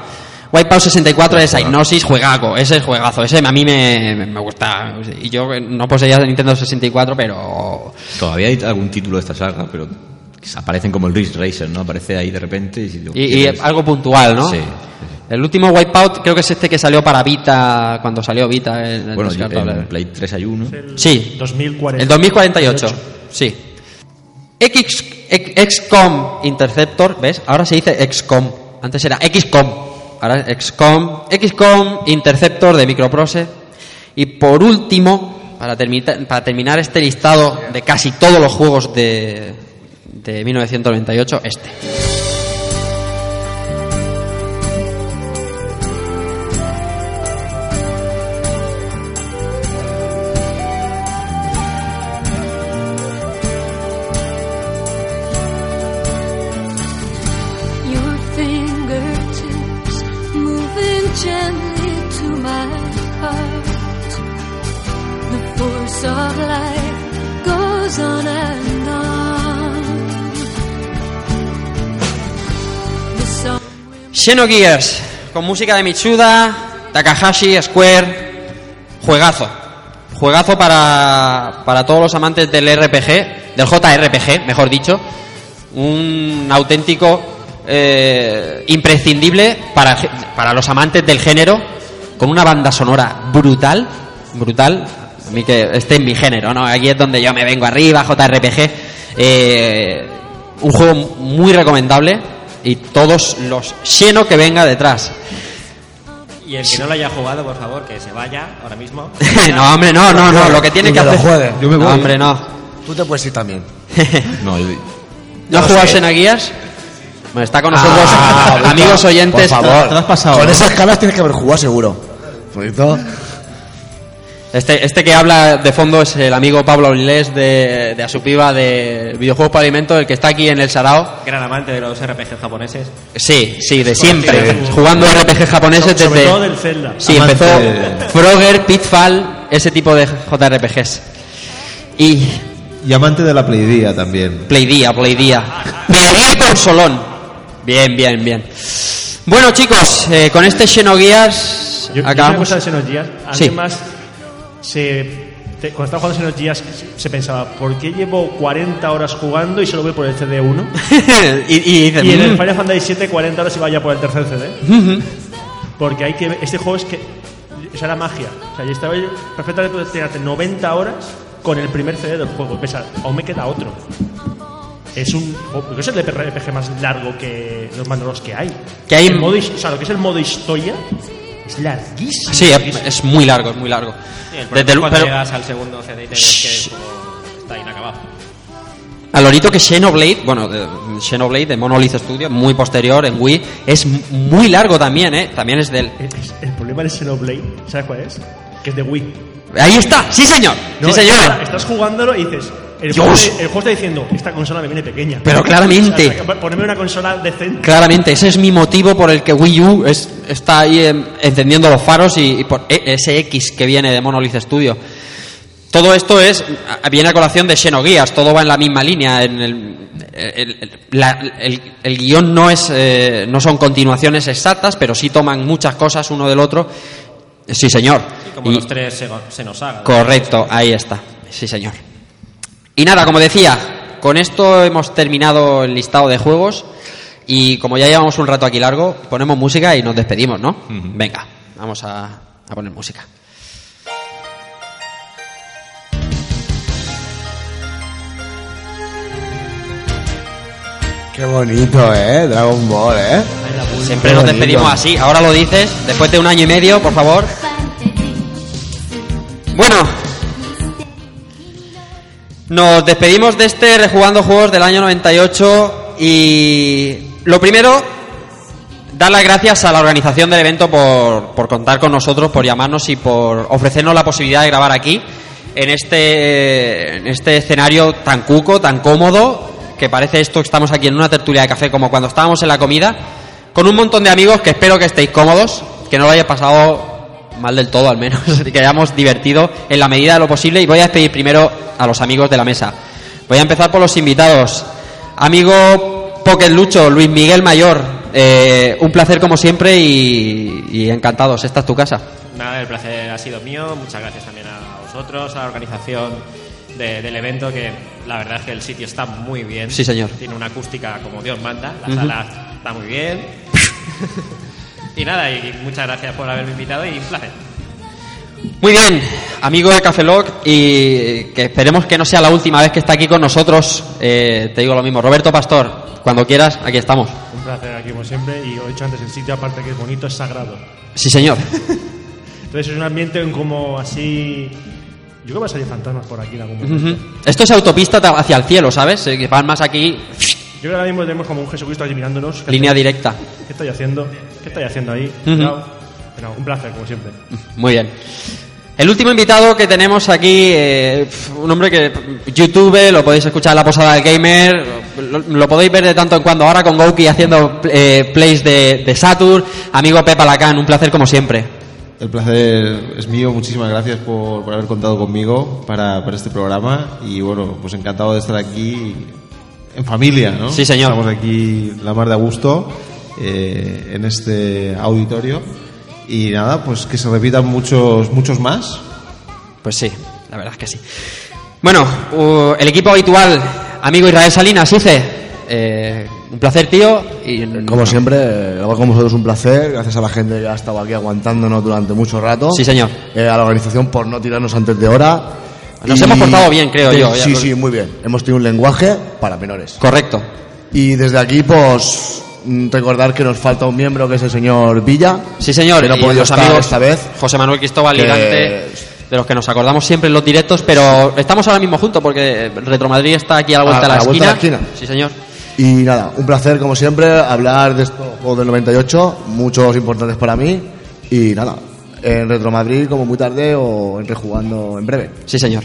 Wipeout 64 es Hypnosis, juegaco, ese es juegazo, ese a mí me, me- gusta. Y yo no poseía Nintendo 64, pero Todavía hay algún título de esta saga, pero aparecen como el Ridge Racer, ¿no? Aparece ahí de repente y... digo, Y, y algo puntual, ¿no? Sí. El último Wipeout creo que es este que salió para Vita, cuando salió Vita. Bueno, descartable. en Play 3 hay uno. Sí. 2040. El 2048, sí. XCOM Interceptor, ¿ves? Ahora se dice XCOM. Antes era XCOM. Ahora XCOM. XCOM Interceptor de Microprose. Y por último, para, para terminar este listado de casi todos los juegos de, de 1998, este. Xenogears, con música de Mitsuda, Takahashi, Square, juegazo. juegazo para, para todos los amantes del RPG, del JRPG, mejor dicho. Un auténtico eh, imprescindible para, para los amantes del género, con una banda sonora brutal, brutal. A mí que esté en mi género, ¿no? Aquí es donde yo me vengo arriba, JRPG. Eh, un juego muy recomendable y todos los llenos que venga detrás. Y el que no lo haya jugado, por favor, que se vaya ahora mismo. *laughs* no, hombre, no, no, no, lo que tiene que me lo hacer. juegue. Yo me no, voy. hombre, no. Tú te puedes ir también. *laughs* No, yo- ¿No has No jugado sé. Xenogears? Bueno, está con nosotros Ah, *laughs* amigos oyentes. Por favor. Te has pasado, Con ¿no? esas caras tienes que haber jugado seguro. Este, este que habla de fondo es el amigo Pablo Avilés de, de Asupiva de Videojuegos para Alimentos, el que está aquí en el Sarao. Gran amante de los RPG japoneses. Sí, sí, de siempre. Sí. Jugando RPG japoneses Sobre desde. todo del Zelda. Sí, Amante empezó de- Frogger, Pitfall, ese tipo de JRPGs. Y Y amante de la Playdía también. Play Día, Play Día. Play Día y consolón. Bien, bien, bien. Bueno, chicos, eh, con este Xenogears Yo, yo una acabamos. cosa de Xenogears, alguien Sí. más se, cuando estaba jugando Xenogears se pensaba, ¿por qué llevo 40 horas jugando y solo voy por el CD1? *laughs* y, y y en el "Mm". Final Fantasy 7 40 horas iba ya por el tercer CD. Porque hay que este juego es que esa era magia. O sea, yo estaba perfectamente tirarte 90 horas con el primer CD del juego. Pesa, aún me queda otro. Es un porque es el RPG más largo que los manuals que hay. Que hay- El modo his- o sea, lo que es el modo historia es larguísimo. Sí, es, larguísimo. es muy largo, es muy largo. Sí, el Desde es cuando pero llegas al segundo CD y te ves que juego está inacabado. al lorito que Xenoblade, bueno, de- Xenoblade de Monolith Studio, muy posterior en Wii, es muy largo también, ¿eh? También es del... Es- el problema del Xenoblade, ¿sabes cuál es? Que es de Wii. Ahí está, sí señor, No, sí señor. Estás, estás jugándolo y dices. El Dios. juego, el juego está diciendo, esta consola me viene pequeña. Pero claramente. O sea, ponerme una consola decente. Claramente, ese es mi motivo por el que Wii U es- está ahí em, encendiendo los faros y, y por e- ese X que viene de Monolith Studio. Todo esto es viene a colación de Xenogears, todo va en la misma línea. En el, la- el- el guion no es eh, no son continuaciones exactas, pero sí toman muchas cosas uno del otro. Sí, señor. Y como Y- los tres se, se nos haga. Correcto, ahí está. Sí, señor. Y nada, como decía, con esto hemos terminado el listado de juegos y como ya llevamos un rato aquí largo, ponemos música y nos despedimos, ¿no? Venga, vamos a, a poner música. Qué bonito, ¿eh? Dragon Ball, ¿eh? Siempre nos despedimos así. Ahora lo dices, después de un año y medio, por favor. Bueno, nos despedimos de este Rejugando Juegos del año 98 y lo primero, dar las gracias a la organización del evento por, por contar con nosotros, por llamarnos y por ofrecernos la posibilidad de grabar aquí, en este, en este escenario tan cuco, tan cómodo, que parece esto que estamos aquí en una tertulia de café como cuando estábamos en la comida, con un montón de amigos que espero que estéis cómodos, que no lo hayáis pasado mal del todo al menos, *laughs* que hayamos divertido en la medida de lo posible. Y voy a despedir primero a los amigos de la mesa. Voy a empezar por los invitados. Amigo Pocket Lucho, Luis Miguel Mayor, eh, un placer como siempre y, y encantados. Esta es tu casa. Nada, el placer ha sido mío. Muchas gracias también a vosotros, a la organización de- del evento, que la verdad es que el sitio está muy bien. Sí, señor. Tiene una acústica como Dios manda. La Ujú. sala está muy bien. *laughs* y nada, y muchas gracias por haberme invitado y un placer. Muy bien, amigo de Café Lock, y que esperemos que no sea la última vez que está aquí con nosotros. Eh, te digo lo mismo, Roberto Pastor, cuando quieras, aquí estamos. Un placer aquí como siempre y lo he dicho antes, el sitio aparte que es bonito es sagrado. Sí, señor. *laughs* Entonces es un ambiente en como así... Yo creo que va a salir fantasmas por aquí en algún momento. Esto es autopista ta- hacia el cielo, ¿sabes? Eh, Que van más aquí, Yo creo que ahora mismo tenemos como un Jesucristo allí mirándonos. ¿Qué línea estoy- directa. ¿Qué estoy haciendo? ¿Qué estoy haciendo ahí? Ujú. Cuidado. Pero un placer, como siempre. Muy bien. El último invitado que tenemos aquí, eh, un hombre que YouTube, lo podéis escuchar en la posada del gamer, lo, lo podéis ver de tanto en cuando ahora con Gouki haciendo eh, plays de, de Saturn, amigo Pepa Lacan, un placer como siempre. El placer es mío, muchísimas gracias por, por haber contado conmigo para, para este programa y bueno, pues encantado de estar aquí en familia, ¿no? Sí, señor. Estamos aquí la mar de a gusto eh, en este auditorio y nada, pues que se repitan muchos, muchos más Pues sí, la verdad es que sí. Bueno, uh, el equipo habitual, amigo Israel Salinas, Ice, eh, un placer, tío. Y, Como siempre, grabar con vosotros un placer. Gracias a la gente que ha estado aquí aguantándonos durante mucho rato. Sí, señor. Eh, a la organización por no tirarnos antes de hora. Nos hemos portado bien, creo de- yo, Sí, lo- sí, muy bien. Hemos tenido un lenguaje para menores. Correcto. Y desde aquí, pues, recordar que nos falta un miembro que es el señor Villa. Sí, señor. Que no y podido los amigos esta vez. José Manuel Cristóbal Que- Dante, de los que nos acordamos siempre en los directos, pero estamos ahora mismo juntos porque Retromadrid está aquí a la vuelta, A- de, la a la vuelta esquina. de la esquina. Sí, señor. Y nada, un placer como siempre hablar de estos juegos del 98, muchos importantes para mí. Y nada, en Retro Madrid como muy tarde o en Rejugando en breve. Sí, señor.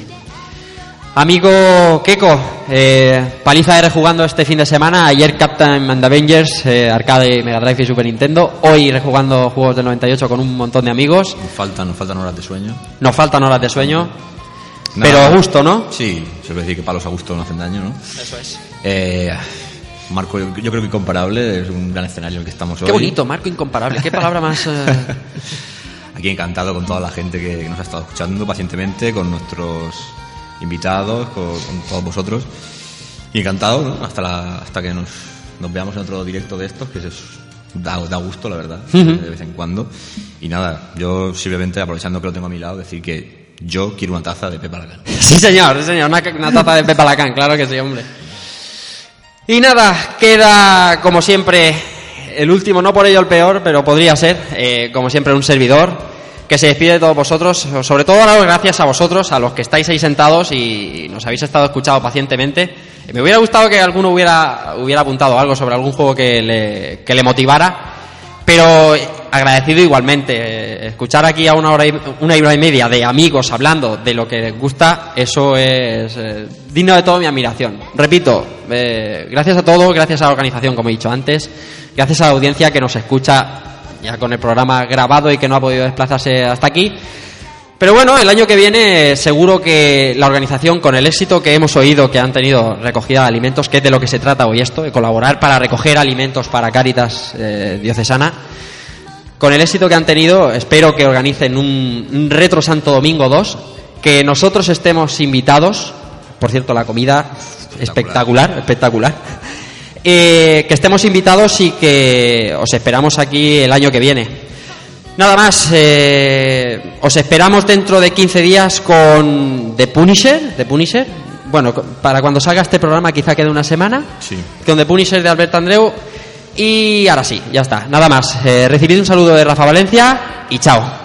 Amigo Keko, eh, paliza de rejugando este fin de semana. Ayer Captain and Avengers, eh, arcade, Mega Drive y Super Nintendo. Hoy rejugando juegos del 98 con un montón de amigos. Nos faltan, nos faltan horas de sueño. Nos faltan horas de sueño. Nada. Pero a gusto, ¿no? Sí, se puede decir que palos a gusto no hacen daño, ¿no? Eso es. Eh, Marco, yo, yo creo que incomparable, es un gran escenario en el que estamos hoy. Qué bonito, Marco Incomparable. Qué palabra más. eh, *laughs* Aquí encantado con toda la gente que, que nos ha estado escuchando pacientemente, con nuestros invitados, con, con todos vosotros. Y encantado, ¿no? Hasta, la- hasta que nos, nos veamos en otro directo de estos, que es, da, da gusto, la verdad, Ujú. de vez en cuando. Y nada, yo simplemente, aprovechando que lo tengo a mi lado, decir que yo quiero una taza de Pepa Lacán. *laughs* Sí, señor, sí, señor. Una, una taza de Pepa Lacán, claro que sí, hombre. Y nada, queda como siempre el último, no por ello el peor, pero podría ser, eh, como siempre, un servidor que se despide de todos vosotros. Sobre todo, daros gracias a vosotros, a los que estáis ahí sentados y nos habéis estado escuchando pacientemente. Me hubiera gustado que alguno hubiera, hubiera apuntado algo sobre algún juego que le, que le motivara. Pero agradecido igualmente. Eh, Escuchar aquí a una hora, y, una hora y media de amigos hablando de lo que les gusta, eso es eh, digno de toda mi admiración. Repito, eh, gracias a todos, gracias a la organización, como he dicho antes, gracias a la audiencia que nos escucha ya con el programa grabado y que no ha podido desplazarse hasta aquí. Pero bueno, el año que viene seguro que la organización, con el éxito que hemos oído que han tenido recogida de alimentos, que es de lo que se trata hoy esto, de colaborar para recoger alimentos para Cáritas eh, Diocesana, con el éxito que han tenido, espero que organicen un, un Retro Santo Domingo 2, que nosotros estemos invitados, por cierto, la comida espectacular, espectacular, eh, que estemos invitados y que os esperamos aquí el año que viene. Nada más, eh, os esperamos dentro de 15 días con The Punisher, The Punisher. Bueno, para cuando salga este programa quizá quede una semana. Sí. Con The Punisher de Alberto Andreu. Y ahora sí, ya está, nada más. Eh, recibid un saludo de Rafa Valencia y chao.